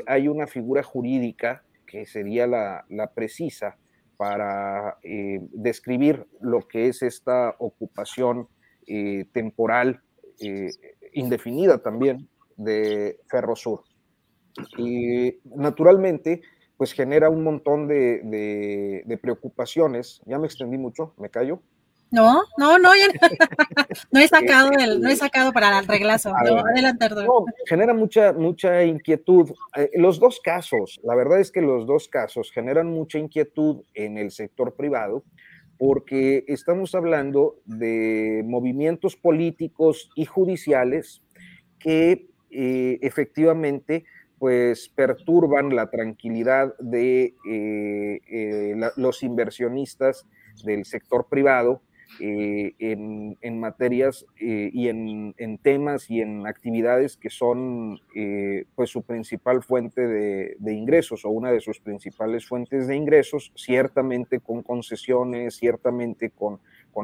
hay una figura jurídica que sería la, precisa para describir lo que es esta ocupación temporal indefinida también de Ferrosur. Y naturalmente, pues genera un montón de, preocupaciones. Ya me extendí mucho, me callo. No, no, no, no he sacado el, no he sacado para el reglazo. adelante, genera mucha, mucha inquietud. Eh, los dos casos, la verdad es que los dos casos generan mucha inquietud en el sector privado, porque estamos hablando de movimientos políticos y judiciales que eh, efectivamente pues perturban la tranquilidad de eh, eh, los inversionistas del sector privado eh, en, materias y en, temas y en actividades que son pues su principal fuente de, ingresos o una de sus principales fuentes de ingresos, ciertamente con concesiones, ciertamente con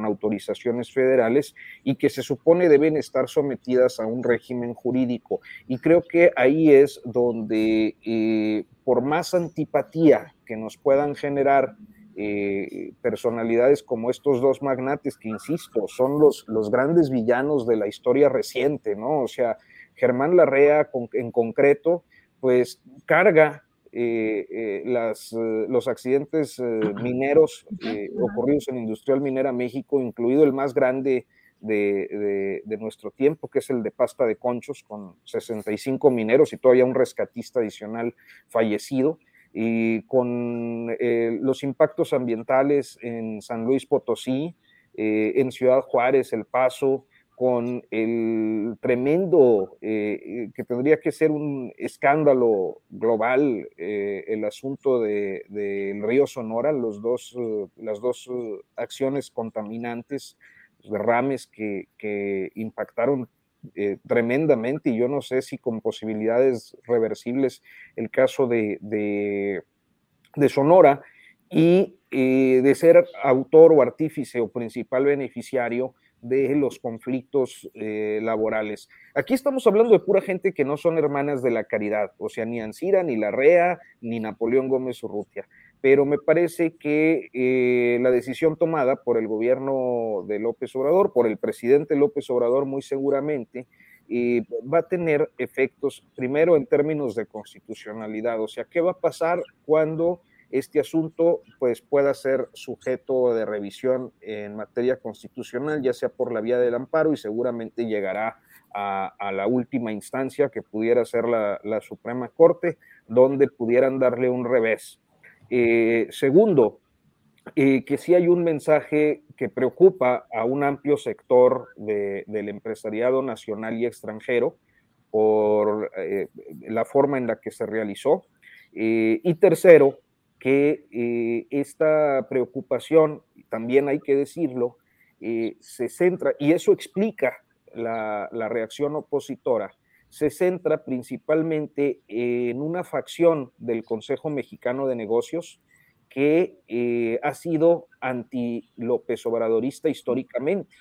autorizaciones federales y que se supone deben estar sometidas a un régimen jurídico. Y creo que ahí es donde, eh, por más antipatía que nos puedan generar eh, personalidades como estos dos magnates, que insisto, son los, los grandes villanos de la historia reciente, ¿no? O sea, Germán Larrea en concreto, pues carga eh, eh, eh, los accidentes mineros ocurridos en Industrial Minera México, incluido el más grande de, nuestro tiempo, que es el de Pasta de Conchos, con 65 mineros y todavía un rescatista adicional fallecido, y con los impactos ambientales en San Luis Potosí, en Ciudad Juárez, El Paso, con el tremendo, eh, que tendría que ser un escándalo global, eh, el asunto del de, río Sonora, los dos, eh, las dos acciones contaminantes, derrames que impactaron tremendamente y yo no sé si con posibilidades reversibles el caso de, de, de Sonora y de ser autor o artífice o principal beneficiario de los conflictos eh, laborales. Aquí estamos hablando de pura gente que no son hermanas de la caridad, o sea, ni Ansira, ni Larrea, ni Napoleón Gómez Urrutia. Pero me parece que eh, la decisión tomada por el gobierno de López Obrador, por el presidente López Obrador muy seguramente, eh, va a tener efectos primero en términos de constitucionalidad, o sea, ¿qué va a pasar cuando este asunto pues pueda ser sujeto de revisión en materia constitucional, ya sea por la vía del amparo y seguramente llegará a, la última instancia que pudiera ser la, Suprema Corte, donde pudieran darle un revés. Eh, segundo, eh, que sí hay un mensaje que preocupa a un amplio sector del empresariado nacional y extranjero por eh, la forma en la que se realizó. y tercero, que esta preocupación, también hay que decirlo, se centra, y eso explica la, reacción opositora, se centra principalmente en una facción del Consejo Mexicano de Negocios que eh, ha sido anti-López Obradorista históricamente.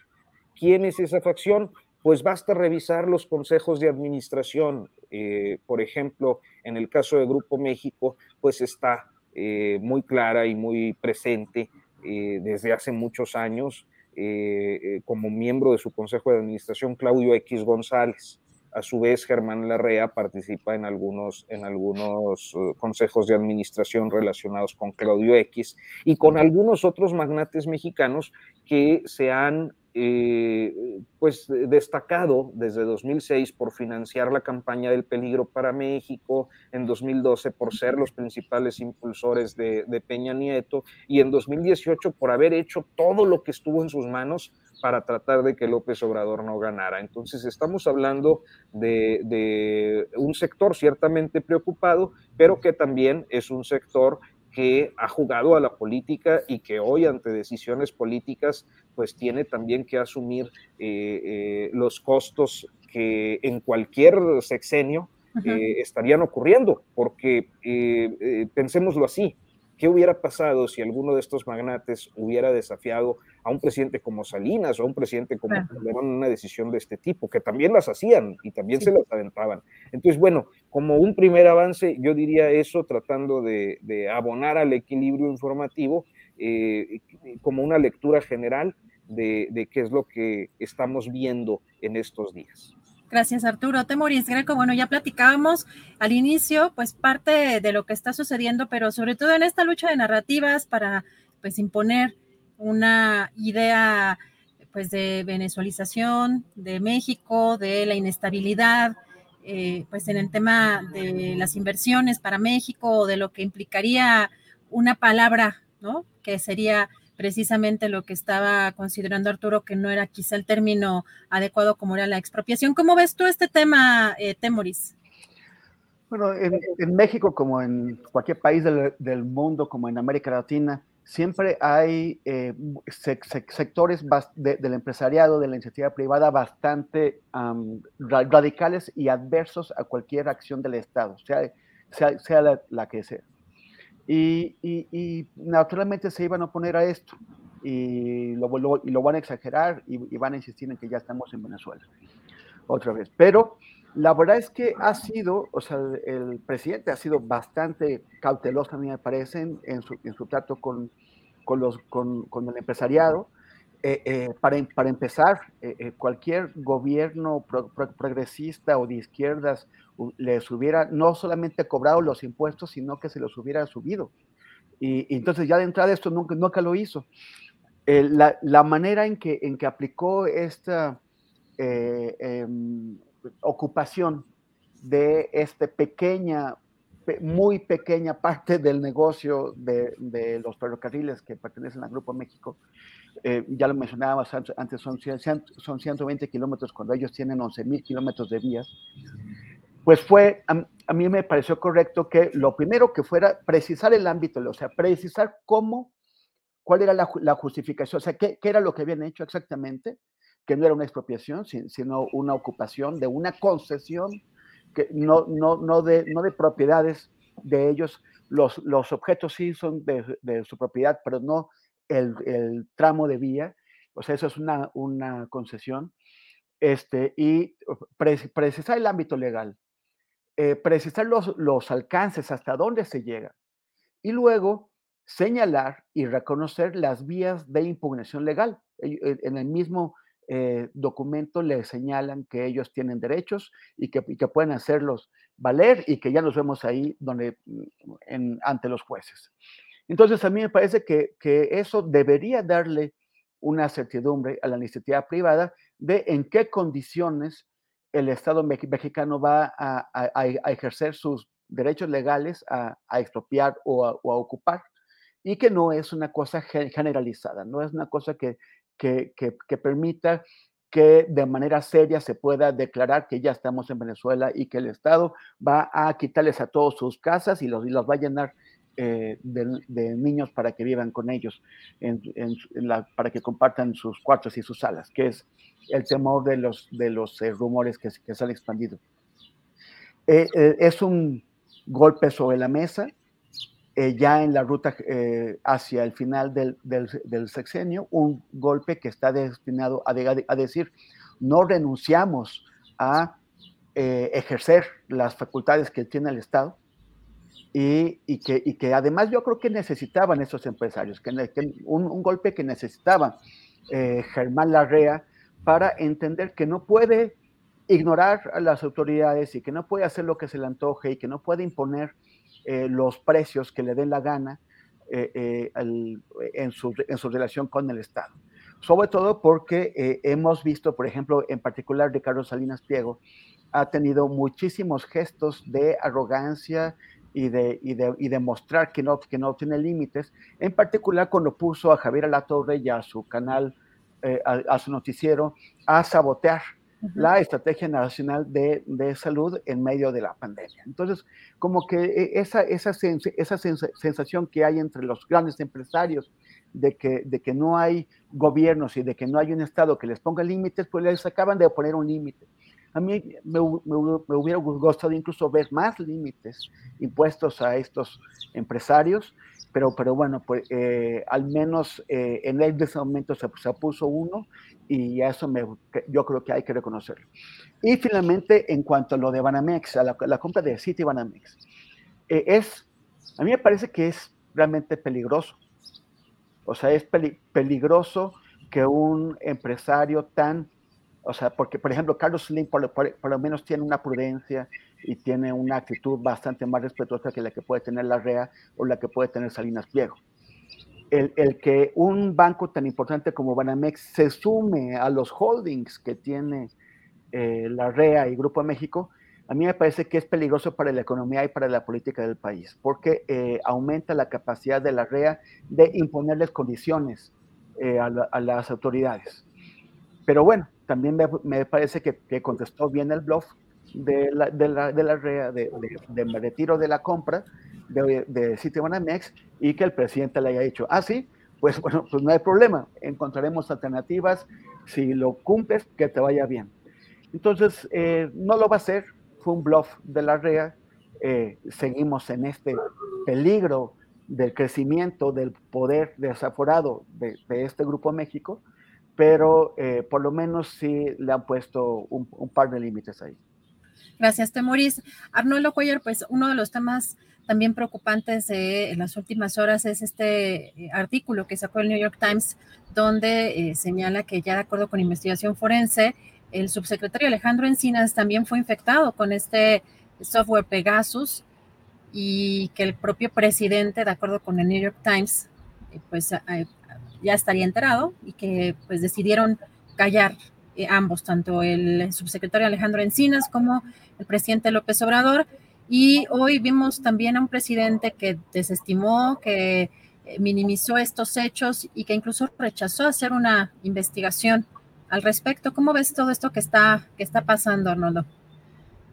¿Quién es esa facción? Pues basta revisar los consejos de administración. por ejemplo, en el caso de Grupo México, pues está eh, muy clara y muy presente eh, desde hace muchos años eh, como miembro de su consejo de administración Claudio X González. A su vez, Germán Larrea participa en algunos, en algunos consejos de administración relacionados con Claudio X y con algunos otros magnates mexicanos que se han eh, pues destacado desde 2006 por financiar la campaña del peligro para México, en 2012 por ser los principales impulsores de, Peña Nieto y en 2018 por haber hecho todo lo que estuvo en sus manos para tratar de que López Obrador no ganara. Entonces estamos hablando de, de un sector ciertamente preocupado, pero que también es un sector que ha jugado a la política y que hoy ante decisiones políticas pues tiene también que asumir eh, eh, los costos que en cualquier sexenio eh, estarían ocurriendo, porque pensémoslo así, ¿qué hubiera pasado si alguno de estos magnates hubiera desafiado a un presidente como Salinas o a un presidente como Calderón una decisión de este tipo, que también las hacían y también se las aventaban. Entonces, bueno, como un primer avance, yo diría eso, tratando de, abonar al equilibrio informativo, eh, como una lectura general de, qué es lo que estamos viendo en estos días. Gracias, Arturo. Temoris Greco, bueno, ya platicábamos al inicio, pues parte de lo que está sucediendo, pero sobre todo en esta lucha de narrativas para, pues, imponer una idea, pues, de venezualización de México, de la inestabilidad, eh, pues, en el tema de las inversiones para México, de lo que implicaría una palabra, ¿no? Que sería precisamente lo que estaba considerando Arturo, que no era quizá el término adecuado como era la expropiación. ¿Cómo ves tú este tema, eh, Temoris? Bueno, en, México, como en cualquier país del, mundo, como en América Latina, siempre hay eh, sectores del empresariado, de la iniciativa privada, bastante radicales y adversos a cualquier acción del Estado, sea, sea, la que sea. Y, naturalmente se iban a oponer a esto y lo, y lo van a exagerar y, van a insistir en que ya estamos en Venezuela otra vez. Pero la verdad es que ha sido, o sea, el presidente ha sido bastante cauteloso, a mí me parece, en su, en su trato con, con, los, con, con el empresariado. Eh, eh, para, para, empezar, eh, cualquier gobierno progresista o de izquierdas les hubiera no solamente cobrado los impuestos, sino que se los hubiera subido. Y, entonces ya de entrada esto nunca, nunca lo hizo. La, la, manera en que, en que aplicó esta em, ocupación de esta pequeña, muy pequeña parte del negocio de, de los ferrocarriles que pertenecen al Grupo México, eh, ya lo mencionábamos antes, son, son 120 kilómetros cuando ellos tienen 11 mil kilómetros de vías, pues fue, a, mí me pareció correcto que lo primero que fuera precisar el ámbito, o sea, precisar cómo, cuál era la, justificación, o sea, qué, qué, era lo que habían hecho exactamente, que no era una expropiación, sino una ocupación de una concesión, que no, no, no, de, no de propiedades de ellos, los, los objetos sí son de, de su propiedad, pero no el, tramo de vía, o sea, eso es una, una concesión, este, y precisar el ámbito legal, eh, precisar los, los alcances, hasta dónde se llega, y luego señalar y reconocer las vías de impugnación legal. Eh, en el mismo eh, documento le señalan que ellos tienen derechos y que, que, pueden hacerlos valer y que ya nos vemos ahí donde, mm, en, ante los jueces. Entonces, a mí me parece que, eso debería darle una certidumbre a la iniciativa privada de en qué condiciones el Estado mexicano va a, ejercer sus derechos legales a, expropiar o, a, ocupar, y que no es una cosa generalizada, no es una cosa que, permita que de manera seria se pueda declarar que ya estamos en Venezuela y que el Estado va a quitarles a todos sus casas y los, los va a llenar eh, de, niños para que vivan con ellos, para que compartan sus cuartos y sus salas, que es el temor de los, de los eh, rumores que, se han expandido. Eh, es un golpe sobre la mesa, ya en la ruta hacia el final del, del, sexenio, un golpe que está destinado a, decir, no renunciamos a ejercer las facultades que tiene el Estado, y, que, y, que, además yo creo que necesitaban esos empresarios, que, un, golpe que necesitaba eh, Germán Larrea para entender que no puede ignorar a las autoridades y que no puede hacer lo que se le antoje y que no puede imponer eh, los precios que le den la gana eh, en, su, en, su, relación con el Estado. Sobre todo porque hemos visto, por ejemplo, en particular Ricardo Salinas Pliego, ha tenido muchísimos gestos de arrogancia y de, y de, y demostrar que no, que no tiene límites, en particular cuando puso a Javier Alatorre y a su canal, eh, a, su noticiero, a sabotear la estrategia nacional de, de, salud en medio de la pandemia. Entonces, como que eh, esa, esa, esa sensación que hay entre los grandes empresarios de que, de que no hay gobiernos y de que no hay un Estado que les ponga límites, pues les acaban de poner un límite. A mí me, hubiera gustado incluso ver más límites impuestos a estos empresarios, pero, pero bueno, pues eh, al menos eh, en ese momento se, se, puso uno y eso me, yo creo que hay que reconocerlo. Y finalmente, en cuanto a lo de Banamex, a la, compra de City Banamex, eh, es, a mí me parece que es realmente peligroso. O sea, es peligroso que un empresario tan, o sea, porque por ejemplo Carlos Slim por, lo menos tiene una prudencia y tiene una actitud bastante más respetuosa que la que puede tener la REA o la que puede tener Salinas Pliego. El, el, que un banco tan importante como Banamex se sume a los holdings que tiene eh, la REA y Grupo México, a mí me parece que es peligroso para la economía y para la política del país, porque eh, aumenta la capacidad de la REA de imponerles condiciones eh, a, las autoridades. Pero bueno, también me, parece que, contestó bien el bluff de la, de la, de la REA, de, de, retiro de la compra de, de Citibanamex y que el presidente le haya dicho, ah, sí, pues [LAUGHS] bueno, pues no hay problema, encontraremos alternativas, si lo cumples, que te vaya bien. Entonces, eh, no lo va a hacer, fue un bluff de la REA, eh, seguimos en este peligro del crecimiento del poder desaforado de, este Grupo México, pero eh, por lo menos sí le han puesto un, par de límites ahí. Gracias, Temoris. Arnoldo Cuellar, pues uno de los temas también preocupantes de las últimas horas es este artículo que sacó el New York Times, donde señala que ya de acuerdo con investigación forense, el subsecretario Alejandro Encinas también fue infectado con este software Pegasus y que el propio presidente, de acuerdo con el New York Times, eh, pues eh, ya estaría enterado y que pues decidieron callar eh, ambos, tanto el subsecretario Alejandro Encinas como el presidente López Obrador. Y hoy vimos también a un presidente que desestimó, que minimizó estos hechos y que incluso rechazó hacer una investigación al respecto. ¿Cómo ves todo esto que está, que está pasando, Arnoldo?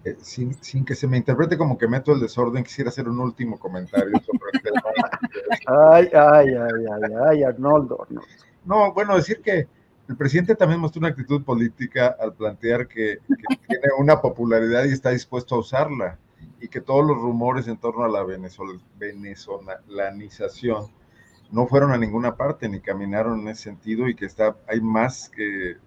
Eh, sin, sin, que se me interprete como que meto el desorden, quisiera hacer un último comentario sobre el tema. [LAUGHS] ay, ay, ay, ay, ay, Arnoldo. No, bueno, decir que el presidente también mostró una actitud política al plantear que, que tiene una popularidad y está dispuesto a usarla, y que todos los rumores en torno a la venezolanización no fueron a ninguna parte ni caminaron en ese sentido y que está, hay más que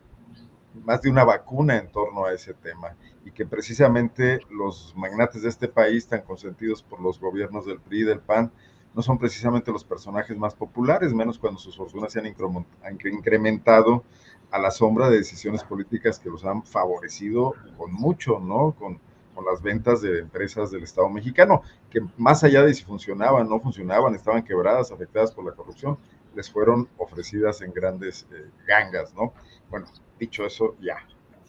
más de una vacuna en torno a ese tema y que precisamente los magnates de este país, tan consentidos por los gobiernos del PRI y del PAN, no son precisamente los personajes más populares, menos cuando sus fortunas se han incrementado a la sombra de decisiones políticas que los han favorecido con mucho, ¿no? Con, con las ventas de empresas del Estado mexicano, que más allá de si funcionaban, no funcionaban, estaban quebradas, afectadas por la corrupción, les fueron ofrecidas en grandes eh, gangas, ¿no? Bueno, dicho eso, ya,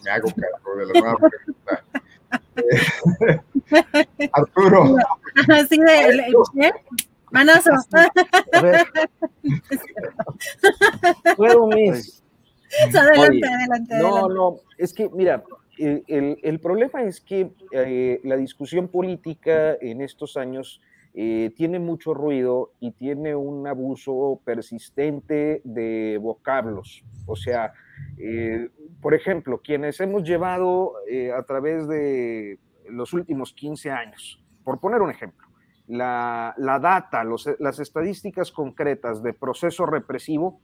me hago cargo de la nueva pregunta. [LAUGHS] Arturo. Así de. Manazo. Puedo, mis. Adelante, adelante. No, no, es que, mira, el, problema es que eh, la discusión política en estos años eh, tiene mucho ruido y tiene un abuso persistente de vocablos. O sea, eh, por ejemplo, quienes hemos llevado a través de los últimos 15 años, por poner un ejemplo, la, data, las estadísticas concretas de proceso represivo,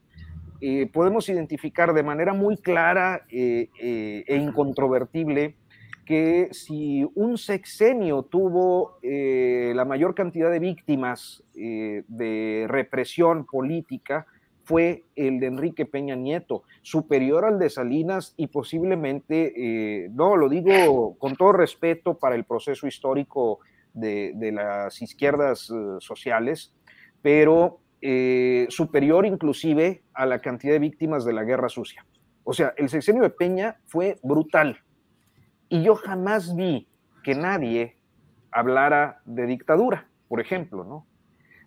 eh, podemos identificar de manera muy clara eh, eh, e incontrovertible que si un sexenio tuvo la mayor cantidad de víctimas de represión política, fue el de Enrique Peña Nieto, superior al de Salinas y posiblemente, no, lo digo con todo respeto para el proceso histórico de, las izquierdas sociales, pero eh, superior inclusive a la cantidad de víctimas de la guerra sucia. O sea, el sexenio de Peña fue brutal. Y yo jamás vi que nadie hablara de dictadura, por ejemplo, ¿no?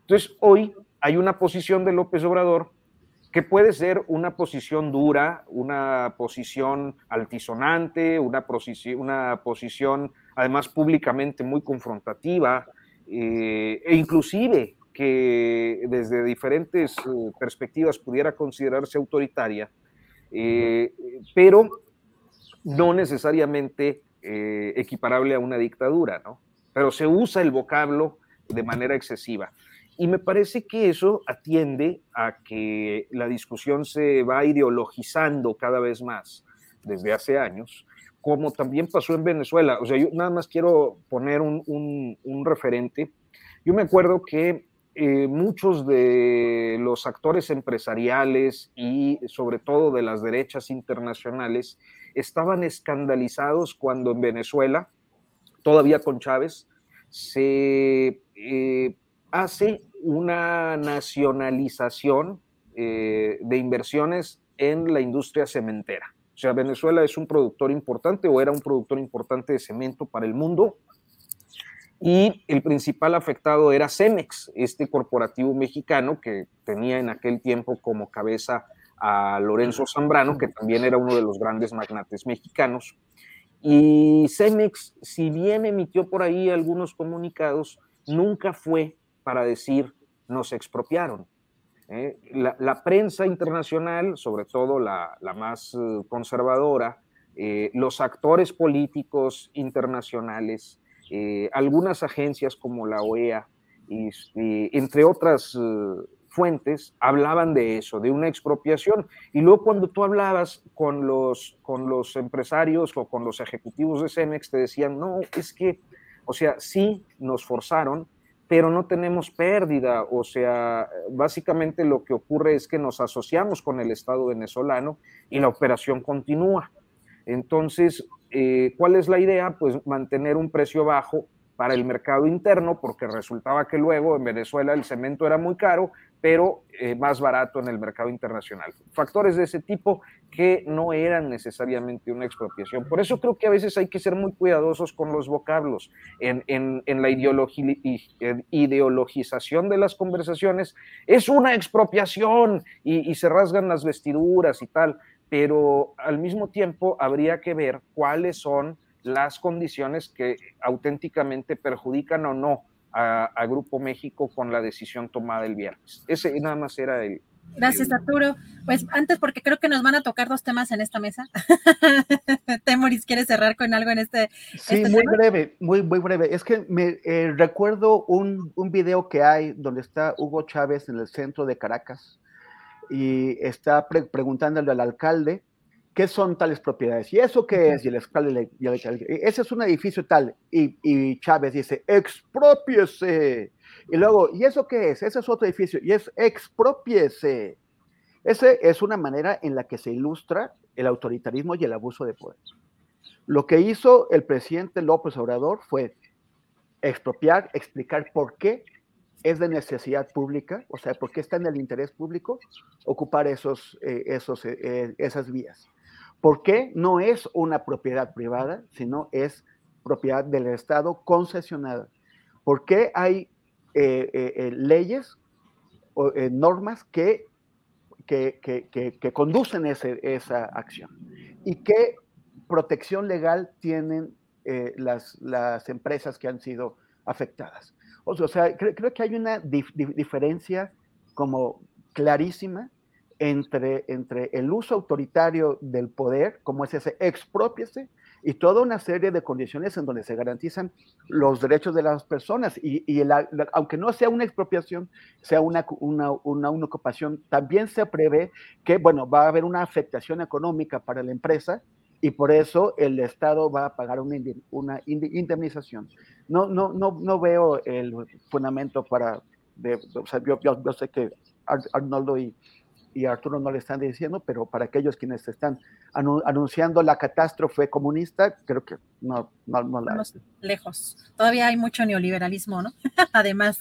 Entonces, hoy hay una posición de López Obrador que puede ser una posición dura, una posición altisonante, una, posición, una posición además públicamente muy confrontativa, eh, e inclusive que desde diferentes eh, perspectivas pudiera considerarse autoritaria, eh, pero no necesariamente equiparable a una dictadura, ¿no? Pero se usa el vocablo de manera excesiva. Y me parece que eso atiende a que la discusión se va ideologizando cada vez más desde hace años, como también pasó en Venezuela. O sea, yo nada más quiero poner un, referente. Yo me acuerdo que eh, muchos de los actores empresariales y sobre todo de las derechas internacionales estaban escandalizados cuando en Venezuela, todavía con Chávez, se eh, hace una nacionalización eh, de inversiones en la industria cementera. O sea, Venezuela es un productor importante o era un productor importante de cemento para el mundo. Y el principal afectado era Cemex, este corporativo mexicano que tenía en aquel tiempo como cabeza a Lorenzo Zambrano, que también era uno de los grandes magnates mexicanos. Y Cemex, si bien emitió por ahí algunos comunicados, nunca fue para decir nos expropiaron. ¿eh? La, prensa internacional, sobre todo la, más eh, conservadora, eh, los actores políticos internacionales, algunas agencias como la OEA, entre otras fuentes, hablaban de eso, de una expropiación. Y luego cuando tú hablabas con los, con los empresarios o con los ejecutivos de Cemex, te decían, no, es que, o sea, sí nos forzaron, pero no tenemos pérdida. O sea, básicamente lo que ocurre es que nos asociamos con el Estado venezolano y la operación continúa. Entonces, eh, ¿cuál es la idea? Pues mantener un precio bajo para el mercado interno, porque resultaba que luego en Venezuela el cemento era muy caro pero eh, más barato en el mercado internacional. Factores de ese tipo que no eran necesariamente una expropiación. Por eso creo que a veces hay que ser muy cuidadosos con los vocablos. En, la ideologización de las conversaciones es una expropiación y, y se rasgan las vestiduras y tal, pero al mismo tiempo habría que ver cuáles son las condiciones que auténticamente perjudican o no a, Grupo México con la decisión tomada el viernes. Ese nada más era el, Gracias, Arturo. Pues antes, porque creo que nos van a tocar dos temas en esta mesa. [LAUGHS] Temoris, ¿quieres cerrar con algo en este? Sí, este muy breve, muy, muy breve. Es que me eh, recuerdo un, un, video que hay donde está Hugo Chávez en el centro de Caracas y está preguntándole al alcalde ¿qué son tales propiedades? ¿Y eso qué es? Y el alcalde le, ese es un edificio tal. Y, Chávez dice, expropiese. Y luego, ¿y eso qué es? Ese es otro edificio. Y es expropiese. Esa es una manera en la que se ilustra el autoritarismo y el abuso de poder. Lo que hizo el presidente López Obrador fue expropiar, explicar por qué es de necesidad pública, o sea, por qué está en el interés público ocupar esos, eh, esos, eh, esas vías. ¿Por qué no es una propiedad privada, sino es propiedad del Estado concesionada? ¿Por qué hay eh, eh, eh, leyes o normas que, que, conducen esa acción? ¿Y qué protección legal tienen las, las, empresas que han sido afectadas? O sea, creo, que hay una diferencia como clarísima entre, entre el uso autoritario del poder, como es ese expropiese, y toda una serie de condiciones en donde se garantizan los derechos de las personas. Y, y aunque no sea una expropiación, sea una, una, una, ocupación, también se prevé que, bueno, va a haber una afectación económica para la empresa y por eso el Estado va a pagar una, una indemnización. No, no, no, no veo el fundamento para, de, o sea, yo, yo, yo sé que Arnoldo y, y Arturo no le están diciendo, pero para aquellos quienes están anunciando la catástrofe comunista, creo que no, no, no la... Lejos. Todavía hay mucho neoliberalismo, ¿no? [LAUGHS] Además.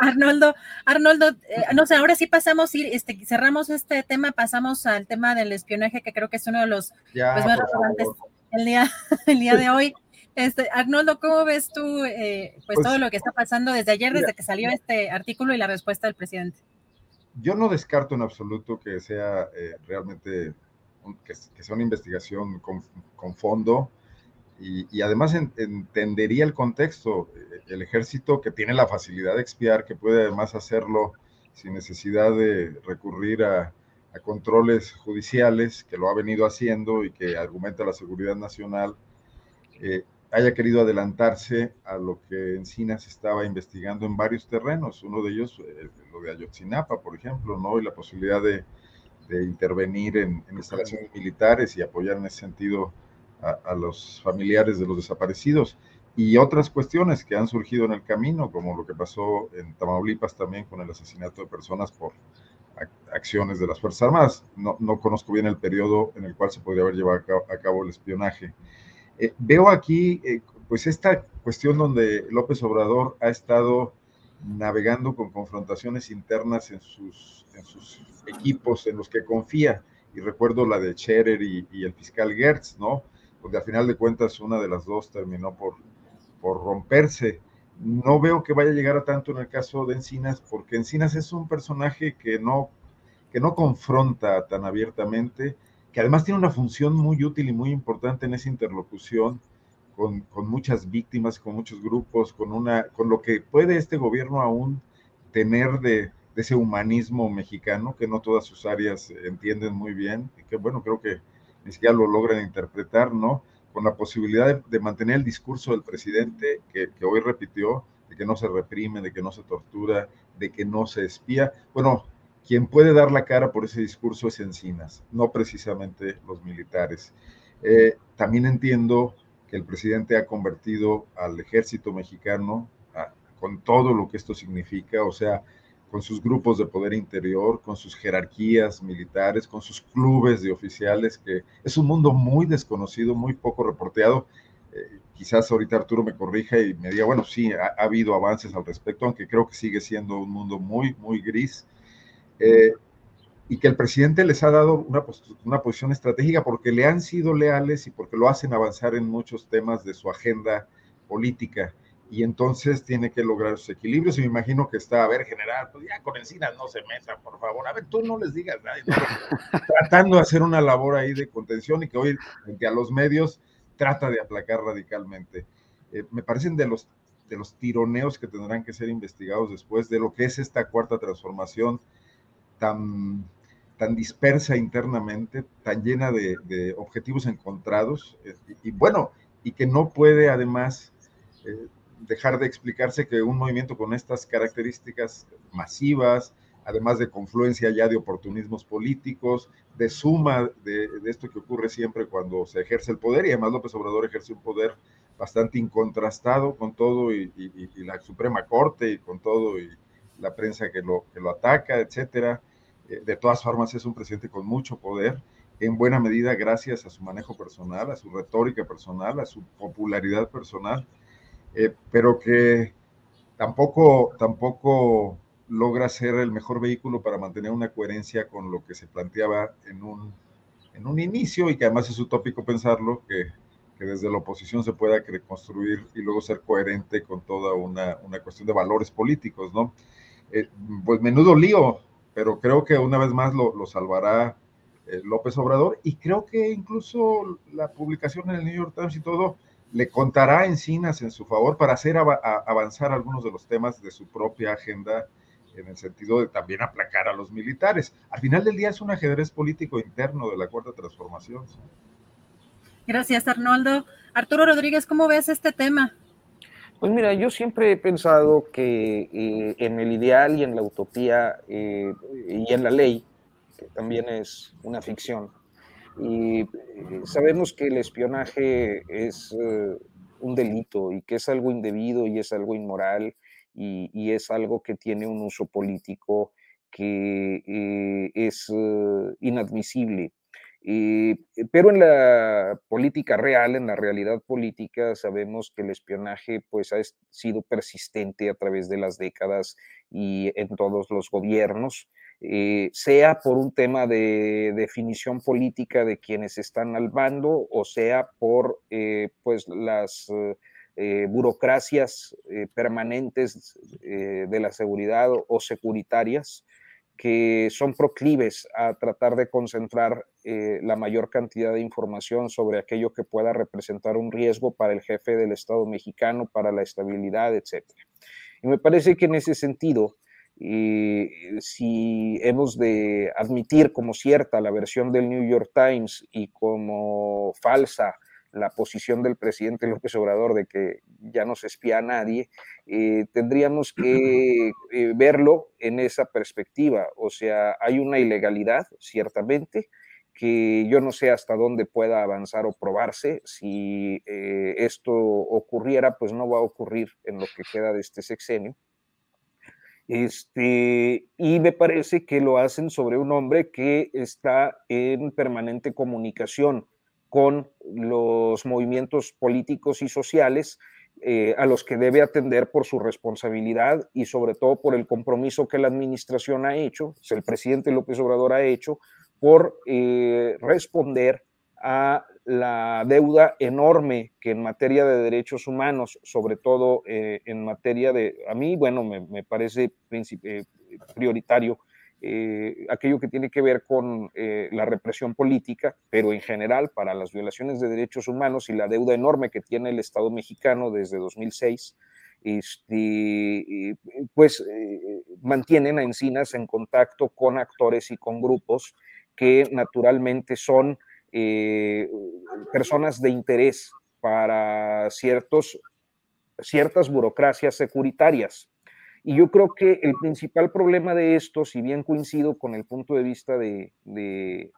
Arnoldo, Arnoldo, eh, no sé, ahora sí pasamos, este, cerramos este tema, pasamos al tema del espionaje, que creo que es uno de los pues, más relevantes el día, [LAUGHS] el día de hoy. Este, Arnoldo, ¿cómo ves tú eh, pues, pues, todo lo que está pasando desde ayer, desde que salió este artículo y la respuesta del presidente? Yo no descarto en absoluto que sea eh, realmente que, sea una investigación con, fondo y, además entendería el contexto. El ejército que tiene la facilidad de expiar, que puede además hacerlo sin necesidad de recurrir a, controles judiciales, que lo ha venido haciendo y que argumenta la seguridad nacional, eh, haya querido adelantarse a lo que Encinas estaba investigando en varios terrenos, uno de ellos eh, lo de Ayotzinapa, por ejemplo, ¿no? y la posibilidad de, intervenir en, instalaciones militares y apoyar en ese sentido a, los familiares de los desaparecidos y otras cuestiones que han surgido en el camino, como lo que pasó en Tamaulipas también con el asesinato de personas por acciones de las Fuerzas Armadas. No, no conozco bien el periodo en el cual se podría haber llevado a cabo, el espionaje. Eh, veo aquí, eh, pues, esta cuestión donde López Obrador ha estado navegando con confrontaciones internas en sus, equipos en los que confía. Y recuerdo la de Scherer y, y el fiscal Gertz, ¿no? Donde al final de cuentas una de las dos terminó por, por romperse. No veo que vaya a llegar a tanto en el caso de Encinas, porque Encinas es un personaje que no, que no confronta tan abiertamente, que además tiene una función muy útil y muy importante en esa interlocución con, con, muchas víctimas, con muchos grupos, con, una, con lo que puede este gobierno aún tener de, de, ese humanismo mexicano que no todas sus áreas entienden muy bien y que bueno, creo que ni siquiera lo logran interpretar, ¿no? con la posibilidad de, mantener el discurso del presidente que, hoy repitió, de que no se reprime, de que no se tortura, de que no se espía. Bueno, quien puede dar la cara por ese discurso es Encinas, no precisamente los militares. Eh, también entiendo que el presidente ha convertido al ejército mexicano, con todo lo que esto significa, o sea, con sus grupos de poder interior, con sus jerarquías militares, con sus clubes de oficiales, que es un mundo muy desconocido, muy poco reporteado. Eh, quizás ahorita Arturo me corrija y me diga, bueno, sí, ha, habido avances al respecto, aunque creo que sigue siendo un mundo muy, muy gris. Eh, y que el presidente les ha dado una, una posición estratégica porque le han sido leales y porque lo hacen avanzar en muchos temas de su agenda política y entonces tiene que lograr sus equilibrios. Y me imagino que está, a ver, general, pues ya con encinas no se metan, por favor. A ver, tú no les digas nada. [LAUGHS] tratando de hacer una labor ahí de contención y que hoy, frente a los medios, trata de aplacar radicalmente. Eh, me parecen de los, de los tironeos que tendrán que ser investigados después de lo que es esta cuarta transformación tan, tan dispersa internamente, tan llena de, objetivos encontrados, eh, y, bueno, y que no puede además eh, dejar de explicarse que un movimiento con estas características masivas, además de confluencia ya de oportunismos políticos, de suma de, esto que ocurre siempre cuando se ejerce el poder, y además López Obrador ejerce un poder bastante incontrastado con todo y, la Suprema Corte y con todo y la prensa que lo, que lo ataca, etcétera. Eh, de todas formas es un presidente con mucho poder, en buena medida gracias a su manejo personal, a su retórica personal, a su popularidad personal eh, pero que tampoco, tampoco logra ser el mejor vehículo para mantener una coherencia con lo que se planteaba en un, en un inicio y que además es utópico pensarlo, que, que desde la oposición se pueda construir y luego ser coherente con toda una, una cuestión de valores políticos, ¿no? Eh, pues menudo lío, pero creo que una vez más lo, salvará eh, López Obrador y creo que incluso la publicación en el New York Times y todo le contará Encinas en su favor para hacer avanzar algunos de los temas de su propia agenda en el sentido de también aplacar a los militares. Al final del día es un ajedrez político interno de la Cuarta Transformación. Gracias, Arnoldo. Arturo Rodríguez, ¿cómo ves este tema? Pues mira, yo siempre he pensado que eh, en el ideal y en la utopía eh, y en la ley, que también es una ficción, y eh, sabemos que el espionaje es un delito y que es algo indebido y es algo inmoral y, es algo que tiene un uso político que es inadmisible. Pero en la política real, en la realidad política, sabemos que el espionaje pues, ha sido persistente a través de las décadas y en todos los gobiernos. Eh, sea por un tema de definición política de quienes están al bando o sea por eh, pues las eh, burocracias permanentes de la seguridad o, securitarias que son proclives a tratar de concentrar la mayor cantidad de información sobre aquello que pueda representar un riesgo para el jefe del Estado mexicano, para la estabilidad, etc. Y me parece que en ese sentido, si hemos de admitir como cierta la versión del New York Times y como falsa la posición del presidente López Obrador de que ya no se espía a nadie, eh, tendríamos que eh, verlo en esa perspectiva. O sea, hay una ilegalidad, ciertamente, que yo no sé hasta dónde pueda avanzar o probarse. Si eh, esto ocurriera, pues no va a ocurrir en lo que queda de este sexenio. Este, y me parece que lo hacen sobre un hombre que está en permanente comunicación con los movimientos políticos y sociales eh, a los que debe atender por su responsabilidad y sobre todo por el compromiso que la administración ha hecho, el presidente López Obrador ha hecho, por eh, responder a la deuda enorme que en materia de derechos humanos, sobre todo eh, en materia de, a mí, bueno, me, me parece prioritario eh, aquello que tiene que ver con eh, la represión política, pero en general para las violaciones de derechos humanos y la deuda enorme que tiene el Estado mexicano desde 2006, este, pues eh, mantienen a Encinas en contacto con actores y con grupos que naturalmente son personas de interés para ciertos, ciertas burocracias securitarias y yo creo que el principal problema de esto, si bien coincido con el punto de vista de, eh,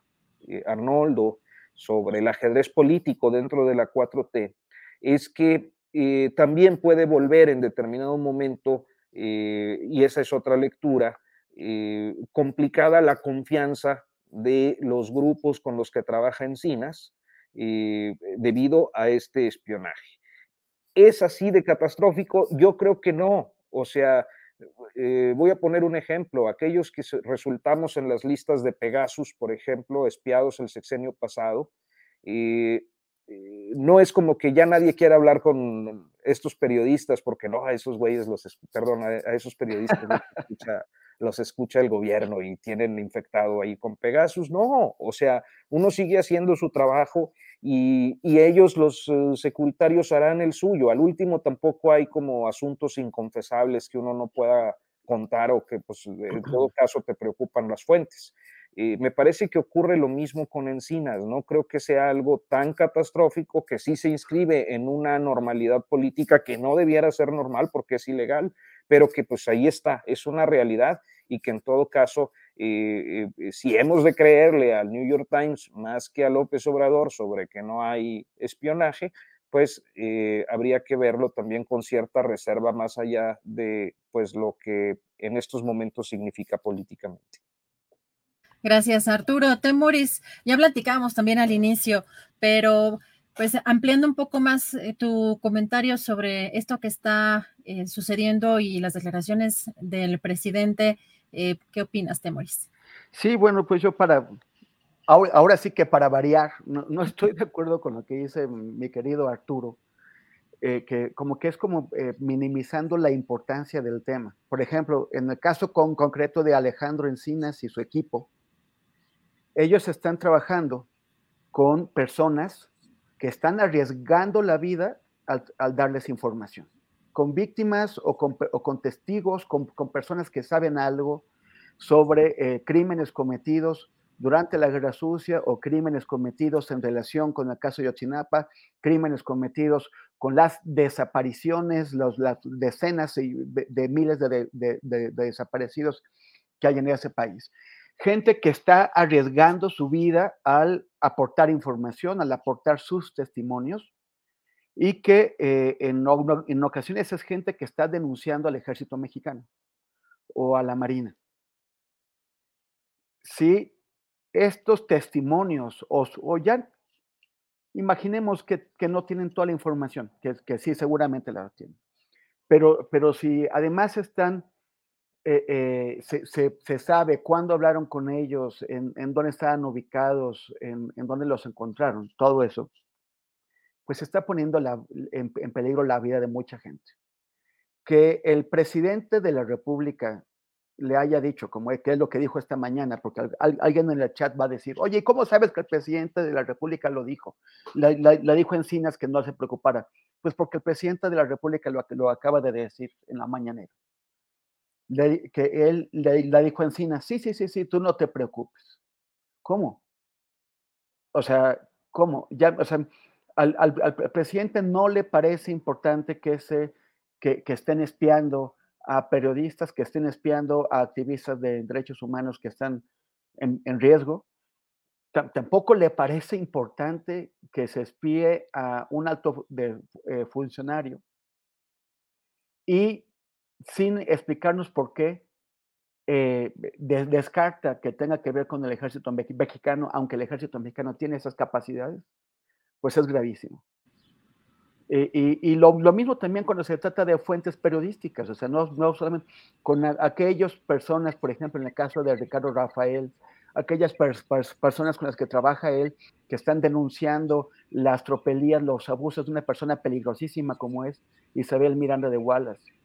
Arnoldo sobre el ajedrez político dentro de la 4T, es que eh, también puede volver en determinado momento, eh, y esa es otra lectura, complicada la confianza de los grupos con los que trabaja Encinas debido a este espionaje. ¿Es así de catastrófico? Yo creo que no. O sea, eh, voy a poner un ejemplo, aquellos que resultamos en las listas de Pegasus, por ejemplo, espiados el sexenio pasado, eh, eh, no es como que ya nadie quiera hablar con estos periodistas, porque no, a esos güeyes los, perdón, a, esos periodistas los [LAUGHS] escucha, los escucha el gobierno y tienen infectado ahí con Pegasus, no, o sea, uno sigue haciendo su trabajo y, ellos, los eh, securitarios, harán el suyo. Al último tampoco hay como asuntos inconfesables que uno no pueda contar o que pues en todo caso te preocupan las fuentes. Eh, me parece que ocurre lo mismo con Encinas, no creo que sea algo tan catastrófico que sí se inscribe en una normalidad política que no debiera ser normal porque es ilegal, pero que pues ahí está, es una realidad y que en todo caso eh, eh, si hemos de creerle al New York Times más que a López Obrador sobre que no hay espionaje, pues eh, habría que verlo también con cierta reserva más allá de pues lo que en estos momentos significa políticamente. Gracias, Arturo. Temoris, ya platicábamos también al inicio, pero pues ampliando un poco más tu comentario sobre esto que está sucediendo y las declaraciones del presidente eh, ¿Qué opinas, Temoris? Sí, bueno, pues yo para, ahora, sí que para variar, no, [LAUGHS] estoy de acuerdo con lo que dice mi querido Arturo, eh, que como que es como eh, minimizando la importancia del tema. Por ejemplo, en el caso con, concreto de Alejandro Encinas y su equipo, ellos están trabajando con personas están arriesgando la vida al, darles información con víctimas o con, testigos, con, personas que saben algo sobre eh, crímenes cometidos durante la Guerra Sucia o crímenes cometidos en relación con el caso de Yotzinapa, crímenes cometidos con las desapariciones, las decenas de, miles de, de, desaparecidos que hay en ese país. Gente que está arriesgando su vida al aportar información, al aportar sus testimonios, y que eh, en, ocasiones es gente que está denunciando al ejército mexicano o a la marina. Si estos testimonios o, ya imaginemos que, no tienen toda la información, que, que sí seguramente la tienen, pero, pero si además están, eh, eh, se, sabe cuándo hablaron con ellos, en, dónde estaban ubicados, en, en dónde los encontraron, todo eso, pues está poniendo en, peligro la vida de mucha gente. Que el presidente de la República le haya dicho, como es, que es lo que dijo esta mañana, porque alguien en el chat va a decir, oye, ¿cómo sabes que el presidente de la República lo dijo? La, dijo Encinas que no se preocupara. Pues porque el presidente de la República lo, lo acaba de decir en la mañanera. Que él le, dijo a Encina, sí, sí, sí, sí, tú no te preocupes. ¿Cómo? O sea, ¿cómo? Ya, o sea, al, al, presidente no le parece importante que, se, que, que, estén espiando a periodistas, que estén espiando a activistas de derechos humanos que están en, en riesgo. tampoco le parece importante que se espíe a un alto de, eh, funcionario. Y sin explicarnos por qué eh, descarta que tenga que ver con el ejército mexicano, aunque el ejército mexicano tiene esas capacidades, pues es gravísimo. Eh, y, lo, mismo también cuando se trata de fuentes periodísticas, o sea, no, no solamente con aquellas personas, por ejemplo, en el caso de Ricardo Rafael, aquellas personas con las que trabaja él, que están denunciando las tropelías, los abusos de una persona peligrosísima como es Isabel Miranda de Wallace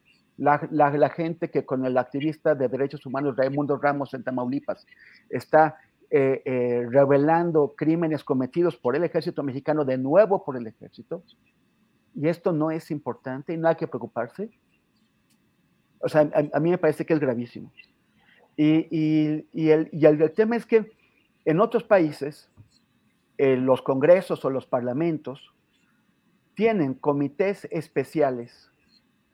la, gente que con el activista de derechos humanos Raimundo Ramos en Tamaulipas está eh, eh, revelando crímenes cometidos por el ejército mexicano, de nuevo por el ejército, y esto no es importante y no hay que preocuparse. O sea, a, mí me parece que es gravísimo. Y, el, el, tema es que en otros países, eh, los congresos o los parlamentos tienen comités especiales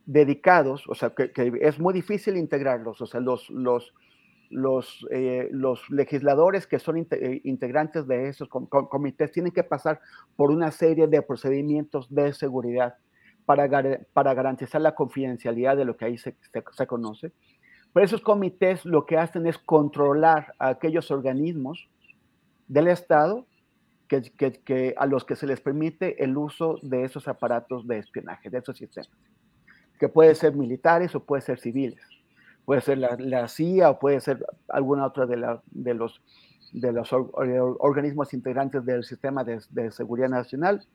dedicados, o sea, que, es muy difícil integrarlos, o sea, los, los, los, eh, los legisladores que son eh, integrantes de esos comités tienen que pasar por una serie de procedimientos de seguridad para, para garantizar la confidencialidad de lo que ahí se, se, conoce. Pero esos comités lo que hacen es controlar a aquellos organismos del Estado que, que, que, a los que se les permite el uso de esos aparatos de espionaje, de esos sistemas que puede ser militares o puede ser civiles. Puede ser la, CIA o puede ser alguna otra de, de los, de los organismos integrantes del sistema de, seguridad nacional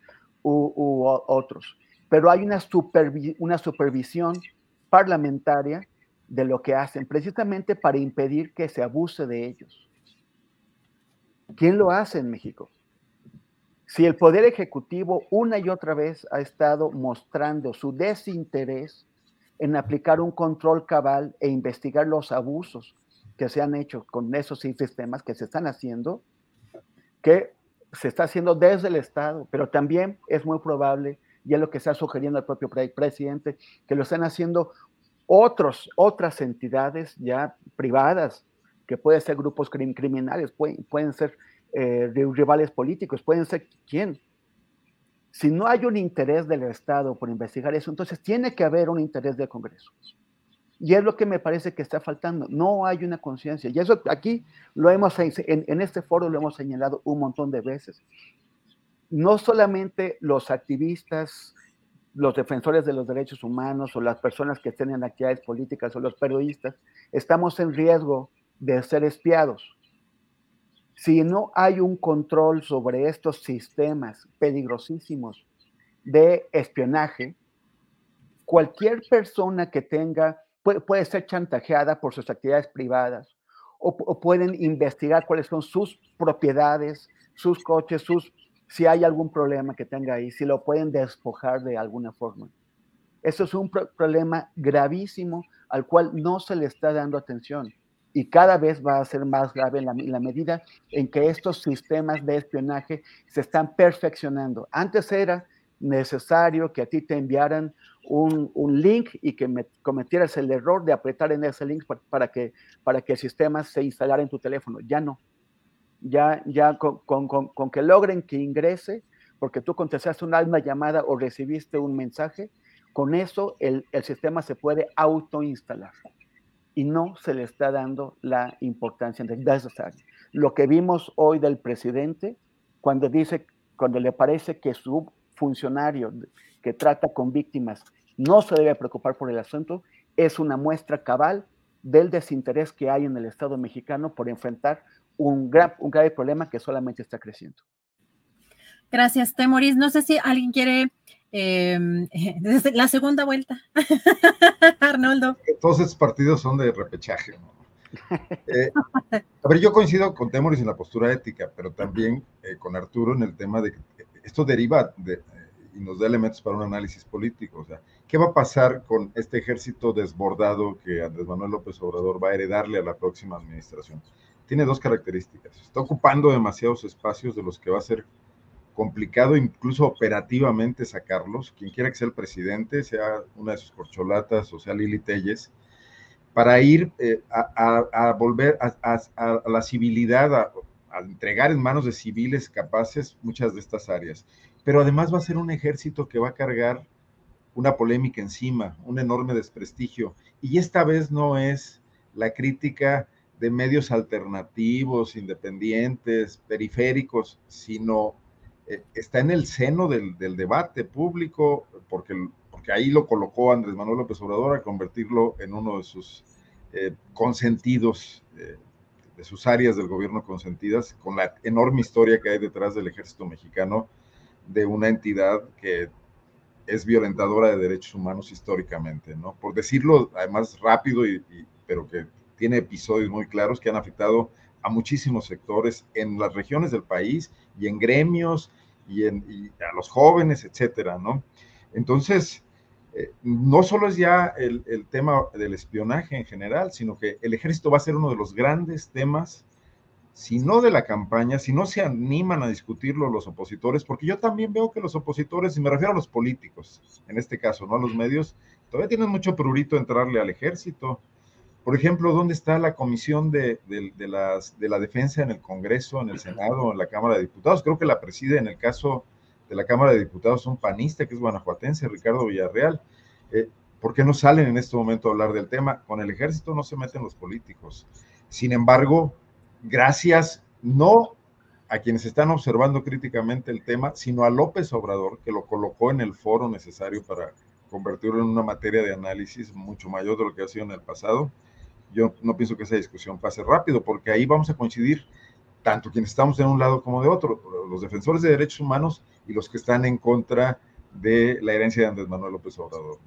u, otros. Pero hay una, una supervisión parlamentaria de lo que hacen, precisamente para impedir que se abuse de ellos. ¿Quién lo hace en México? Si el Poder Ejecutivo una y otra vez ha estado mostrando su desinterés en aplicar un control cabal e investigar los abusos que se han hecho con esos sistemas que se están haciendo, que se está haciendo desde el Estado, pero también es muy probable, y es lo que está sugiriendo el propio presidente, que lo están haciendo otros, otras entidades ya privadas, que pueden ser grupos criminales, pueden, pueden ser eh, de rivales políticos, pueden ser quién. Si no hay un interés del Estado por investigar eso, entonces tiene que haber un interés del Congreso. Y es lo que me parece que está faltando. No hay una conciencia. Y eso aquí lo hemos, en, este foro lo hemos señalado un montón de veces. No solamente los activistas, los defensores de los derechos humanos o las personas que estén en actividades políticas o los periodistas, estamos en riesgo de ser espiados si no hay un control sobre estos sistemas peligrosísimos de espionaje, cualquier persona que tenga puede, ser chantajeada por sus actividades privadas o, pueden investigar cuáles son sus propiedades, sus coches, sus si hay algún problema que tenga ahí, si lo pueden despojar de alguna forma. Eso es un problema gravísimo al cual no se le está dando atención y cada vez va a ser más grave en la, medida en que estos sistemas de espionaje se están perfeccionando. Antes era necesario que a ti te enviaran un, link y que me cometieras el error de apretar en ese link para, que, para que el sistema se instalara en tu teléfono. Ya no. Ya, ya con, con, que logren que ingrese, porque tú contestaste una, llamada o recibiste un mensaje, con eso el, el sistema se puede autoinstalar y no se le está dando la importancia necesaria. Lo que vimos hoy del presidente, cuando dice, cuando le parece que su funcionario que trata con víctimas no se debe preocupar por el asunto, es una muestra cabal del desinterés que hay en el Estado mexicano por enfrentar un, gran, grave problema que solamente está creciendo. Gracias, Temoris. No sé si alguien quiere [LAUGHS] eh, la segunda vuelta. [LAUGHS] Arnoldo. Todos estos partidos son de repechaje. Eh, a ver, yo coincido con Temoris en la postura ética, pero también eh, con Arturo en el tema de que esto deriva de, y nos da elementos para un análisis político. O sea, ¿qué va a pasar con este ejército desbordado que Andrés Manuel López Obrador va a heredarle a la próxima administración? Tiene dos características. Está ocupando demasiados espacios de los que va a ser complicado incluso operativamente sacarlos, quien quiera que sea el presidente, sea una de sus corcholatas o sea Lili Telles, para ir eh, a, volver a, la civilidad, a, entregar en manos de civiles capaces muchas de estas áreas. Pero además va a ser un ejército que va a cargar una polémica encima, un enorme desprestigio. Y esta vez no es la crítica de medios alternativos, independientes, periféricos, sino eh, está en el seno del, debate público, porque, porque ahí lo colocó Andrés Manuel López Obrador a convertirlo en uno de sus eh, consentidos, eh, de sus áreas del gobierno consentidas, con la enorme historia que hay detrás del ejército mexicano, de una entidad que es violentadora de derechos humanos históricamente, ¿no? Por decirlo además rápido, y, pero que tiene episodios muy claros que han afectado a muchísimos sectores en las regiones del país y en gremios y, en, a los jóvenes, etcétera, ¿no? Entonces, eh, no solo es ya el, el, tema del espionaje en general, sino que el ejército va a ser uno de los grandes temas, si no de la campaña, si no se animan a discutirlo los opositores, porque yo también veo que los opositores, y me refiero a los políticos, en este caso, no a los medios, todavía tienen mucho prurito entrarle al ejército, por ejemplo, ¿dónde está la comisión de, las, de la defensa en el Congreso, en el Senado, en la Cámara de Diputados? Creo que la preside en el caso de la Cámara de Diputados un panista que es guanajuatense, Ricardo Villarreal. Eh, ¿Por qué no salen en este momento a hablar del tema? Con el ejército no se meten los políticos. Sin embargo, gracias no a quienes están observando críticamente el tema, sino a López Obrador, que lo colocó en el foro necesario para convertirlo en una materia de análisis mucho mayor de lo que ha sido en el pasado yo no pienso que esa discusión pase rápido, porque ahí vamos a coincidir tanto quienes estamos de un lado como de otro, los defensores de derechos humanos y los que están en contra de la herencia de Andrés Manuel López Obrador.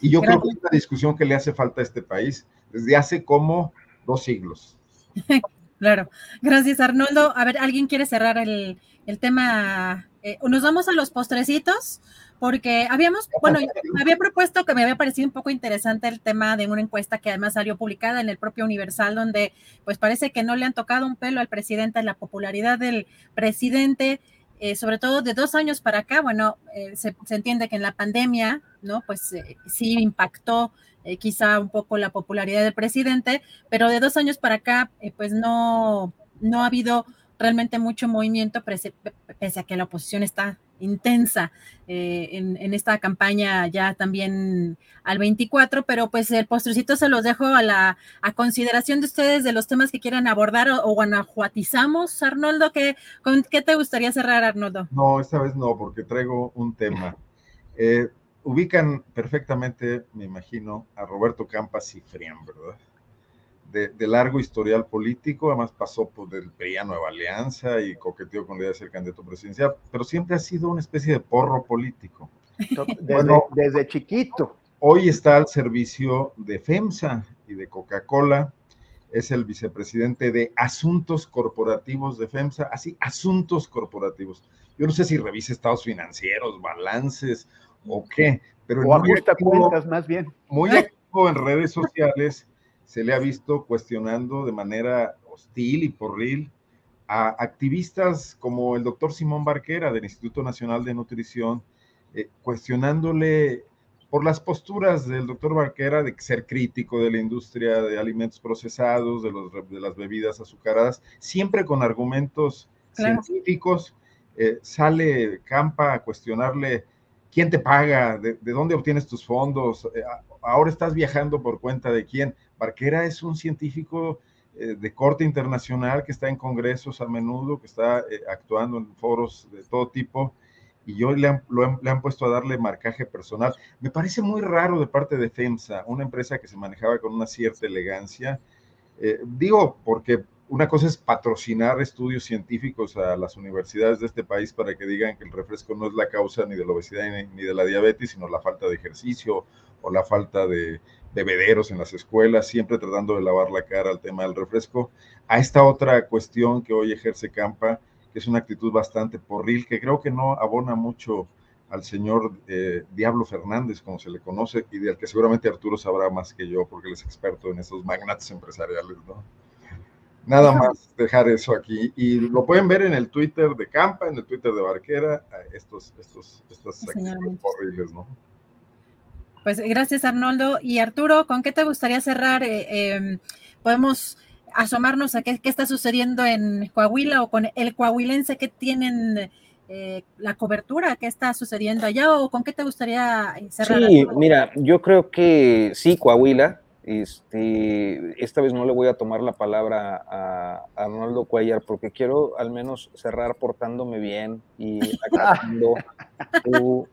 Y yo creo que es una discusión que le hace falta a este país desde hace como dos siglos. [LAUGHS] Claro, gracias Arnoldo. A ver, ¿alguien quiere cerrar el, el tema? Eh, nos vamos a los postrecitos porque habíamos, bueno, había propuesto que me había parecido un poco interesante el tema de una encuesta que además salió publicada en el propio Universal, donde pues parece que no le han tocado un pelo al presidente, la popularidad del presidente, eh, sobre todo de dos años para acá, bueno, eh, se, entiende que en la pandemia, ¿no? Pues eh, sí impactó quizá un poco la popularidad del presidente, pero de dos años para acá, pues no, no ha habido realmente mucho movimiento, pese, a que la oposición está intensa eh, en, esta campaña ya también al 24, pero pues el postrecito se los dejo a la a consideración de ustedes de los temas que quieran abordar o, guanajuatizamos, Arnoldo, ¿qué, ¿con qué te gustaría cerrar, Arnoldo? No, esta vez no, porque traigo un tema. Eh, ubican perfectamente, me imagino, a Roberto Campas y Frián, ¿verdad? De, largo historial político, además pasó por el PRI a Nueva Alianza y coqueteó con la idea de ser candidato presidencial, pero siempre ha sido una especie de porro político. [LAUGHS] Desde, desde chiquito. Hoy está al servicio de FEMSA y de Coca-Cola, es el vicepresidente de Asuntos Corporativos de FEMSA, así, Asuntos Corporativos. Yo no sé si revisa estados financieros, balances o qué, pero o ajusta cuentas más bien. Muy activo en redes sociales se le ha visto cuestionando de manera hostil y porril a activistas como el doctor Simón Barquera del Instituto Nacional de Nutrición, eh, cuestionándole por las posturas del doctor Barquera de ser crítico de la industria de alimentos procesados, de, los, de las bebidas azucaradas, siempre con argumentos científicos. Eh, sale Campa a cuestionarle quién te paga, de, dónde obtienes tus fondos, eh, ahora estás viajando por cuenta de quién. Barquera es un científico eh, de corte internacional que está en congresos a menudo, que está eh, actuando en foros de todo tipo, y yo le han, puesto a darle marcaje personal. Me parece muy raro de parte de FEMSA, una empresa que se manejaba con una cierta elegancia. Eh, digo, porque una cosa es patrocinar estudios científicos a las universidades de este país para que digan que el refresco no es la causa ni de la obesidad ni de la diabetes, sino la falta de ejercicio o la falta de bebederos en las escuelas, siempre tratando de lavar la cara al tema del refresco, a esta otra cuestión que hoy ejerce Campa, que es una actitud bastante porril, que creo que no abona mucho al señor eh, Diablo Fernández, como se le conoce, y del que seguramente Arturo sabrá más que yo, porque él es experto en estos magnates empresariales, ¿no? Nada más dejar eso aquí. Y lo pueden ver en el Twitter de Campa, en el Twitter de Barquera, estos, estos, estas acciones horribles, ¿no? Pues gracias, Arnoldo. Y Arturo, ¿con qué te gustaría cerrar? Eh, em, podemos asomarnos a qué, qué, está sucediendo en Coahuila o con el coahuilense que tienen eh, la cobertura que está sucediendo allá o con qué te gustaría cerrar? Sí, mira, yo creo que sí, Coahuila. Este, esta vez no le voy a tomar la palabra a, Arnoldo Cuellar porque quiero al menos cerrar portándome bien y [LAUGHS] acatando tu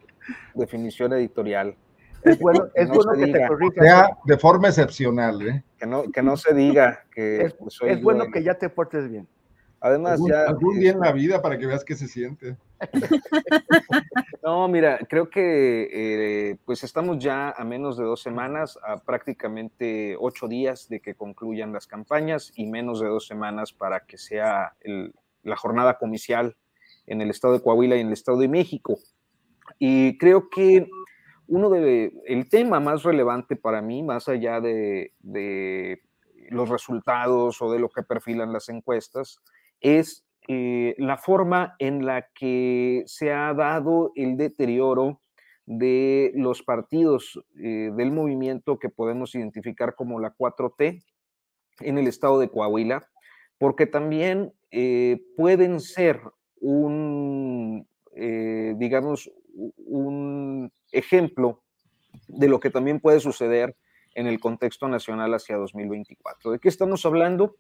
definición editorial. Es bueno, es bueno que te corrija. de forma excepcional, ¿eh? Que no, que no se diga que es, es bueno que ya te portes bien. Además, ya. Algún día en la vida para que veas qué se siente. [LAUGHS] No, mira, creo que eh, pues estamos ya a menos de dos semanas, a prácticamente ocho días de que concluyan las campañas y menos de dos semanas para que sea la jornada comicial en el estado de Coahuila y en el estado de México. Y creo que uno de el tema más relevante para mí, más allá de, de los resultados o de lo que perfilan las encuestas, es eh, la forma en la que se ha dado el deterioro de los partidos eh, del movimiento que podemos identificar como la 4T en el estado de Coahuila, porque también eh, pueden ser un, digamos, un ejemplo de lo que también puede suceder en el contexto nacional hacia 2024. ¿De qué estamos hablando?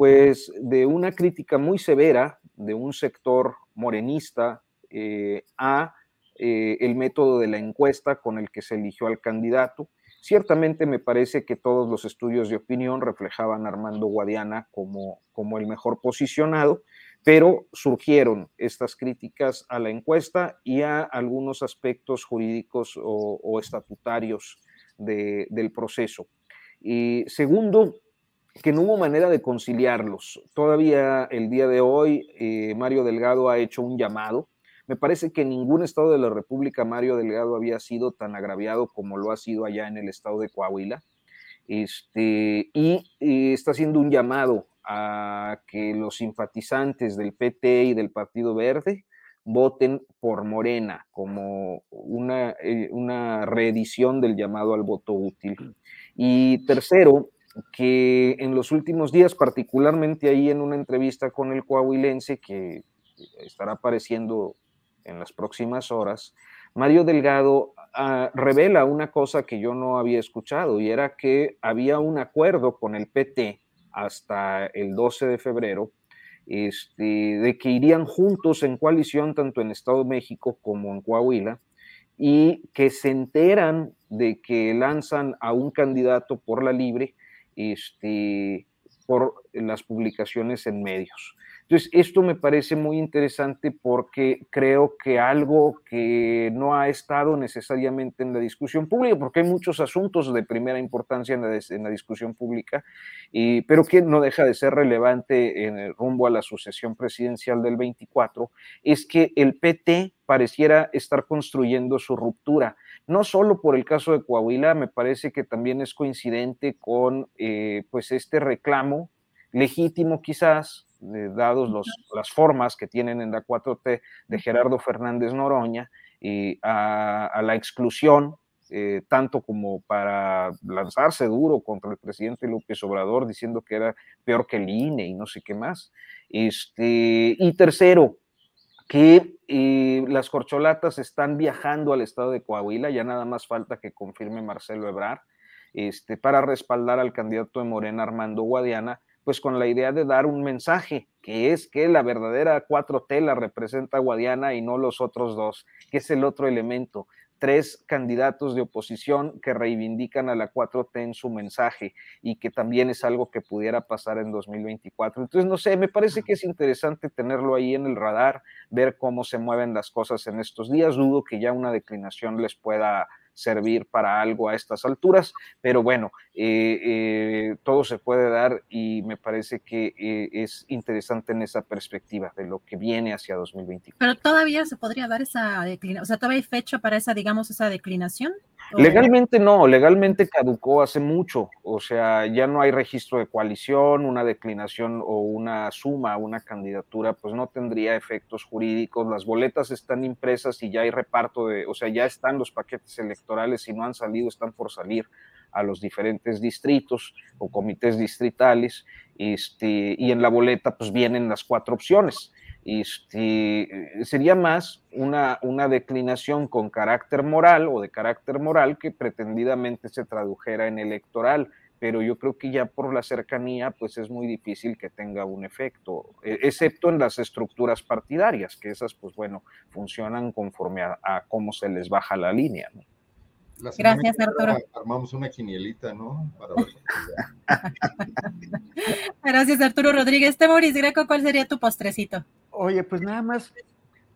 pues de una crítica muy severa de un sector morenista eh, a eh, el método de la encuesta con el que se eligió al candidato. Ciertamente me parece que todos los estudios de opinión reflejaban a Armando Guadiana como, como el mejor posicionado, pero surgieron estas críticas a la encuesta y a algunos aspectos jurídicos o, estatutarios del proceso. Y segundo, que no hubo manera de conciliarlos. Todavía el día de hoy, eh, Mario Delgado ha hecho un llamado. Me parece que en ningún estado de la República Mario Delgado había sido tan agraviado como lo ha sido allá en el estado de Coahuila. Este, y, y está haciendo un llamado a que los simpatizantes del PT y del Partido Verde voten por Morena como una, eh, una reedición del llamado al voto útil. Y tercero, que en los últimos días, particularmente ahí en una entrevista con el coahuilense que estará apareciendo en las próximas horas, Mario Delgado ah, revela una cosa que yo no había escuchado y era que había un acuerdo con el PT hasta el 12 de febrero este, de que irían juntos en coalición tanto en Estado de México como en Coahuila y que se enteran de que lanzan a un candidato por la libre este, por las publicaciones en medios. Entonces, esto me parece muy interesante porque creo que algo que no ha estado necesariamente en la discusión pública, porque hay muchos asuntos de primera importancia en la, discusión pública, pero que no deja de ser relevante en el rumbo a la sucesión presidencial del 24, es que el PT pareciera estar construyendo su ruptura. No solo por el caso de Coahuila, me parece que también es coincidente con eh, pues este reclamo legítimo quizás, dados las formas que tienen en la 4T de Gerardo Fernández Noroña, y a, la exclusión, eh, tanto como para lanzarse duro contra el presidente López Obrador, diciendo que era peor que el INE y no sé qué más. Este, y tercero, que eh, las corcholatas están viajando al estado de Coahuila, ya nada más falta que confirme Marcelo Ebrar, este, para respaldar al candidato de Morena Armando Guadiana, pues con la idea de dar un mensaje, que es que la verdadera 4T la representa Guadiana y no los otros dos, que es el otro elemento tres candidatos de oposición que reivindican a la 4T en su mensaje y que también es algo que pudiera pasar en 2024. Entonces, no sé, me parece que es interesante tenerlo ahí en el radar, ver cómo se mueven las cosas en estos días. Dudo que ya una declinación les pueda servir para algo a estas alturas, pero bueno, eh, eh, todo se puede dar y me parece que eh, es interesante en esa perspectiva de lo que viene hacia 2020. Pero todavía se podría dar esa declinación, o sea, todavía hay fecha para esa, digamos, esa declinación. Legalmente no, legalmente caducó hace mucho, o sea, ya no hay registro de coalición, una declinación o una suma, una candidatura, pues no tendría efectos jurídicos, las boletas están impresas y ya hay reparto de, o sea, ya están los paquetes electorales, si no han salido, están por salir a los diferentes distritos o comités distritales, este, y en la boleta pues vienen las cuatro opciones. Este, sería más una, una declinación con carácter moral o de carácter moral que pretendidamente se tradujera en electoral, pero yo creo que ya por la cercanía pues es muy difícil que tenga un efecto, e, excepto en las estructuras partidarias, que esas pues bueno, funcionan conforme a, a cómo se les baja la línea. ¿no? Gracias, Arturo. Armamos una quinielita, ¿no? Para ver. [LAUGHS] Gracias, Arturo Rodríguez. Temoris Greco, ¿cuál sería tu postrecito? Oye, pues nada más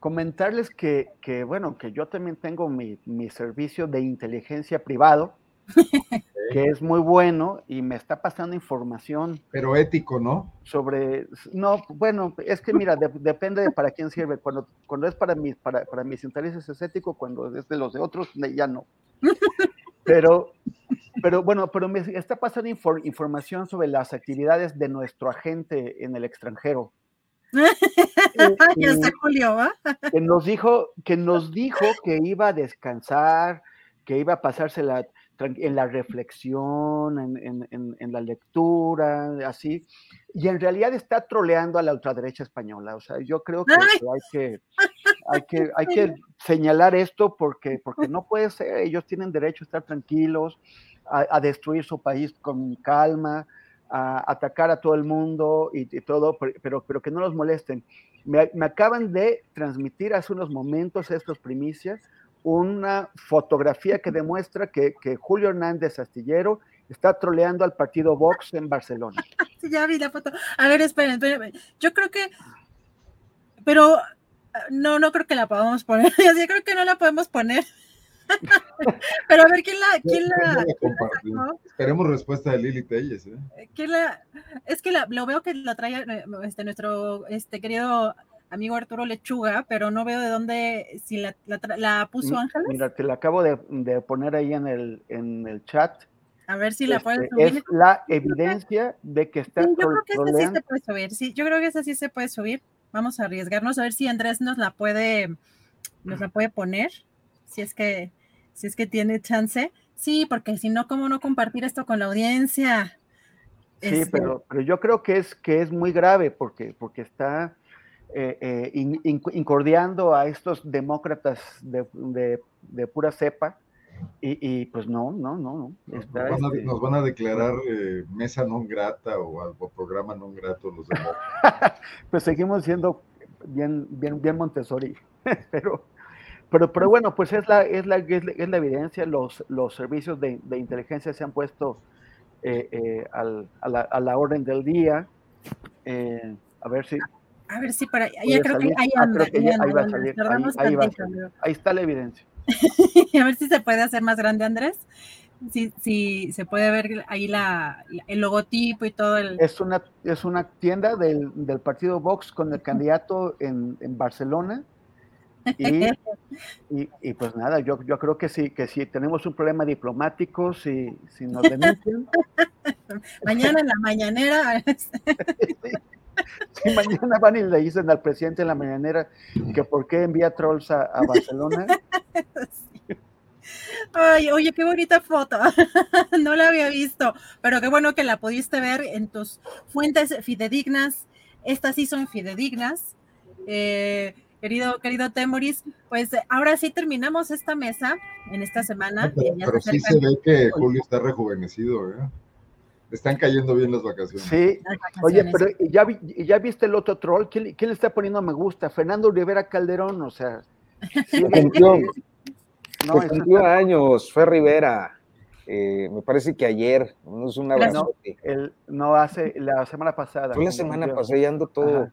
comentarles que, que bueno, que yo también tengo mi, mi servicio de inteligencia privado, [LAUGHS] que es muy bueno y me está pasando información. Pero ético, ¿no? Sobre, no, bueno, es que mira, de, depende de para quién sirve. Cuando, cuando es para mis, para, para mis intereses es ético, cuando es de los de otros, ya no. [LAUGHS] Pero, pero bueno, pero me está pasando infor, información sobre las actividades de nuestro agente en el extranjero. [LAUGHS] ya está Julio, ¿va? Que nos dijo, que nos dijo que iba a descansar, que iba a pasársela en la reflexión, en, en, en, la lectura, así, y en realidad está troleando a la ultraderecha española. O sea, yo creo que, hay que [LAUGHS] hay que, hay que señalar esto porque, porque no puede ser, ellos tienen derecho a estar tranquilos, a, a destruir su país con calma, a atacar a todo el mundo y, y todo, pero, pero que no los molesten. Me, me acaban de transmitir hace unos momentos estos primicias una fotografía que demuestra que, que, Julio Hernández Astillero está troleando al partido Vox en Barcelona. [LAUGHS] Sí, ya vi la foto. A ver, esperen, esperen. Yo creo que, pero no, no creo que la podamos poner. [LAUGHS] Yo creo que no la podemos poner. [LAUGHS] Pero a ver, ¿quién la, quién la, ¿quién la Esperemos respuesta de Lili Telles. ¿eh? ¿Quién la, es que la, lo veo que la trae este, nuestro este, querido amigo Arturo Lechuga, pero no veo de dónde, si la, la, la puso Ángeles. Mira, te la acabo de, de, poner ahí en el, en el chat. A ver si la este, puedes subir. Es la evidencia de que está. Sí, yo creo que esa sí se puede subir. Sí, yo creo que esa sí se puede subir. Vamos a arriesgarnos a ver si Andrés nos la puede, nos la puede poner, si es que, si es que tiene chance. Sí, porque si no, ¿cómo no compartir esto con la audiencia? Sí, este... pero, pero yo creo que es, que es muy grave porque, porque está eh, eh, in, in, incordiando a estos demócratas de, de, de pura cepa. Y, y, pues no, no, no, no. Está, nos, van a, este... nos, van a, declarar eh, mesa non grata o algo, programa non grato los demás. [LAUGHS] pues seguimos siendo bien, bien, bien Montessori, [LAUGHS] pero, pero, pero bueno, pues es la, es la, es la, es la evidencia, los, los servicios de, de, inteligencia se han puesto eh, al, a, la, a, la, orden del día. A ver si... A ver si para... Ya creo que ahí anda. ahí va a salir. Ahí, ahí, va a salir. ahí está la evidencia. [LAUGHS] a ver si se puede hacer más grande, Andrés. Si, si se puede ver ahí la, el logotipo y todo el... Es una, es una tienda del, del partido Vox con el candidato en, en Barcelona. Y, y, y, pues nada, yo, yo creo que sí, que si tenemos un problema diplomático, si, si nos denuncian. [LAUGHS] Mañana en la mañanera. [LAUGHS] [LAUGHS] Si mañana van y le dicen al presidente en la mañanera que por qué envía trolls a, a Barcelona. Sí. [LAUGHS] Ay, oye, qué bonita foto. [LAUGHS] No la había visto, pero qué bueno que la pudiste ver en tus fuentes fidedignas. Estas sí son fidedignas. Eh, querido, querido Temoris, pues ahora sí terminamos esta mesa en esta semana. No, pero, pero sí se ve que Julio está rejuvenecido, ¿eh? Están cayendo bien las vacaciones. Sí, las vacaciones. oye, pero ya, ya viste el otro troll, ¿quién, ¿quién, le está poniendo me gusta? Fernando Rivera Calderón, o sea. Sí, cumplió, no, cumplió está... años, fue Rivera. Eh, me parece que ayer, no es una no, el, no hace la semana pasada. Fue la semana pasada y ando todo. Ajá.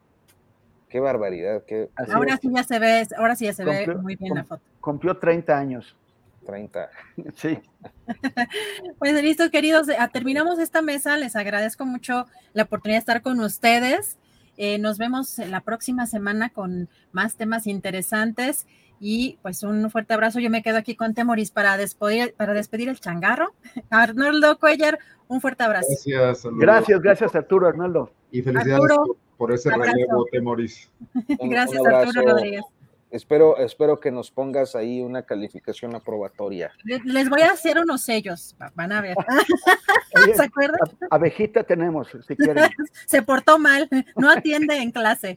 Qué barbaridad. Qué... ahora es. sí ya se ve, ahora sí ya se cumplió, ve muy bien la foto. Cumplió 30 años. 30. Sí. [LAUGHS] Pues listo, queridos, ah, terminamos esta mesa. Les agradezco mucho la oportunidad de estar con ustedes. Eh, nos vemos la próxima semana con más temas interesantes y pues un fuerte abrazo. Yo me quedo aquí con Temoris para despedir, para despedir el changarro. [LAUGHS] Arnoldo Cuellar, un fuerte abrazo. Gracias, Gracias, gracias Arturo, Arnoldo. Y felicidades Arturo, por ese abrazo. relevo, Temoris. Un- [LAUGHS] Gracias, un Arturo. Rodríguez. Espero, espero que nos pongas ahí una calificación aprobatoria. Le- Les voy a hacer unos sellos, va- van a ver. [LAUGHS] Oye, [LAUGHS] ¿Se acuerdan? a- abejita tenemos, si quieren. [LAUGHS] Se portó mal, no atiende en clase.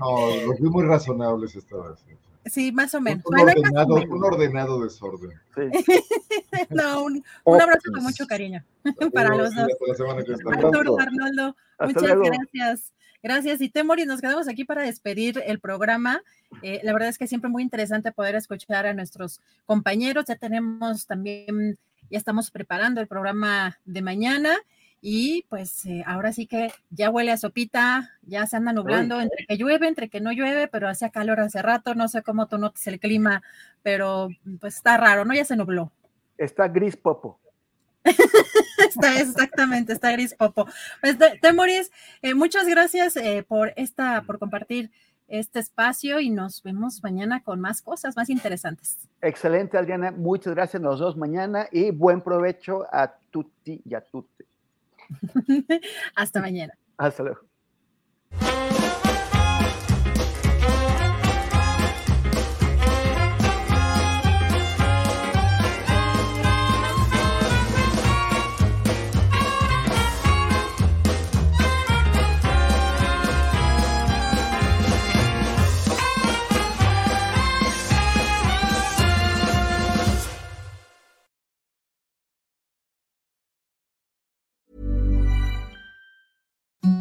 No, los vi muy razonables esta vez. Sí, más o menos. Un Bueno, ordenado, menos. un ordenado desorden. [LAUGHS] No, un, un abrazo con mucho cariño [LAUGHS] para los dos. Hasta la semana que entra. Arturo, Arnoldo, Hasta muchas luego. gracias. Gracias. Y Temoris, nos quedamos aquí para despedir el programa. Eh, la verdad es que siempre muy interesante poder escuchar a nuestros compañeros. Ya tenemos también, ya estamos preparando el programa de mañana. Y pues eh, ahora sí que ya huele a sopita, ya se anda nublando, entre que llueve, entre que no llueve, pero hacía calor hace rato, no sé cómo tú notes el clima, pero pues está raro, ¿no? Ya se nubló. Está gris popo. [LAUGHS] Está exactamente, está gris popo. Pues, Te- Temoris, eh, muchas gracias eh, por esta, por compartir este espacio y nos vemos mañana con más cosas más interesantes. Excelente, Adriana. Muchas gracias a los dos mañana y buen provecho a tutti y a tutti. [LAUGHS] Hasta mañana. Hasta luego.